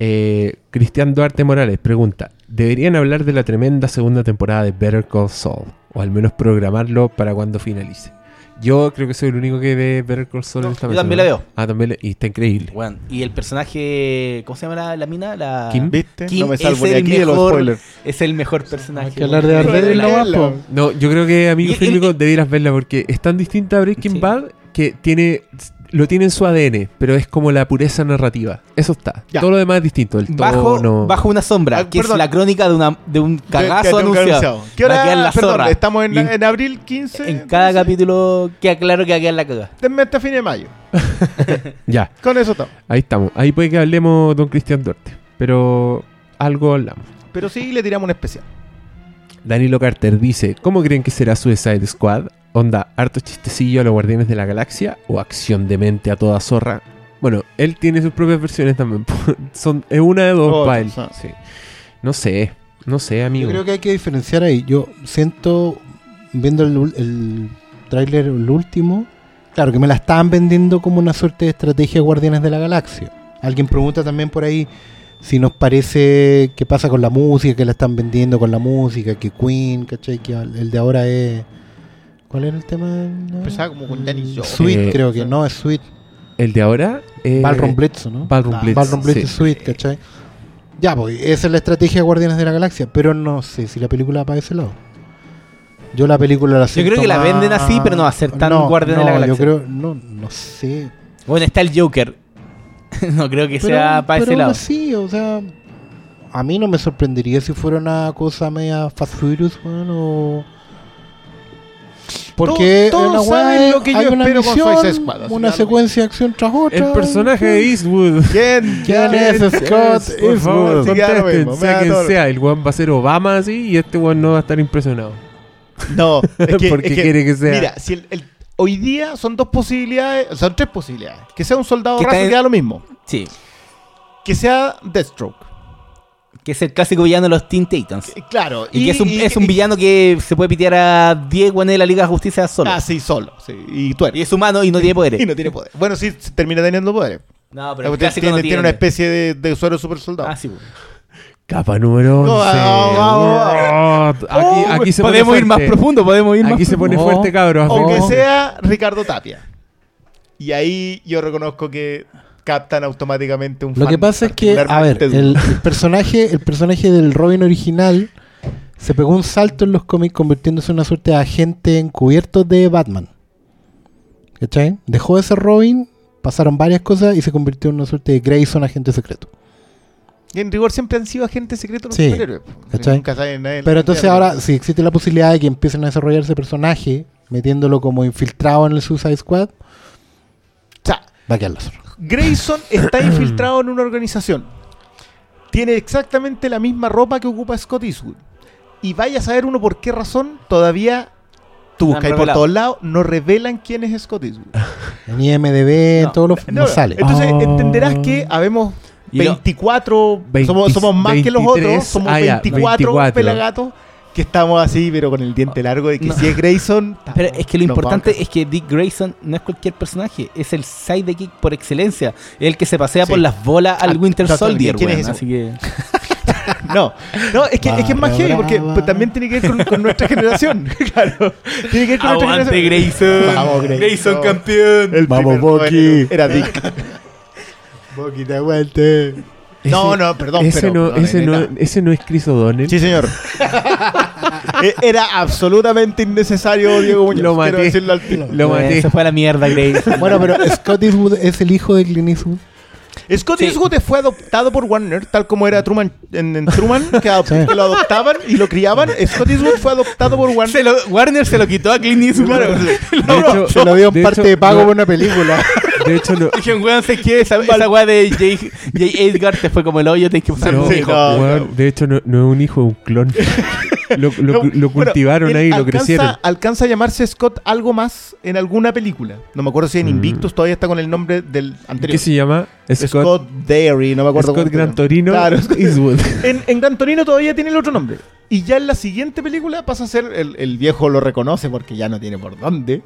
Eh, Cristian Duarte Morales pregunta: ¿Deberían hablar de la tremenda segunda temporada de Better Call Saul? O al menos programarlo para cuando finalice. Yo creo que soy el único que ve Better Call Saul No, en esta yo mesa, también ¿no? la veo. Ah, también. le- y está increíble. Bueno, y el personaje. ¿Cómo se llama la, la mina? La... Kim. ¿Viste? Kim no me salvo es ni aquí de los spoilers. Es el mejor personaje. Hay que hablar de. Daredevil la- po. No, yo creo que, amigo Y- y- fílmico, y- debieras verla porque es tan distinta a Breaking Sí. Bad que tiene lo tiene en su ADN, pero es como la pureza narrativa. Eso está. Ya. Todo lo demás es distinto. El Bajo, tono. bajo una sombra, Ah, que perdón. es la crónica de, una, de un cagazo tengo que anunciado. anunciado. ¿Qué Va a hora? quedar la Perdón, zorra. estamos en, en- en abril 15. En cada capítulo queda claro que va a quedar la caga. Denme hasta fin de mayo. [laughs] Ya, Con eso estamos. ahí estamos. Ahí puede que hablemos don Cristian Duarte. Pero algo hablamos. Pero sí le tiramos un especial. Danilo Carter dice: ¿Cómo creen que será Suicide Squad? Onda, harto chistecillo a los Guardianes de la Galaxia o acción de mente a toda zorra. Bueno, él tiene sus propias versiones también. [laughs] Son, es una de dos Oh, para él. Sí. No sé, no sé, amigo. Yo creo que hay que diferenciar ahí. Yo siento, viendo el, el tráiler, el último, claro que me la estaban vendiendo como una suerte de estrategia de Guardianes de la Galaxia. Alguien pregunta también por ahí si nos parece qué pasa con la música, que la están vendiendo con la música, que Queen, ¿cachai? Que el de ahora es... ¿Cuál era el tema? Empezaba como con Danny Jones. Sweet, Eh, creo que no, es Sweet. El de ahora. eh, Ballroom Blitz, ¿no? Ballroom Ah, Blitz. Ballroom Blitz sí. es Sweet, ¿cachai? Ya, pues, esa es la estrategia de Guardianes de la Galaxia, pero no sé si la película va para ese lado. Yo la película la Yo creo que la venden así, pero no va a ser tan Guardianes de la no, Galaxia. Yo creo, no, no sé. Bueno, está el Joker. [laughs] no creo que sea para ese lado. Sí, o sea, a mí no me sorprendería si fuera una cosa media Fast Furious, weón, o... Porque Todos- todos saben es- lo que yo hay una espero con misión, Suicide Squad, así una secuencia de acción tras otra. El personaje de Eastwood. [laughs] ¿Quién? ¿Quién es Scott Eastwood? Contesten, mismo, sea quien sea. El weón va a ser Obama así y este weón no va a estar impresionado. No, [laughs] es que, Porque es que- quiere que sea. Mira, si el, el- hoy día son dos posibilidades, son tres posibilidades. Que sea un soldado Que raso queda lo mismo. Sí. Que sea Deathstroke. Que es el clásico villano de los Teen Titans. Eh, Claro. Y, que es un, y- es un y- villano que se puede pitear a 10 guanes de la Liga de Justicia solo. Ah, sí, solo. Sí. Y tú Y es humano y no tiene poderes. [laughs] Y no tiene poder. Bueno, sí, termina teniendo poderes. No, pero Tiene, el clásico tiene- no tiene tiene. una especie de, de suero super soldado. Ah, sí. bueno. Capa número 11. No, vamos, Oh, aquí, Oh, aquí se pone podemos ir más profundo, podemos ir más Aquí se pone fuerte, cabros. o que Oh. sea Ricardo Tapia. Y ahí yo reconozco que captan automáticamente un Lo fan que pasa es que, a ver, [laughs] el, personaje, el personaje del Robin original se pegó un salto en los cómics convirtiéndose en una suerte de agente encubierto de Batman. ¿Cachai? Dejó de ser Robin, pasaron varias cosas y se convirtió en una suerte de Grayson agente secreto. Y en rigor siempre han sido agentes secretos los Sí, superhéroes. ¿cachai? Nunca saben Pero entonces ahora, si existe la posibilidad de que empiecen a desarrollar ese personaje, metiéndolo como infiltrado en el Suicide Squad, O sea, va a quedar la zorra. Grayson [coughs] está infiltrado en una organización. Tiene exactamente la misma ropa que ocupa Scott Eastwood. Y vaya a saber uno por qué razón todavía tú buscáis por todos lados, no revelan quién es Scott Eastwood. [laughs] En IMDB, en No, todos los. No, sale. Entonces Oh. entenderás que habemos Y lo- 24, 20 somos, somos más que los 23, otros, somos ah, ya, 24, 24. pelagatos que estamos así, pero con el diente largo de que No. si es Grayson. [laughs] Pero es que lo importante es que Dick Grayson no es cualquier personaje, es el sidekick por excelencia, es el que se pasea Sí. por las bolas al Ah, Winter Soldier, así que [laughs] No, no, es que, es que es más heavy porque pues, también tiene que ver con, con nuestra generación. [laughs] claro. Tiene que ver con nuestra generación. Grayson, Vamos, Grayson. Grayson campeón. El Vamos, Bucky. Era Dick. Bucky, te aguante. No, no, perdón, ese pero- no, ese, no, neta. ese no es Chris O'Donnell. Sí, señor. E- Era absolutamente innecesario, Diego Muñoz. Lo quiero maté. decirlo al tiro. Lo maté. Se fue a la mierda, Grayson. [laughs] Bueno, pero Scott Eastwood es el hijo de Clint Eastwood. Scott Sí. Eastwood fue adoptado por Warner, tal como era Truman en, en Truman, que, adop- Sí. que lo adoptaban y lo criaban. Scott Eastwood fue adoptado por Warner. Se lo- Warner se lo quitó a Clint Eastwood. Claro. [laughs] De hecho, Se lo dio en parte hecho, de pago no- por una película. [laughs] De hecho, no. Dijeron, weón, sé que esa, esa weá de J. J. Edgar te fue como el hoyo, tenés que usar no, un hijo. weón, de hecho, no, no es un hijo, es un clon. [laughs] lo, lo- No, lo cultivaron ahí, lo alcanza- crecieron. Alcanza a llamarse Scott algo más en alguna película. No me acuerdo si en Mm. Invictus todavía está con el nombre del anterior. ¿Qué se llama? Scott, Scott, Dairy, no me acuerdo Scott Gran. Torino Claro. [laughs] Eastwood. En, en Gran Torino todavía tiene el otro nombre. Y ya en la siguiente película pasa a ser, el, el viejo lo reconoce porque ya no tiene por dónde.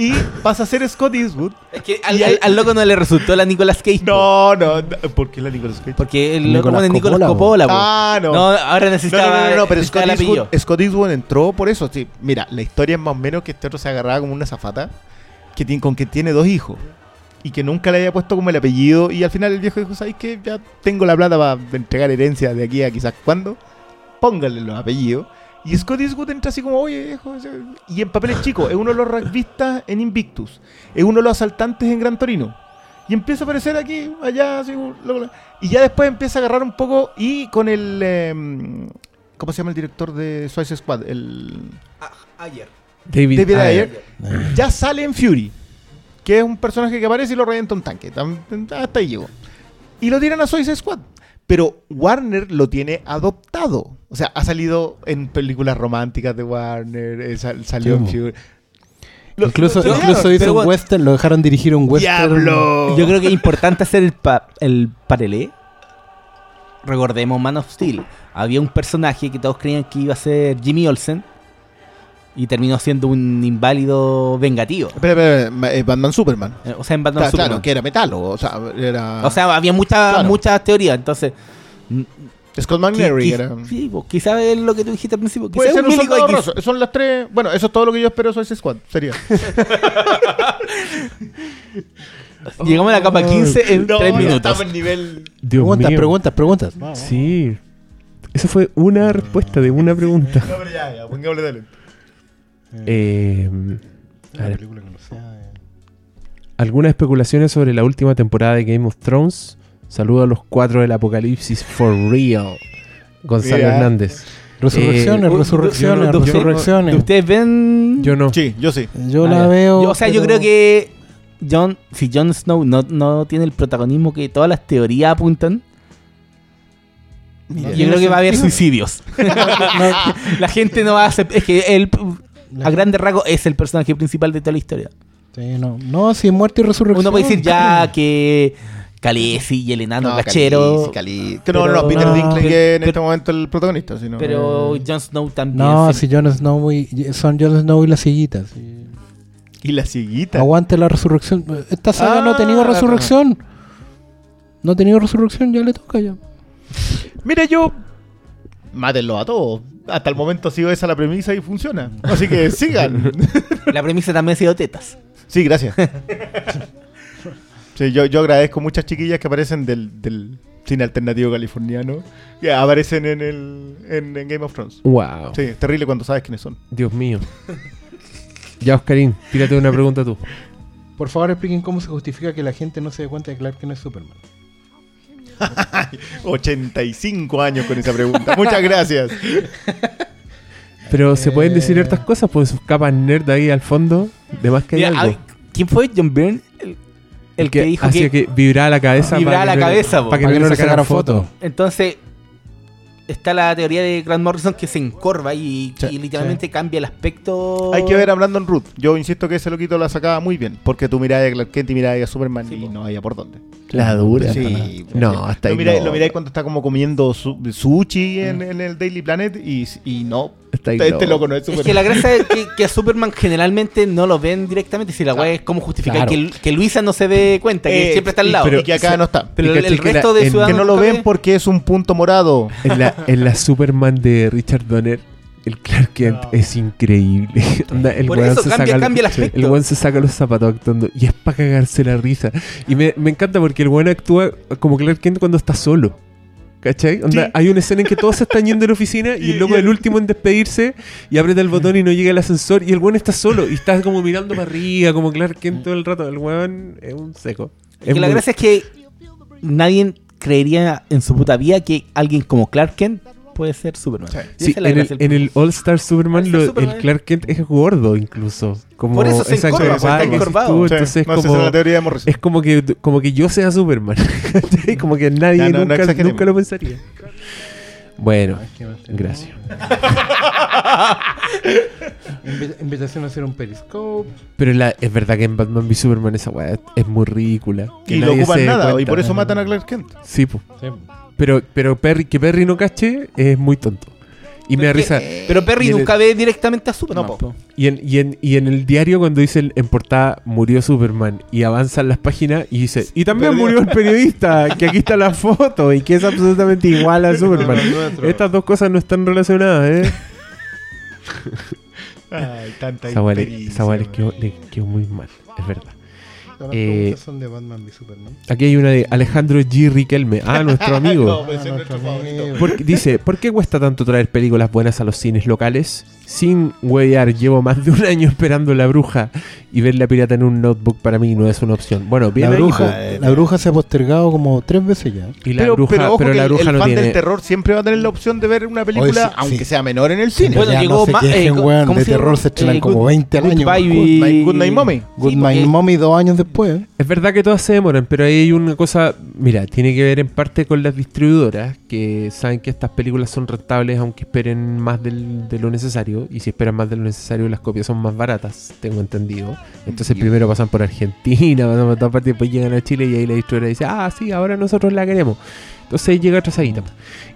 Y pasa a ser Scott Eastwood. Es que al, al- al loco no le resultó la Nicolas Cage. No, no, no. ¿Por qué la Nicolas Cage? Porque el loco Nicolas de Nicolas Coppola, po. Ah, no. No, ahora No, necesitaba. no, no, no, pero Scott Eastwood. Scott Eastwood entró por eso. Sí, mira, la historia es más o menos que este otro se agarraba como una zafata que tiene, con que tiene dos hijos y que nunca le había puesto como el apellido. Y al final el viejo dijo: ¿Sabes qué? Ya tengo la plata para entregar herencia de aquí a quizás cuándo. Póngale los apellidos. Y Scott Eastwood entra así como, oye, ese-". Y en papeles chicos, es uno de los rugbyistas en Invictus. Es uno de los asaltantes en Gran Torino. Y empieza a aparecer aquí, allá, así, y ya después empieza a agarrar un poco y con el... em, ¿Cómo se llama el director de Suicide Squad? El Ayer. David, David Ayer. Ayer. Ya sale en Fury, que es un personaje que aparece y lo revienta un tanque. Hasta ahí llegó. Y lo tiran a Suicide Squad. Pero Warner lo tiene adoptado. O sea, ha salido en películas románticas de Warner, eh, sal- salió en. Fury. Lo- incluso lo- incluso hizo un bueno. western, lo dejaron dirigir un western. ¡Diablo! Yo creo que es importante hacer el, pa- el paralé. Recordemos Man of Steel. Había un personaje que todos creían que iba a ser Jimmy Olsen. Y terminó siendo un inválido vengativo. Espera, espera, espera, eh, Batman Superman. Eh, O sea, en Batman Claro, Superman. claro, que era metal, o sea, era... O sea, había muchas Claro. muchas teorías. Entonces, Scott McNary era... sí, pues, quizás es lo que tú dijiste al principio. Puede Quizás ser un un Milico soldado X. roso. Son las tres... Bueno, eso es todo lo que yo espero de Suicide Squad. Sería. [laughs] Llegamos a la capa 15 en 3 minutos. en nivel... Dios Preguntas, mío. preguntas, preguntas. Sí. Eso fue una respuesta de una pregunta. No, pero ya, ya, pongámosle dale. Eh, a ver, película que no sea de- algunas especulaciones sobre la última temporada de Game of Thrones. Saludo a los cuatro del apocalipsis for real. Gonzalo Mira. Hernández. Resurrecciones, Eh, resurrecciones, yo yo resurrecciones. ¿Ustedes ven? Yo no. Sí, yo sí. Yo Ah, la ya. veo. Yo- o sea, yo creo que John, si Jon Snow no, no tiene el protagonismo que todas las teorías apuntan, Mira, yo creo que va a haber suicidios. [laughs] la gente no va a aceptar. Es que él, a grandes rasgos, es el personaje principal de toda la historia. Sí, no, no, si muerte y resurrección. Uno puede decir ya que Khaleesi y el enano No, cachero. Que no, no, Pero- no, Peter no. Dinklage en Pero- este momento el protagonista. Sino, Pero Jon Snow también. No, si Jon Snow y, son Jon Snow y las sillitas. sí. Y la siguita. Aguante la resurrección. Esta saga no ha tenido Ah, resurrección. No ha tenido resurrección, ya le toca ya. Mira, yo. Mátenlo a todos. Hasta el momento ha sido esa la premisa y funciona. Así que [laughs] sigan. La premisa también ha sido tetas. sí, gracias. Sí, yo, yo agradezco muchas chiquillas que aparecen del, del cine alternativo californiano. Que aparecen en, el, en, en Game of Thrones. Wow. Sí, es terrible cuando sabes quiénes son. Dios mío. Ya, Oscarín, tírate una pregunta tú. Por favor, expliquen cómo se justifica que la gente no se dé cuenta de Clark Kent es Superman. 85 años con esa pregunta. Muchas gracias. Pero se pueden decir hartas cosas, pues sus capas nerd ahí al fondo. De más que hay Mira, algo. ¿Quién fue John Byrne? El, el que, dijo que, que, vibraba la cabeza. Vibraba para la que no- cabeza, po. para que no le sacaran foto. foto. Entonces, está la teoría de Grant Morrison que se encorva y, Sí, y literalmente cambia el aspecto. Hay que ver a Brandon Root. Yo insisto que ese loquito la sacaba muy bien. Porque tú mirabas a Clark Kent y mirabas a Superman Sí, y po. no había por dónde. La dura. Sí, No, hasta lo ahí miráis, no. lo miráis cuando está como comiendo su, sushi en, en el Daily Planet y, y no. Está ahí este no. loco no es Es Superman. que la gracia es que, que a [laughs] Superman generalmente no lo ven directamente. Si la weá es cómo justificar Claro. que, que Luisa no se dé cuenta, que Eh, siempre está al lado. Pero, y que acá no está. Pero el, el resto la- de en- ciudadanos que no lo ven porque es un punto morado. En la, en la Superman de Richard Donner, el Clark Kent es increíble. Onda, [laughs] el Por eso se cambia- saca, cambia el sí, aspecto. el weón se saca los zapatos actuando y es para cagarse la risa. Y me, me encanta porque el weón actúa como Clark Kent cuando está solo. ¿Cachai? Onda, Sí. Hay una escena en que todos se están yendo de la oficina y, [laughs] Y- el loco es el- último en despedirse y aprieta el botón y no llega el ascensor y el weón está solo y está como mirando para arriba, como Clark Kent todo el rato. El weón es un seco. Es que la gracia es que nadie creería en su puta vida que alguien como Clark Kent puede ser Superman. Sí, en, el, en el All Star Superman, All-Star lo- Superman. el Clark Kent es gordo incluso. Como Por eso se esa encorva, encorvada está que dices encorvado. tú, Sí, entonces no, es como, es la teoría de Morrison. es como que, como que yo sea Superman. [laughs] como que nadie Ya, no, no nunca, nunca lo pensaría. Bueno, gracias. [laughs] Invi- invitación a hacer un periscope. Pero la, es verdad que en Batman v Superman esa weá es, muy ridícula. que y no ocupan nada. Y por eso matan a Clark Kent. Sí, po. Pero, pero Perry, que Perry no cache es muy tonto. Y me da Porque- risa. Pero Perry y en el- nunca ve directamente a Superman. No, po. Y en, y, en, y en el diario cuando dice en portada murió Superman y avanzan las páginas y dice y también Perdió. murió el periodista [laughs] que aquí está la foto y que es absolutamente igual a Superman. Estas dos cosas no están relacionadas, ¿eh? [laughs] Ay, tanta Esa weá le- impericia, esa weá les weón. quedó, le quedó muy mal, es verdad. Todas las Eh, preguntas son de Batman v Superman. Aquí hay una de Alejandro G. Riquelme, ah, [laughs] nuestro amigo. No, pues, Ah, es nuestro nuestro favorito. amigo. Por- dice, ¿por qué cuesta tanto traer películas buenas a los cines locales? Sin huevear, llevo más de un año esperando La Bruja y ver La Pirata en un notebook para mí no es una opción. Bueno, bien La ahí, bruja, po. la bruja se ha postergado como tres veces ya. Y la pero, bruja, pero ojo pero la el- bruja el, no fan tiene. del terror siempre va a tener la opción de ver una película, sí, aunque sí. sea menor en el cine. Bueno, ya llegó no se ma- quejen, eh, weón, ¿cómo de terror se estrenan Eh, como Good- 20 al año. Goodbye, weón. Good Night- Good Night Mommy. Good Sí, Night Mommy dos años después. Es verdad que todas se demoran, pero ahí hay una cosa, mira, tiene que ver en parte con las distribuidoras que saben que estas películas son rentables aunque esperen más del- de lo necesario y si esperan más de lo necesario las copias son más baratas, tengo entendido. Entonces primero pasan por Argentina, [laughs] pasan por todas partes, después llegan a Chile y ahí la distribuidora dice, ah, sí, ahora nosotros la queremos. Entonces llega atrasadita.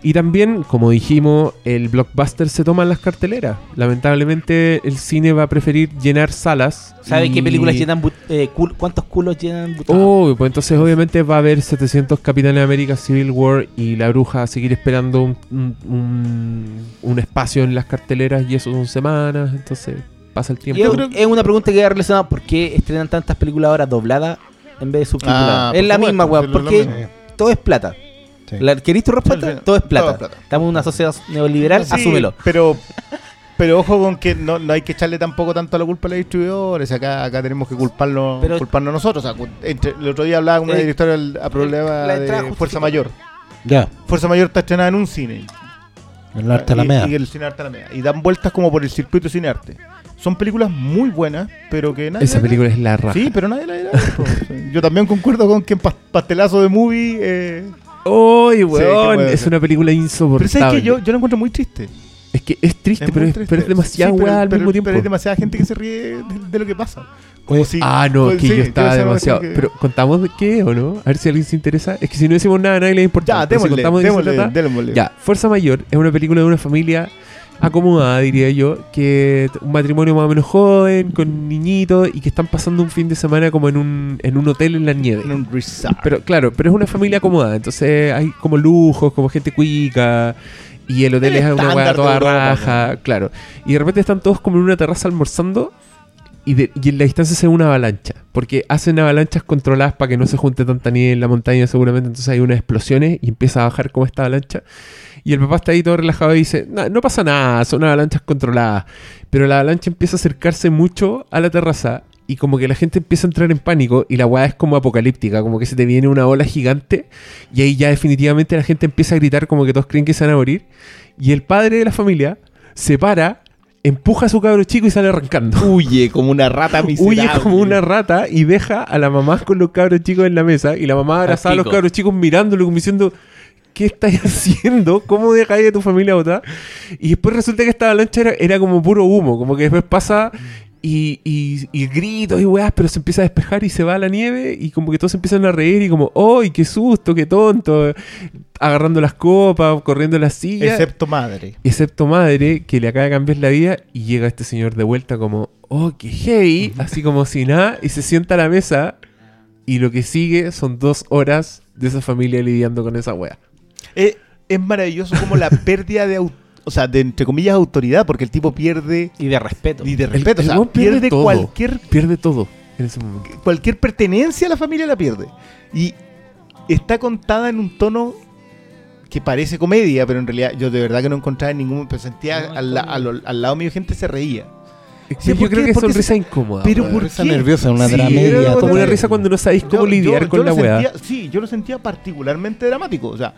Y también, como dijimos, el blockbuster se toma en las carteleras. Lamentablemente el cine va a preferir llenar salas. ¿Sabe y- qué películas llenan eh, cul- cuántos culos llenan? Oh, pues entonces obviamente va a haber 700 Capitanes de América Civil War y la bruja a seguir esperando un, un- un- un espacio en las carteleras y eso son semanas, entonces pasa el tiempo. es, es una pregunta que va relacionada ¿por qué estrenan tantas películas ahora dobladas en vez de subtituladas? Ah, es la misma, weón, porque todo es plata. Sí. La, ¿Querís tu respuesta? Todo es plata. Todo es plata. Estamos en una sociedad neoliberal, Sí, asúmelo. Pero, pero ojo con que no, no hay que echarle tampoco tanto la culpa a los distribuidores. Acá, acá tenemos que culparlo, Pero- culparnos nosotros. O sea, entre- el otro día hablaba con una Eh, directora a problema entrada de. Fuerza Mayor. Ya, Fuerza Mayor está estrenada en un cine. en la arte y, Alameda. y el cine Arte Alameda. Y dan vueltas como por el circuito de cine arte. Son películas muy buenas, pero que nadie. Esa la- película es la raja. Sí, pero nadie la irá a ver, po. [laughs] Yo también concuerdo con que en pas- Pastelazo de Movie. Eh... ¡Uy, weón! puede es una película Pero insoportable. sabes que yo, yo la encuentro muy triste. Es que es triste, Es pero, es, triste. pero es demasiado Sí, pero- weá al pero- mismo tiempo. Pero hay demasiada gente que se ríe de, de lo que pasa. Como Oye, si- Ah, no, pues, que sí, yo estaba demasiado. que- Pero contamos de qué o no? A ver si a alguien se interesa. Es que si no decimos nada, a nadie le importa. Ya, Pero si démosle, contamos de démosle, trata, démosle. Ya, Fuerza Mayor es una película de una familia acomodada, diría yo, que un matrimonio más o menos joven, con niñitos y que están pasando un fin de semana como en un, en un hotel en la nieve. En un resort. Pero claro, pero es una familia acomodada, entonces hay como lujos, como gente cuica. Y el hotel El es una de toda Europa, raja, claro. Y de repente están todos como en una terraza almorzando y, de- y en la distancia se ve una avalancha. Porque hacen avalanchas controladas para que no se junte tanta nieve en la montaña seguramente. Entonces hay unas explosiones y empieza a bajar como esta avalancha. Y el papá está ahí todo relajado y dice, no, no pasa nada, son avalanchas controladas. Pero la avalancha empieza a acercarse mucho a la terraza y como que la gente empieza a entrar en pánico y la weá es como apocalíptica, como que se te viene una ola gigante y ahí ya definitivamente la gente empieza a gritar como que todos creen que se van a morir. Y el padre de la familia se para, empuja a su cabro chico y sale arrancando. [laughs] Huye como una rata miserable. Huye como una rata y deja a la mamá con los cabros chicos en la mesa y la mamá abrazada a los cabros chicos mirándolo como diciendo, ¿qué ¿qué estáis [laughs] haciendo? ¿Cómo dejáis a tu familia botada? Y después resulta que esta avalancha era, era como puro humo, como que después pasa y, y, y gritos y weás, pero se empieza a despejar y se va a la nieve y como que todos empiezan a reír y como, ¡ay, qué susto, qué tonto! Agarrando las copas, corriendo las sillas. Excepto madre. Excepto madre, que le acaba de cambiar la vida y llega este señor de vuelta como, oh, qué heavy, así como si nada, y se sienta a la mesa y lo que sigue son dos horas de esa familia lidiando con esa wea. Eh, es maravilloso como la [laughs] pérdida de, o sea, de entre comillas autoridad, porque el tipo pierde Y de respeto. y de respeto, el o sea, pierde pierde todo. cualquier Pierde todo en ese momento. cualquier pertenencia a la familia la pierde. Y está contada en un tono que parece comedia, pero en realidad yo de verdad que no encontraba ningún. Pero sentía No, al, al- al lado mío gente se reía. Sí, ¿por yo creo qué? que es sonrisa incómoda. pero. ¿por Risa qué? nerviosa, una Sí, dramedia. como una risa cuando no sabéis cómo Yo- lidiar yo- con yo la sentía- Sí, yo lo sentía particularmente dramático. O sea,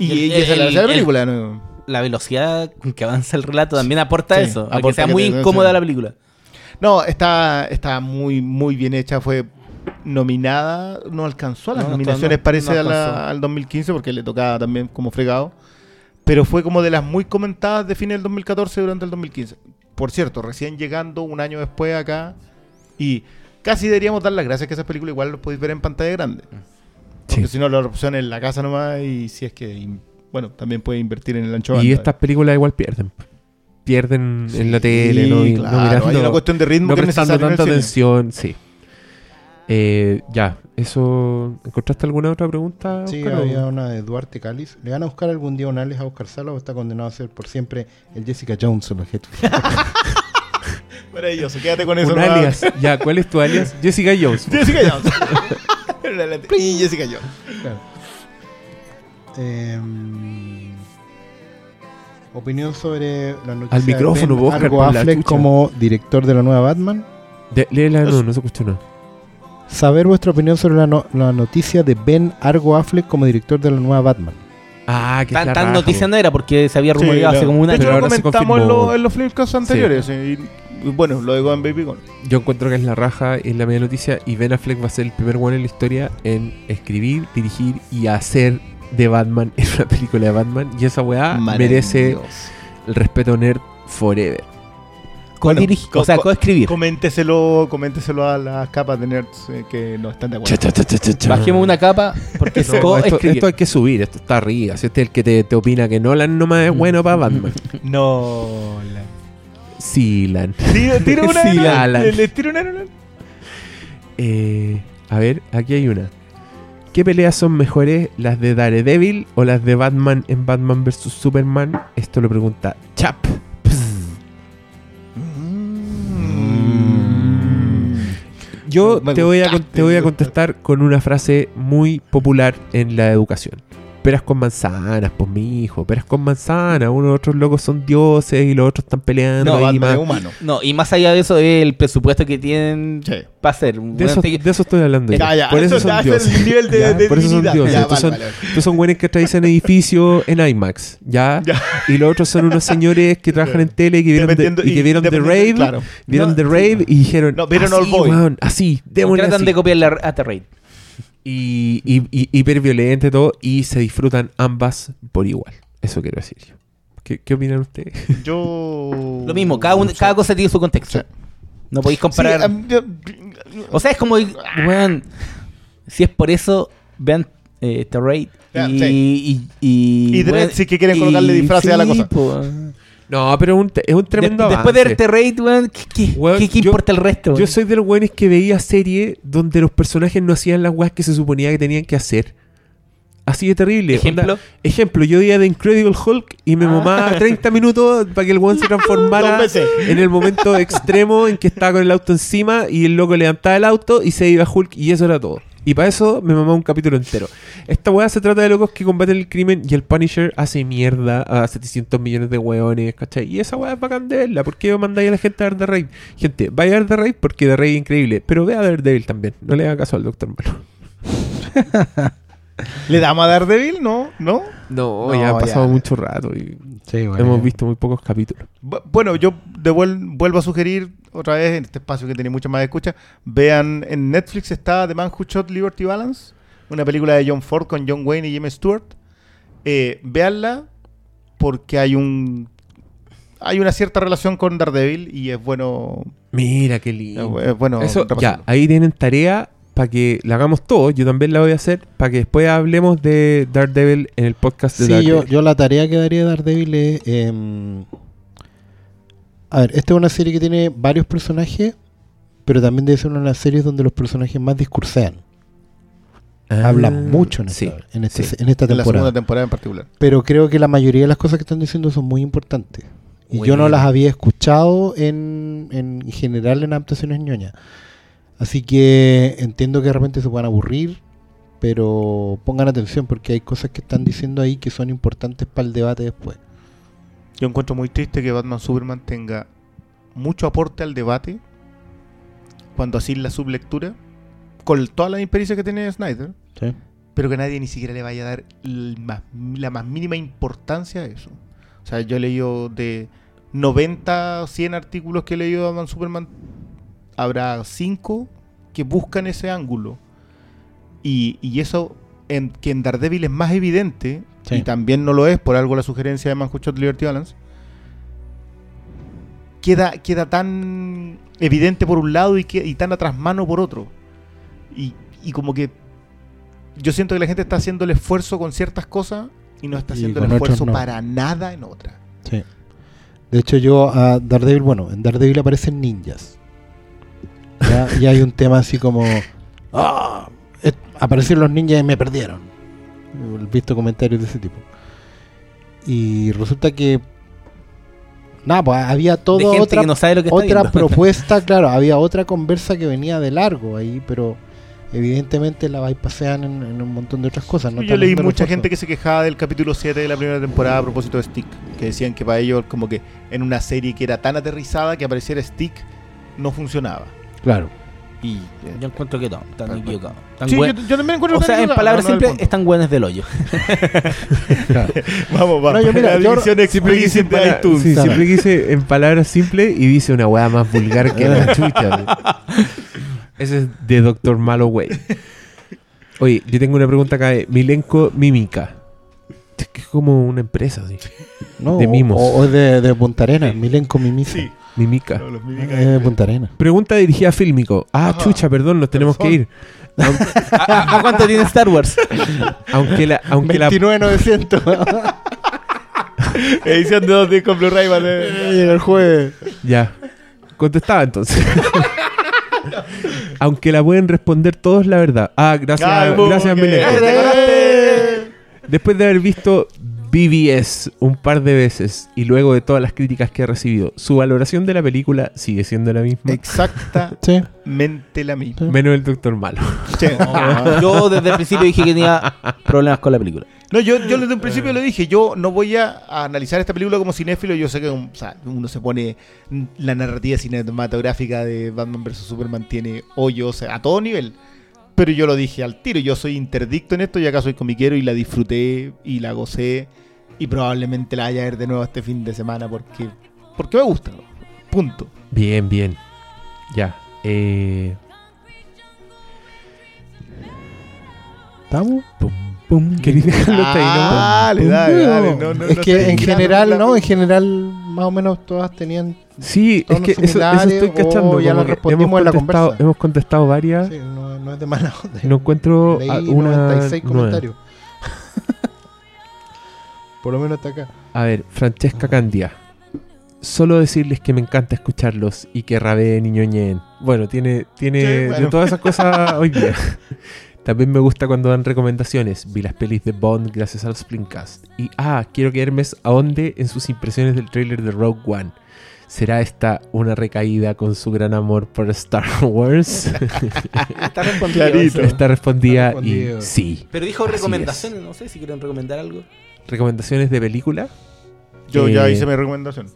y, Y el- y esa es la el- gracia de la el- película. ¿no? La velocidad con que avanza el relato también aporta Sí, eso. a que aporta sea que muy te- incómoda la película. No, está, está muy, muy bien hecha. Fue nominada, no alcanzó a las No, no, nominaciones, no, parece, no a la- alcanzó. al 2015, porque le tocaba también como fregado. Pero fue como de las muy comentadas de fines del 2014 durante el 2015. Por cierto, recién llegando un año después acá. Y casi deberíamos dar las gracias que esa película igual lo podéis ver en pantalla grande. Porque Sí. si no, la opción es en la casa nomás. Y si es que, bueno, también puede invertir en el ancho Y estas películas igual pierden. Pierden en la Sí, tele, no, Y- no claro, mirando, hay una cuestión de ritmo no que es prestando el tanta atención, sí. Eh, ya, eso. ¿Encontraste alguna otra pregunta? Sí, Oscar, o- había una de Duarte Cáliz. ¿Le van a buscar algún día un Alex a Oscar Sala o está condenado a ser por siempre el Jessica Jones o los Hetfield? Maravilloso, quédate con eso. Un alias. ya, ¿cuál es tu alias? Jessica Jones. [laughs] Jessica Jones. [laughs] [laughs] Y Jessica Jones. Claro. Em, opinión sobre la noticia Al micrófono, de Ben Oscar, Argo Affleck como director de la nueva Batman. De- léela, no, no se escuchó nada. Saber vuestra opinión sobre la, no- la noticia de Ben Argo Affleck como director de la nueva Batman. Ah, que es Tan, tan raja, noticia no era porque se había rumoreado Sí, hace lo- como un de año. hecho, Pero lo se comentamos en, los- en los Flipcasts anteriores. Y, y bueno, lo digo en Baby Gone. Yo encuentro que es la raja, es la media noticia. Y Ben Affleck va a ser el primer bueno en la historia en escribir, dirigir y hacer de Batman [laughs] en una película de Batman. Y esa weá merece el respeto nerd forever. Bueno, Codirigi- co- o sea, co- coescribir. Coménteselo, coménteselo a las capas de nerds eh, que no están de acuerdo. Cha, cha, cha, cha, cha. Bajemos una capa porque [laughs] No, esto, coescribir. esto hay que subir, esto está arriba. Si este es el que te, te opina que Nolan nomás es [laughs] bueno para Batman. No. la- Sí, Lan. Tira, tira [laughs] una. Sí, Nolan. Alan. Le- le tiro una. Eh, a ver, aquí hay una. ¿Qué peleas son mejores, las de Daredevil o las de Batman en Batman vs Superman? Esto lo pregunta Chap. Yo te voy, a, te voy a contestar con una frase muy popular en la educación. Peras con manzanas, pues mi hijo, peras con manzanas. Unos otros locos son dioses y los otros están peleando. No, ahí más. humano. No, y más allá de eso, es el presupuesto que tienen Sí. para hacer. De Bueno, eso, te- de eso estoy hablando. yo. Ya, ya, Por eso, eso son dioses. el nivel de- Ya, de por eso son dioses. Estos, vale, son, vale. estos son güeyes que traen edificios en IMAX, ¿ya? Ya. Y los otros son unos señores que trabajan en tele y que vieron, de- y que vieron The Rave. Claro. Vieron No, The Rave y dijeron. No, vieron así, Old Boy. así, démosle tratan así. de copiar la a The Raid. Y, y, y hiper violento y todo. Y se disfrutan ambas por igual. Eso quiero decir yo. ¿Qué, qué opinan ustedes? [laughs] Yo. Lo mismo, cada, un- cada cosa tiene su contexto. Sí. No podéis Sí, comparar. yo- o sea, es como, si es por eso, vean eh, The Raid. Ya, y, sí. y, y, Y weón, sí que quieren colocarle disfraces a la cosa. po. No, pero es un, es un tremendo De- Después de. The Raid, weón, ¿qué, qué, Weón, qué- qué yo- importa el resto? Yo weón? soy de los güeyes que veía series donde los personajes no hacían las weas que se suponía que tenían que hacer. Así de terrible. ¿Ejemplo? Onda, ejemplo, yo veía The Incredible Hulk y me Ah. mamaba 30 [laughs] minutos para que el weón se transformara en el momento extremo en que estaba con el auto encima y el loco levantaba el auto y se iba Hulk y eso era todo. Y para eso me mamaba un capítulo entero. Esta weá se trata de locos que combaten el crimen y el Punisher hace mierda a 700 millones de weones, ¿cachai? Y esa weá es bacán de verla. ¿Por qué mandáis a la gente a ver The Raid? Gente, vaya a ver The Raid porque The Raid es increíble. Pero ve a ver Devil también. No le haga caso al Doctor Malo. [laughs] ¿Le damos a Daredevil? No, no. No, No, ya ha pasado ya. mucho rato y Sí, bueno, hemos ya. visto muy pocos capítulos. Bu- Bueno, yo devuel- vuelvo a sugerir otra vez en este espacio que tiene mucha más escucha. Vean, en Netflix está The Man Who Shot Liberty Balance, una película de John Ford con John Wayne y Jimmy Stewart. eh, véanla porque hay un hay una cierta relación con Daredevil y es bueno Mira qué lindo. es, bueno Eso, ya, ahí tienen tarea para que la hagamos todos. Yo también la voy a hacer para que después hablemos de Daredevil en el podcast de Sí, yo, Daredevil. yo la tarea que daría Daredevil es... em, a ver, esta es una serie que tiene varios personajes, pero también debe ser una de las series donde los personajes más discursean. Ah, Hablan mucho en esta, sí, en este- sí. en esta en la segunda temporada. temporada en particular. Pero creo que la mayoría de las cosas que están diciendo son muy importantes. Y yo no las había escuchado en, en general en adaptaciones ñoñas. Así que entiendo que de repente se puedan aburrir, pero pongan atención porque hay cosas que están diciendo ahí que son importantes para el debate después. Yo encuentro muy triste que Batman Superman tenga mucho aporte al debate cuando así la sublectura con toda la impericia que tiene Snyder, ¿sí? pero que nadie ni siquiera le vaya a dar más- la más mínima importancia a eso. O sea, yo he leído de 90 o 100 artículos que he leído de Batman Superman, habrá 5 que buscan ese ángulo. Y, y eso en, que en Daredevil es más evidente, Sí. y también no lo es, por algo la sugerencia de Manhushot Liberty Balance, queda, queda tan evidente por un lado y, que, y tan atrás mano por otro. Y, y como que yo siento que la gente está haciendo el esfuerzo con ciertas cosas y no está haciendo el esfuerzo no. para nada en otras. Sí. De hecho, yo a Daredevil, bueno, en Daredevil aparecen ninjas. Ya, y hay un tema así como. ¡Ah! Aparecieron los ninjas y me perdieron. He visto comentarios de ese tipo. Y resulta que. Nada, pues había gente otra, que no sabe lo que está otra [laughs] propuesta, claro, había otra conversa que venía de largo ahí, pero evidentemente la bypasean en, en un montón de otras cosas. No Yo leí mucha refuerzo. gente que se quejaba del capítulo 7 de la primera temporada a propósito de Stick, que decían que para ellos como que en una serie que era tan aterrizada que apareciera Stick no funcionaba. Claro. Y Yo encuentro que no, están Bueno. equivocados. Sí, yo, buen- yo también encuentro O que sea, en palabras no, no es el simples, punto. están buenos del hoyo. [laughs] Vamos, vamos. No, yo mira, la yo- división Siempre quise, en explícita de pala- iTunes. sí, siempre quise en palabras simples y dice una weá más vulgar que la [laughs] chucha. güey. Ese es de Doctor Malo, güey. Oye, yo tengo una pregunta acá de Milenko Mímica. Es que es como una empresa, sí. No, De mimos. O, o de, de Punta Arenas, Milenco Mimisa. Sí. Mímica. No, los de Punta Arenas. Pregunta dirigida a Fílmico. Ah, chucha, perdón, nos tenemos que ir. Aunque, [laughs] ¿A, a cuánto tiene Star Wars? [laughs] aunque la, aunque la, 29,900. [laughs] Edición de dos discos Blu-ray, vale. Llega el jueves. Ya. Contestaba entonces. Aunque la pueden responder todos la verdad. Ah, gracias, Ay, muy gracias bien. Milenko. ¿Te acordaste? Después de haber visto BBS un par de veces y luego de todas las críticas que ha recibido, su valoración de la película sigue siendo la misma. Exactamente Sí. la misma. Menos el Doctor Malo. [laughs] No, yo desde el principio dije que tenía problemas con la película. No, yo, yo desde un principio lo dije, yo no voy a, analizar esta película como cinéfilo, yo sé que o sea, uno se pone, la narrativa cinematográfica de Batman vs. Superman tiene hoyos a todo nivel, pero yo lo dije al tiro, yo soy interdicto en esto y acá soy comiquero y la disfruté y la gocé y probablemente la vaya a ver de nuevo este fin de semana porque, porque me gusta, punto. Bien, bien. Ya. Eh, ¿Estamos? [laughs] ¿Queréis dejarlo hasta ahí nomás? Dale, dale, dale. No, no, es no que en general, ¿no? En general, más o menos todas tenían. Sí, es que eso, estoy cachando. ya lo respondimos hemos en la conversa. Hemos contestado varias. Sí, no, no es de mala onda. y No encuentro Leí una 96 nueva. Por lo menos hasta acá. A ver, Francesca Candia. Solo decirles que me encanta escucharlos y que rabeen y ñoñeen. Bueno, tiene, tiene Sí, bueno. de todas esas cosas [laughs] hoy día. También me gusta cuando dan recomendaciones. Vi las pelis de Bond gracias al Splincast. Y ah, quiero que Hermes ahonde en sus impresiones del tráiler de Rogue One. ¿Será esta una recaída con su gran amor por Star [laughs] Wars? [laughs] Está respondida Está respondido. y sí. Pero dijo recomendaciones, no sé si quieren recomendar algo. ¿Recomendaciones de película? Yo ya Eh, hice mi recomendación.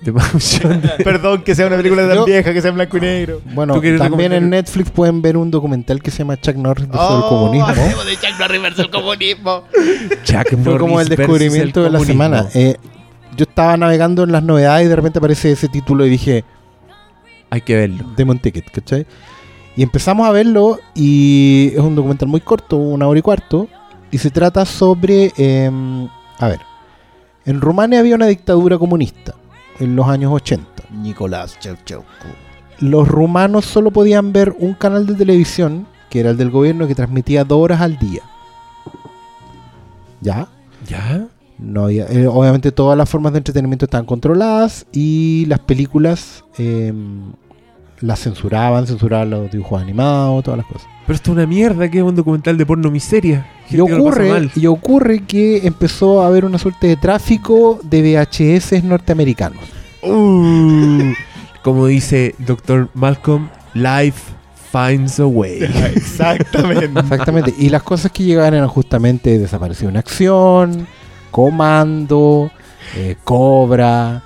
De. [laughs] Perdón que sea una película tan Yo- vieja, que sea en blanco y negro. Bueno, ¿Tú quieres también en? Netflix pueden ver un documental que se llama Chuck Norris versus Oh, el comunismo. hablemos de Chuck Norris versus el comunismo. [laughs] Chuck Fue como Norris el descubrimiento versus de el la comunismo. semana. Eh, yo estaba navegando en las novedades y de repente aparece ese título y dije, Hay que verlo. Demon Ticket, ¿cachai? Y empezamos a verlo y es un documental muy corto, una hora y cuarto, y se trata sobre, em, a ver, en Rumania había una dictadura comunista en los años 80. Nicolás Ceausescu. Los rumanos solo podían ver un canal de televisión, que era el del gobierno, que transmitía dos horas al día. ¿Ya? ¿Ya? No había- eh, obviamente todas las formas de entretenimiento estaban controladas y las películas em, las censuraban, censuraban los dibujos animados, todas las cosas. Pero esto es una mierda que es un documental de porno miseria. Y ocurre, y ocurre que empezó a haber una suerte de tráfico de VHS norteamericanos. Uh, [laughs] como dice Dr. Malcolm, life finds a way. [laughs] Exactamente. Exactamente. y las cosas que llegaban eran justamente Desapareció en Acción, Comando, eh, Cobra,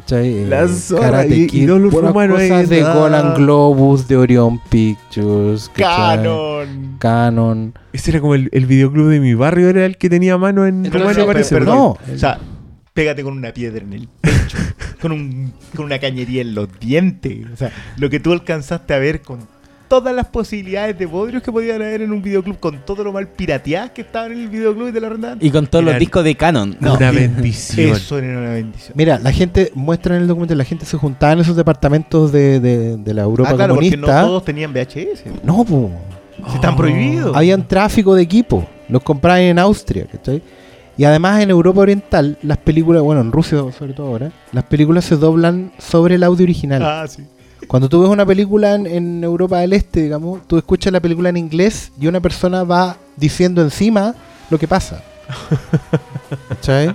¿cachai? Eh, La zorra, y- y no los cosas de nada. Golan Globus, de Orion Pictures, ¿cachai? Canon. Canon. Ese era como el, el videoclub de mi barrio, era el que tenía mano en Entonces, Rumania, per- parece. perdón. No. O sea, pégate con una piedra en el pecho, con, un- con una cañería en los dientes. O sea, lo que tú alcanzaste a ver con todas las posibilidades de bodrios que podían haber en un videoclub, con todo lo mal pirateadas que estaban en el videoclub y te la arrendaban. Y con todos los discos de Canon. Una bendición. Eso era una bendición. Mira, la gente muestra en el documento, la gente se juntaba en esos departamentos de, de- de la Europa ah, claro, porque no comunista. todos tenían VHS. No, po. Si están Oh. prohibidos. Habían tráfico de equipo. Los compraban en Austria, ¿cachai? Y además en Europa Oriental, las películas, bueno, en Rusia sobre todo ahora, las películas se doblan sobre el audio original. Ah, sí. Cuando tú ves una película en, en Europa del Este, digamos, tú escuchas la película en inglés y una persona va diciendo encima lo que pasa. ¿Cachai?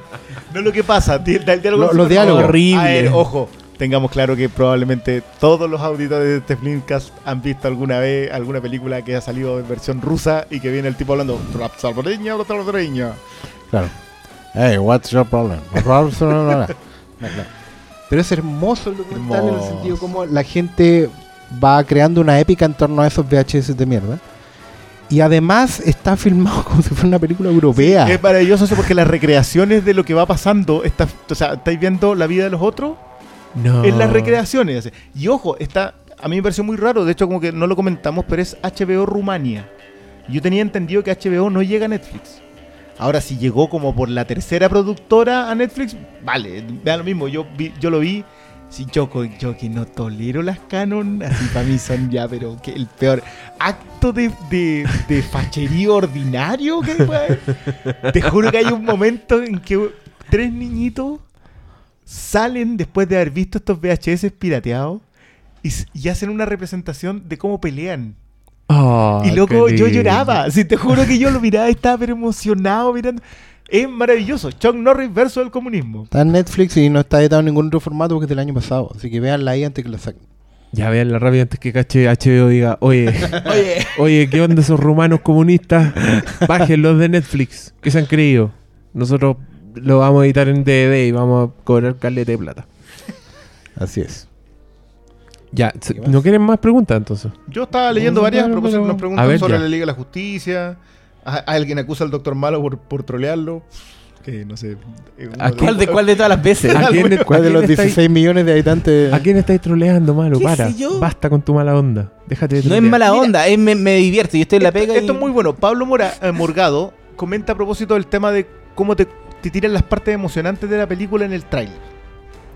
No lo que pasa, el diálogo Lo- es los diálogos. horrible. A ver, ojo, tengamos claro que probablemente todos los auditores de este Flimcast han visto alguna vez alguna película que ha salido en versión rusa y que viene el tipo hablando. Claro. Hey, what's your problem? [laughs] Pero es hermoso el documental en el Hermoso. sentido como la gente va creando una épica en torno a esos VHS de mierda. Y además está filmado [laughs] como si fuera una película europea. Es maravilloso eso porque las recreaciones de lo que va pasando, está, o sea, estáis viendo la vida de los otros No. en las recreaciones. Y ojo, está, a mí me pareció muy raro, de hecho como que no lo comentamos, pero es HBO Rumania. Yo tenía entendido que HBO no llega a Netflix. Ahora, si llegó como por la tercera productora a Netflix, vale, vea lo mismo, yo, vi- yo lo vi. Si yo, yo que no tolero las canon, así para mí son ya, pero que el peor acto de, de, de ordinario que puede haber. Te juro que hay un momento en que tres niñitos salen después de haber visto estos VHS pirateados y, y hacen una representación de cómo pelean. Y loco, yo lloraba. Si te juro que yo lo miraba y estaba pero emocionado mirando. Es maravilloso. Chuck Norris versus el comunismo. Está en Netflix y no está editado en ningún otro formato porque es del año pasado. Así que véanla ahí antes que la saquen. Ya vean la rápida antes que cache HBO diga, oye, [laughs] Oye, oye, ¿qué onda esos rumanos comunistas? Bájenlos de Netflix. ¿Qué se han creído? Nosotros lo vamos a editar en DVD y vamos a cobrar caleta de plata. Así es. Ya. ¿no quieren más preguntas entonces? Yo estaba leyendo No, varias. nos preguntan ver, sobre ya. la Liga de la Justicia. A, a alguien acusa al Doctor Malo por, por trolearlo. Que no sé. eh, ¿A ¿cuál de cuál de todas las veces? [laughs] ¿A quién, ¿Cuál a de los estáis- 16 millones de habitantes? ¿A quién estáis troleando, malo? ¿Qué Para. sé yo? Basta con tu mala onda. Déjate de No es trolear. mala Mira. onda, es me, me divierto. Yo estoy en la pega Esto y... es muy bueno. Pablo Mora- eh, Morgado comenta a propósito del tema de cómo te, te tiran las partes emocionantes de la película en el tráiler.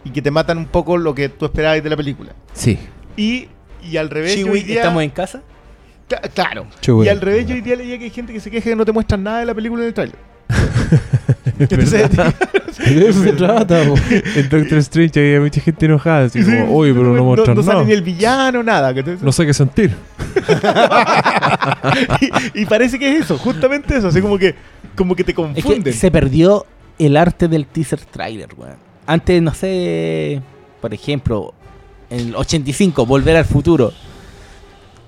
Y que te matan un poco lo que tú esperabas de la película. Sí. Y, y al revés, yo Chiwi, día... ¿estamos en casa? Cla- Claro. Chiwi. Y al revés, yo hoy día leía que hay gente que se queja que no te muestran nada de la película en el tráiler. [laughs] Es Entonces, verdad. [laughs] [laughs] De eso se trata, po. En Doctor Strange había mucha gente enojada. Así como, oye, pero no, muestran no nada. sale ni el villano, nada. No sé qué sentir. y, y parece que es eso, justamente eso. Así como que, como que te Es que se perdió el arte del teaser trailer, weón. Antes, no sé, por ejemplo, en el 85, Volver al Futuro.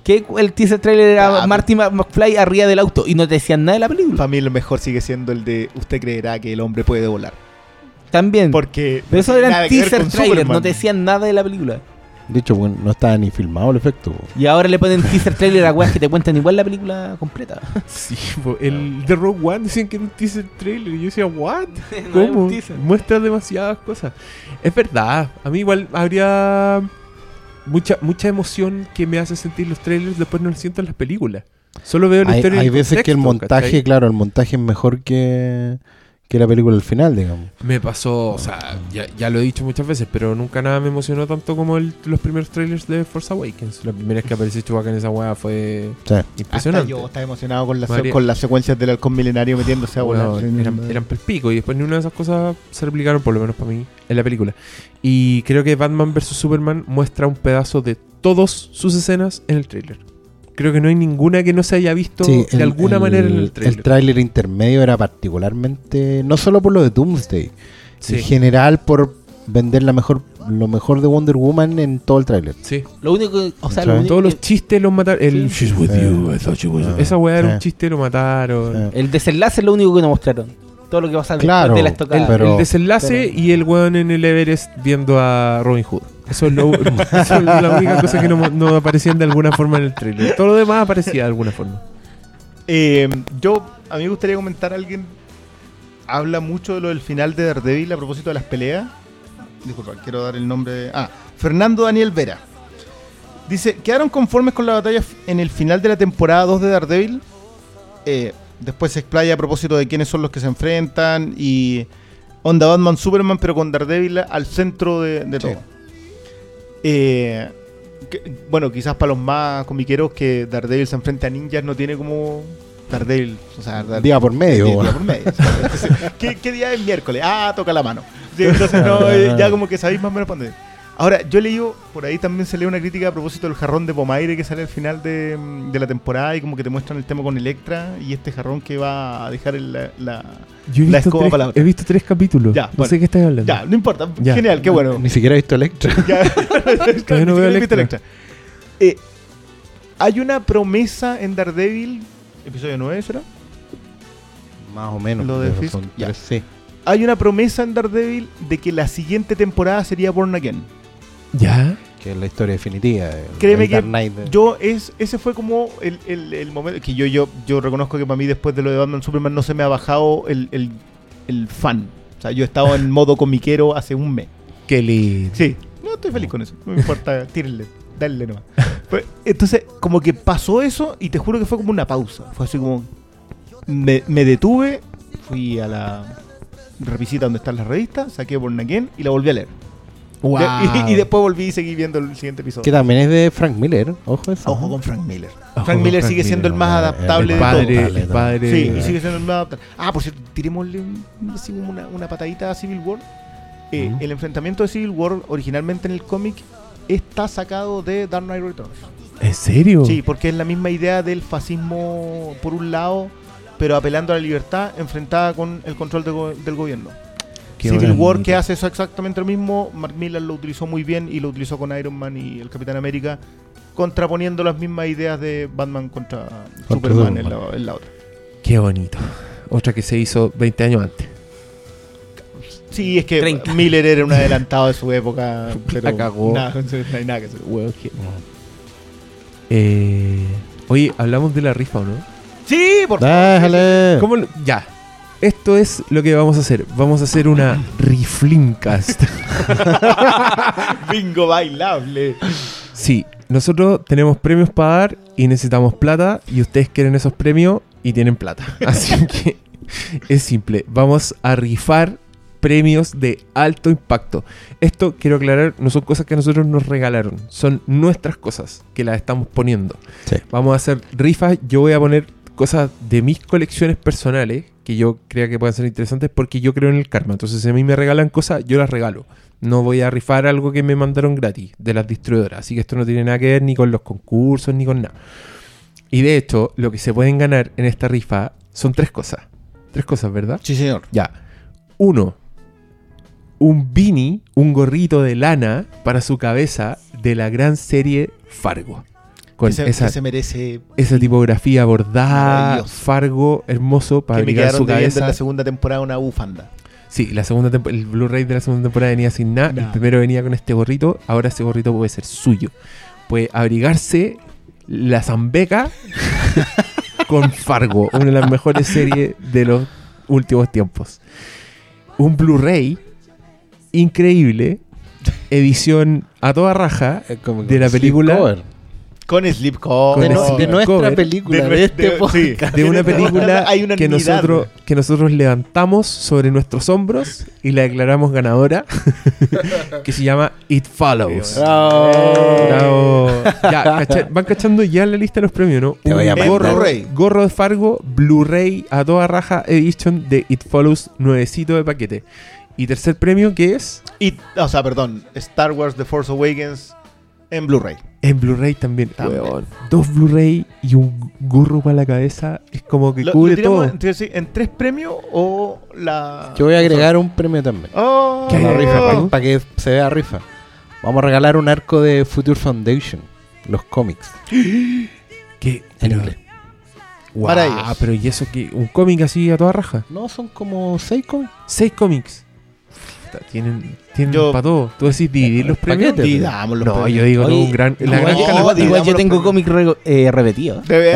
Que el teaser trailer era Ah, Marty Mc- McFly arriba del auto y no te decían nada de la película. Para mí lo mejor sigue siendo el de usted creerá que el hombre puede volar. También. Porque Pero eso no tiene era nada el que ver teaser trailer, Superman. no te decían nada de la película. De hecho, bueno, no estaba ni filmado el efecto. po. Y ahora le ponen teaser trailer a weas que te cuentan igual la película completa. [laughs] Sí, po, el de Rogue One decían que era un teaser trailer. Y yo decía, ¿what? [laughs] No es ¿Cómo? un teaser. Muestra demasiadas cosas. Es verdad. A mí igual habría mucha mucha emoción que me hace sentir los trailers, después no lo siento en las películas. Solo veo la Hay, historia. hay veces que el montaje, ¿cachai? claro, el montaje es mejor que, que la película al final, digamos. Me pasó, o sea, ya, ya lo he dicho muchas veces, pero nunca nada me emocionó tanto como el- los primeros trailers de Force Awakens. La primera vez que apareció Chewbacca en esa weá fue Sí. Hasta impresionante. yo estaba emocionado con, las María- con las secuencias del halcón milenario metiéndose a volar. Eran, eran pelpico y después ni una de esas cosas se replicaron, por lo menos para mí, en la película. Y creo que Batman vs. Superman muestra un pedazo de todas sus escenas en el trailer. Creo que no hay ninguna que no se haya visto Sí, de alguna manera en el trailer. El tráiler intermedio era particularmente, no solo por lo de Doomsday, sí, en general por vender la mejor, lo mejor de Wonder Woman en todo el tráiler. sí. Lo único que, o sea, lo único Todos los chistes los mataron. El Sí. She's with you, I thought she was. Ah. Esa weá era un chiste, lo mataron. El desenlace es lo único que nos mostraron. Todo lo que pasa Claro, después de la El, estocada. pero- el desenlace pero- y el weón en el Everest viendo a Robin Hood. Eso es, lo, [laughs] eso es la única cosa que no, no aparecían de alguna forma en el trailer. Todo lo demás aparecía de alguna forma. Eh, yo, a mí me gustaría comentar, alguien habla mucho de lo del final de Daredevil a propósito de las peleas. Disculpa, quiero dar el nombre. de- Ah, Fernando Daniel Vera. Dice, ¿quedaron conformes con la batalla en el final de la temporada 2 de Daredevil? Eh, después se explaya a propósito de quiénes son los que se enfrentan y onda Batman Superman, pero con Daredevil al centro de, de Sí. todo. Eh, que- bueno, quizás para los más comiqueros que Daredevil se enfrente a ninjas no tiene como Daredevil, o sea, Dare- Día por medio. Día, bueno. por medio. Entonces, [laughs] ¿qué, qué día es miércoles? Ah, toca la mano. Entonces no, [laughs] eh, ya como que sabéis más o menos dónde. Ahora, yo leí, por ahí también se lee una crítica a propósito del jarrón de Pomaire que sale al final de, mm, de la temporada y como que te muestran el tema con Electra y este jarrón que va a dejar el- la, la- Yo he La visto, escoba tres, para la otra. he visto tres capítulos. Ya, no bueno. sé qué estás hablando. Ya, no importa. Ya. Genial, qué bueno. Ni siquiera he visto Electra. [laughs] Ya. [laughs] Todavía no Ni veo siquiera he visto Electra. Eh, hay una promesa en Daredevil, episodio 9 será. Más o menos. Lo de Fisk, son ya. sí. Hay una promesa en Daredevil de que la siguiente temporada sería Born Again. ¿Ya? Que es la historia definitiva. el- Créeme el que Dark Knight de- Yo es ese fue como el, el- el momento que yo, yo yo reconozco que para mí después de lo de Batman Superman no se me ha bajado el, el- el fan. O sea, yo he estado en modo comiquero hace un mes. Qué lindo. Sí, no estoy feliz con eso. No me importa, [laughs] tírenle, dale nomás. Pues, entonces, como que pasó eso y te juro que fue como una pausa. Fue así como. Me, me detuve, fui a la revisita donde están las revistas, saqué Born Again y la volví a leer. Wow. Y, y después volví y seguí viendo el siguiente episodio. Que también es de Frank Miller. Ojo eso. Ojo con Frank Miller. Ojo Frank Miller Frank sigue siendo el más adaptable el de todos. el padre. Sí, y sigue siendo el más adaptable. Ah, por cierto, tirémosle un- así una, una patadita a Civil War. Eh. El enfrentamiento de Civil War originalmente en el cómic está sacado de Dark Knight Returns. ¿En serio? Sí, porque es la misma idea del fascismo por un lado, pero apelando a la libertad enfrentada con el control de go- del gobierno. Qué Civil. War que hace eso exactamente lo mismo, Mark Millar lo utilizó muy bien y lo utilizó con Iron Man y el Capitán América, contraponiendo las mismas ideas de Batman contra, Superman en la, en la otra. Qué bonito. Otra que se hizo 20 años antes. Sí, es que 30. Miller era un adelantado de su época, [laughs] pero cagó. nada, [laughs] no hay nada que hacer. Eh, oye, hablamos de la rifa, ¿o no? Sí, por Déjale. ¿Cómo Ya. Esto es lo que vamos a hacer. Vamos a hacer una Riflincast. [laughs] bingo bailable. Sí, nosotros tenemos premios para dar y necesitamos plata y ustedes quieren esos premios y tienen plata. [laughs] Así que es simple, vamos a rifar premios de alto impacto. Esto quiero aclarar, no son cosas que a nosotros nos regalaron, son nuestras cosas que las estamos poniendo. Sí. Vamos a hacer rifas, yo voy a poner cosas de mis colecciones personales que yo crea que pueden ser interesantes porque yo creo en el karma. Entonces, si a mí me regalan cosas, yo las regalo. No voy a rifar algo que me mandaron gratis de las distribuidoras. Así que esto no tiene nada que ver ni con los concursos ni con nada. Y de hecho, lo que se pueden ganar en esta rifa son tres cosas. Tres cosas, ¿verdad? Sí, señor. Ya. Uno, un beanie, un gorrito de lana para su cabeza de la gran serie Fargo. Con que, se, esa, que se merece. esa tipografía bordada. Fargo, hermoso, para que me abrigar quedaron su debiendo en cabeza. la segunda temporada una bufanda. Sí, la segunda el Blu-ray de la segunda temporada venía sin nada. El primero venía con este gorrito. Ahora ese gorrito puede ser suyo. Puede abrigarse la zambeca [laughs] con Fargo, una de las mejores series de los últimos tiempos. Un Blu-ray increíble, edición a toda raja como de la película-. Con Slipknot. Con de, no- de nuestra cover. película, de, De- este de- podcast. sí. de una [laughs] película Hay una que nosotros, que nosotros levantamos sobre nuestros hombros y la declaramos ganadora, [laughs] que se llama It Follows. Bravo. Ya, cacha- van cachando ya la lista de los premios, ¿no? Te voy a gorro, gorro de Fargo, Blu-ray a toda raja edition de It Follows nuevecito de paquete. Y tercer premio que es o sea, perdón, Star Wars The Force Awakens en Blu-ray. En Blu-ray también. Weón. Dos Blu-ray y un gorro para la cabeza es como que Lo- cubre lo todo. en, te decía, ¿en tres premios o la. Yo voy a agregar un premio también. Oh, ¿Qué la rifa, para que se vea rifa. Vamos a regalar un arco de Future Foundation, los cómics, [gasps] Que, en inglés. Guau, Para ellos. pero ¿y eso que ¿Un cómic así a toda raja? No, son como seis cómics. Seis cómics. Puta, Tienen, tienen Yo- para todo. ¿Tú decís dividir los premios? Los No, premios. yo digo Oye, un gran, la gran igual- yo tengo cómic re- eh, repetido. [laughs] Se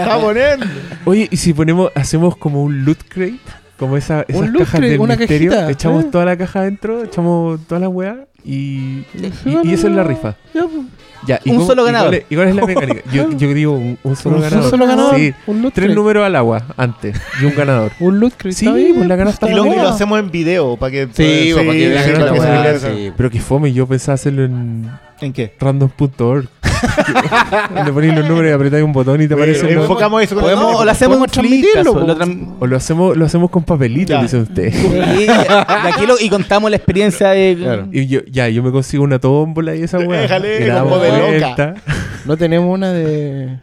está poniendo. Oye, y si ponemos, hacemos como un loot crate, como esa, esas Un cajas crate, del una misterio, cajita, echamos ¿eh? toda la caja adentro, echamos toda la weá y, y, y esa es la rifa. Ya, ¿y Un cómo- solo y ganador. cuál es- ¿Y cuál es la mecánica? Yo, [laughs] yo digo un, un solo Un ganador. solo ganador. Sí, Un tres crate. números al agua antes y un ganador. [laughs] Un loot crate. Sí, pues la ganaste Y a lo, la y lo moda. hacemos en video para que. Sí, para que la. Pero que fome, yo pensaba hacerlo en ¿En qué? random.org. [laughs] Le ponéis los números y apretáis un botón y te aparece enfocamos eso con Podemos- el- o lo hacemos en podemos transmitirlo. transmitirlo, Lo po. tran- O lo hacemos, lo hacemos con papelitos, Ya. dice usted. y, y aquí lo- y contamos la experiencia de. Claro. Y yo, ya, yo me consigo una tómbola y esa weá. Déjale, y la como damos de loca. vuelta. No tenemos una de.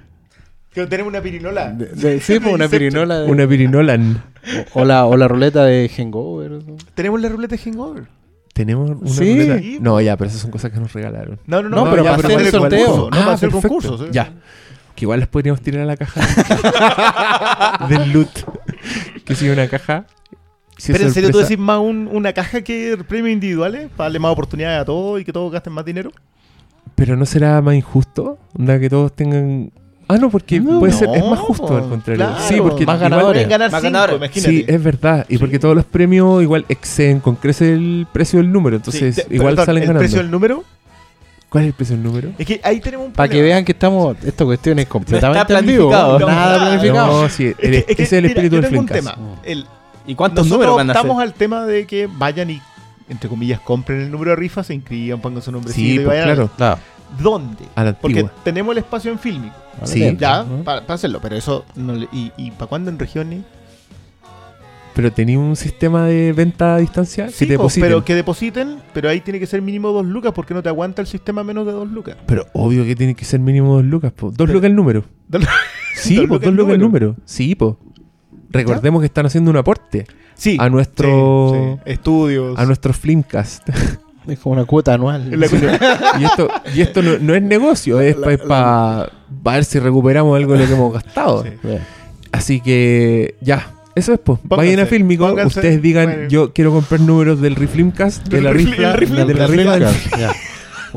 Que tenemos una pirinola. de- de- sí, pues una pirinola. de- Una pirinolan. o, la, o la ruleta de Hangover. ¿no? Tenemos la ruleta de Hangover. ¿Tenemos una Sí. ruleta? No, ya, pero esas son cosas que nos regalaron. No, no, no. No, pero ya, para hacer el sorteo. concurso, No, Ah, para hacer el concurso. sí. Ya. Que igual las podríamos tirar a la caja [laughs] del loot. Que si una caja. si Pero en serio, tú decís más un- una caja que premios individuales para darle más oportunidades a todos y que todos gasten más dinero. Pero no será más injusto. Onda que todos tengan. Ah, no, porque No, puede ser. Es no, más justo al contrario. claro, sí, porque más igual- ganadores. Pueden ganar Más cinco, ganadores. imagínate. Sí, es verdad. Y porque todos los premios igual exceden con crece el precio del número. Entonces, Sí, te- igual perdón, salen el ganando. precio del número. ¿Cuál es el precio del número? Es que ahí tenemos un Para que vean que estamos. Esta cuestión es completamente en vivo. planificado. Nada No, planificado. No, sí, Es que- el- es que, ese es el mira, espíritu del un tema. El, ¿Y cuántos números van a optamos hacer? al tema de que vayan y, entre comillas, compren el número de rifa, se inscriban, pongan su nombrecito Sí, y pues vayan. claro. Claro. ¿Dónde? A la Porque tenemos el espacio en Filmic. Sí. Ya, ¿no? para, hacerlo, pero eso. No le- ¿Y, y para cuándo en regiones? Pero tenía un sistema de venta a distancia Sí, que te po, depositen. pero que depositen, pero ahí tiene que ser mínimo dos lucas porque no te aguanta el sistema menos de dos lucas. Pero obvio que tiene que ser mínimo dos lucas, po. Dos lucas el número. [laughs] Dos- Sí, dos po, lucas dos el lucas el número. número. Sí, po. Recordemos que están haciendo un aporte Sí. a nuestro sí, sí. Estudios. a nuestro Flimcast. [laughs] Es como una cuota anual. [laughs] Y esto, y esto no, no es negocio, es para ver si recuperamos algo de lo que hemos gastado. Sí. Así que ya, eso es pues. Pónganse, Vayan a Filmico, pónganse, ustedes digan, bueno. yo quiero comprar números del Reflimcast, de la Reflim- de la del.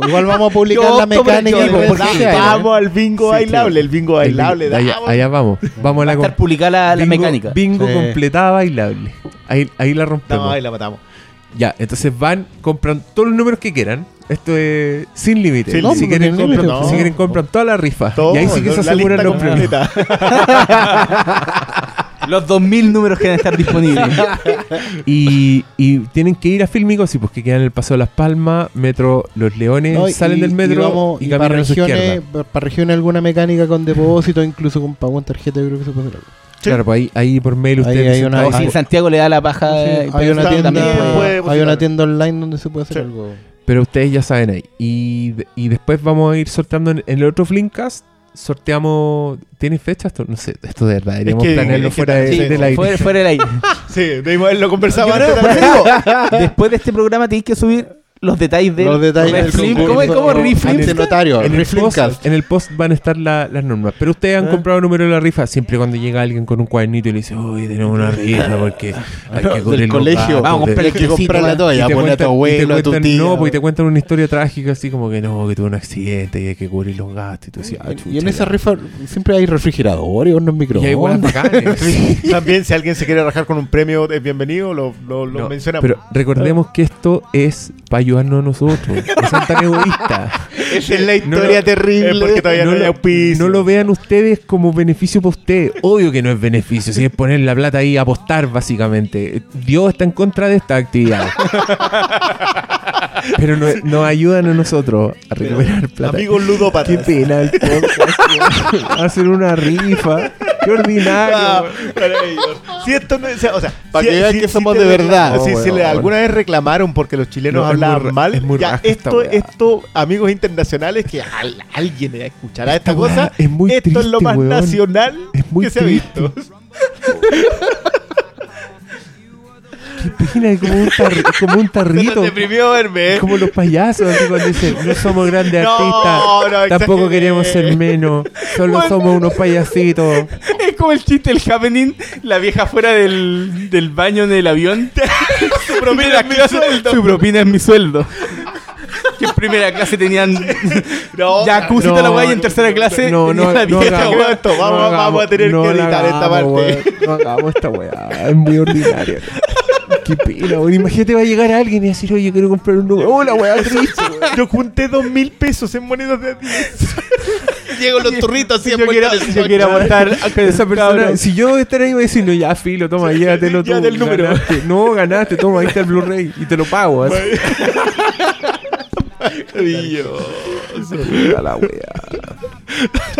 Igual vamos a publicar Yo la mecánica que y de por verdad, qué sea, ¿eh? Vamos al bingo Sí, bailable, claro. el bingo El bailable. bingo- allá, vamos. Vamos a la a estar com- publicada la, mecánica. Bingo Sí. completada bailable. Ahí, ahí la rompemos. No, ahí la matamos. Ya, entonces van, compran todos los números que quieran. Esto es sin límite. Sin si, límite, quieren, compran, límite, si no. quieren, compran toda la rifa. Todo, y ahí sí que se aseguran los premios. [laughs] Los 2000 números que van a estar disponibles. [laughs] Y, y tienen que ir a Filmico, sí, pues que quedan en el Paso de las Palmas, Metro Los Leones, No, y- salen del metro y, vamos- y caminan para a su regiones, izquierda. para regiones alguna mecánica con depósito, incluso con pago en tarjeta, yo creo que se puede hacer algo. Sí. Claro, pues ahí, ahí por mail Ahí ustedes hay una- "Oh, o si en Santiago le da la paja. Sí, eh, hay pero una tienda, también puede hay depositar. una tienda online donde se puede hacer Sí. algo. Pero ustedes ya saben ahí. Y, de- y después vamos a ir sorteando en, en el otro Flimcast. Sorteamos. ¿Tiene fecha esto? No sé, esto de verdad. Deberíamos que- planearlo es que fuera de, sí, del aire. Fuera, fuera del aire. [laughs] Sí, debimos haberlo conversado antes creo, por también. eso digo, después de este programa tenéis que subir los detalles del Los detalles del. ¿Cómo? ¿Cómo Ante notario, En el, post, en el post van a estar la- las normas. Pero ustedes han ¿Eh? comprado el número de la rifa. Siempre cuando llega alguien con un cuadernito y le dice, uy, tenemos una rifa porque hay que [laughs] Del colegio. Vamos a de- comprar Hay que quesito, comprarle a todo, Y pone a tu abuelo, a tu tía. No, y te cuentan una historia trágica, así como que no, que tuvo un accidente y hay que cubrir los gastos. Y tú decías, ah, Y en esa rifa siempre hay refrigeradores, hornos Y hay microondas. bacanes. [laughs] También, si alguien se quiere rajar con un premio, es bienvenido, lo, lo, lo No, mencionamos. Pero recordemos que esto es para ayudarnos a nosotros. [laughs] No sean tan egoístas. Esa es la No historia lo- terrible. es porque todavía no hay lo, no lo vean ustedes como beneficio para ustedes. Obvio que no es beneficio, si es poner la plata ahí apostar, básicamente. Dios está en contra de esta actividad. [laughs] Pero no- nos ayudan a nosotros a recuperar plata. Amigos Qué ludópatas. pena el podcast. [laughs] Hacer una rifa. Qué ordinario. Ah. Si esto no, o sea, o sea, Pa' si- que vean si- que somos de verdad. Si, si le- weón. alguna vez reclamaron porque los chilenos No, muy mal, es muy ya raja esta esto, esto, amigos internacionales, que al- alguien escuchará esta, cosa, es muy esto es lo más weón. nacional Es muy que se ha visto. [laughs] Pena, es como un, tar- como un tarrito. [laughs] deprimió verme. Es como los payasos, así cuando dicen, no somos grandes [laughs] No, artistas, no tampoco queremos ser menos, solo Bueno. somos unos payasitos. [laughs] Es como el chiste del happening, la vieja fuera del, del baño en el avión. su propina es mi sueldo. Su propina es mi sueldo. Que en primera clase tenían No, jacuzzi toda la weá y en tercera clase no, no, la no vieja hagamos- weá. esto, vamos- no vamos a tener que editar esta parte. weón, No hagamos esta weá, es muy ordinaria. Qué pena, weón. Imagínate va a llegar alguien y decir, oye, quiero comprar un nuevo. Oh, la weá triste. [laughs] Yo junté dos mil pesos en monedas de 10. Llego los turritos así Yo quiero, yo quiero aportar a Esa persona, si yo estar ahí, voy a decir, no, ya, filo, toma, llévatelo tú. Número. Ganaste. No, ganaste, toma, ahí está el Blu-ray y te lo pago. así. [laughs] Puta la weá.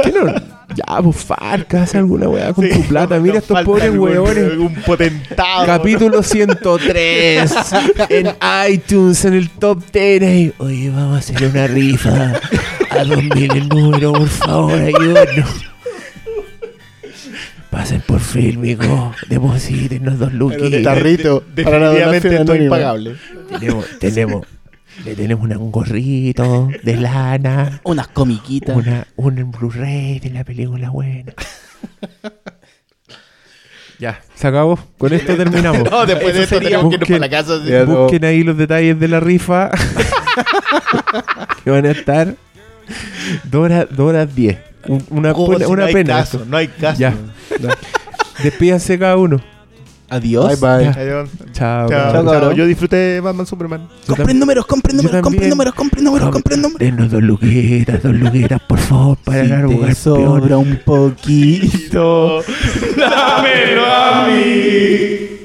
¿Qué no? Ya, pues Farca, haz alguna weá con tu plata. Mira estos pobres weones. Un potentado. Capítulo [laughs] 103 en iTunes, en el top 10. ahí. Oye, vamos a hacer una rifa. A 2000 el número, por favor, ayúdenos. Pasen por Filmico, deposítenos dos luquitas. Tarrito. para la donación esto es impagable. Tenemos, tenemos, le tenemos un gorrito de lana, [laughs] Unas comiquitas. una, un Blu-ray de la película buena. [laughs] ya, se acabó. Con esto terminamos. [laughs] No, después de Eso esto tenemos que irnos para la casa. Ya, no. Busquen ahí los detalles de la rifa. que van a estar dos horas, dos horas diez. Un- Una, Oh, una, si una no hay pena. caso, no hay caso. Ya. Despídanse cada uno. Adiós. Bye bye. Adiós. Chao. Chao, Chao. Yo disfruté Batman Superman. Compren números, compren números, compren números, compren números, compren números. Denos dos luquitas, dos luquitas, por favor, para Si ganar un sobra un poquito, [laughs] dámelo a mí.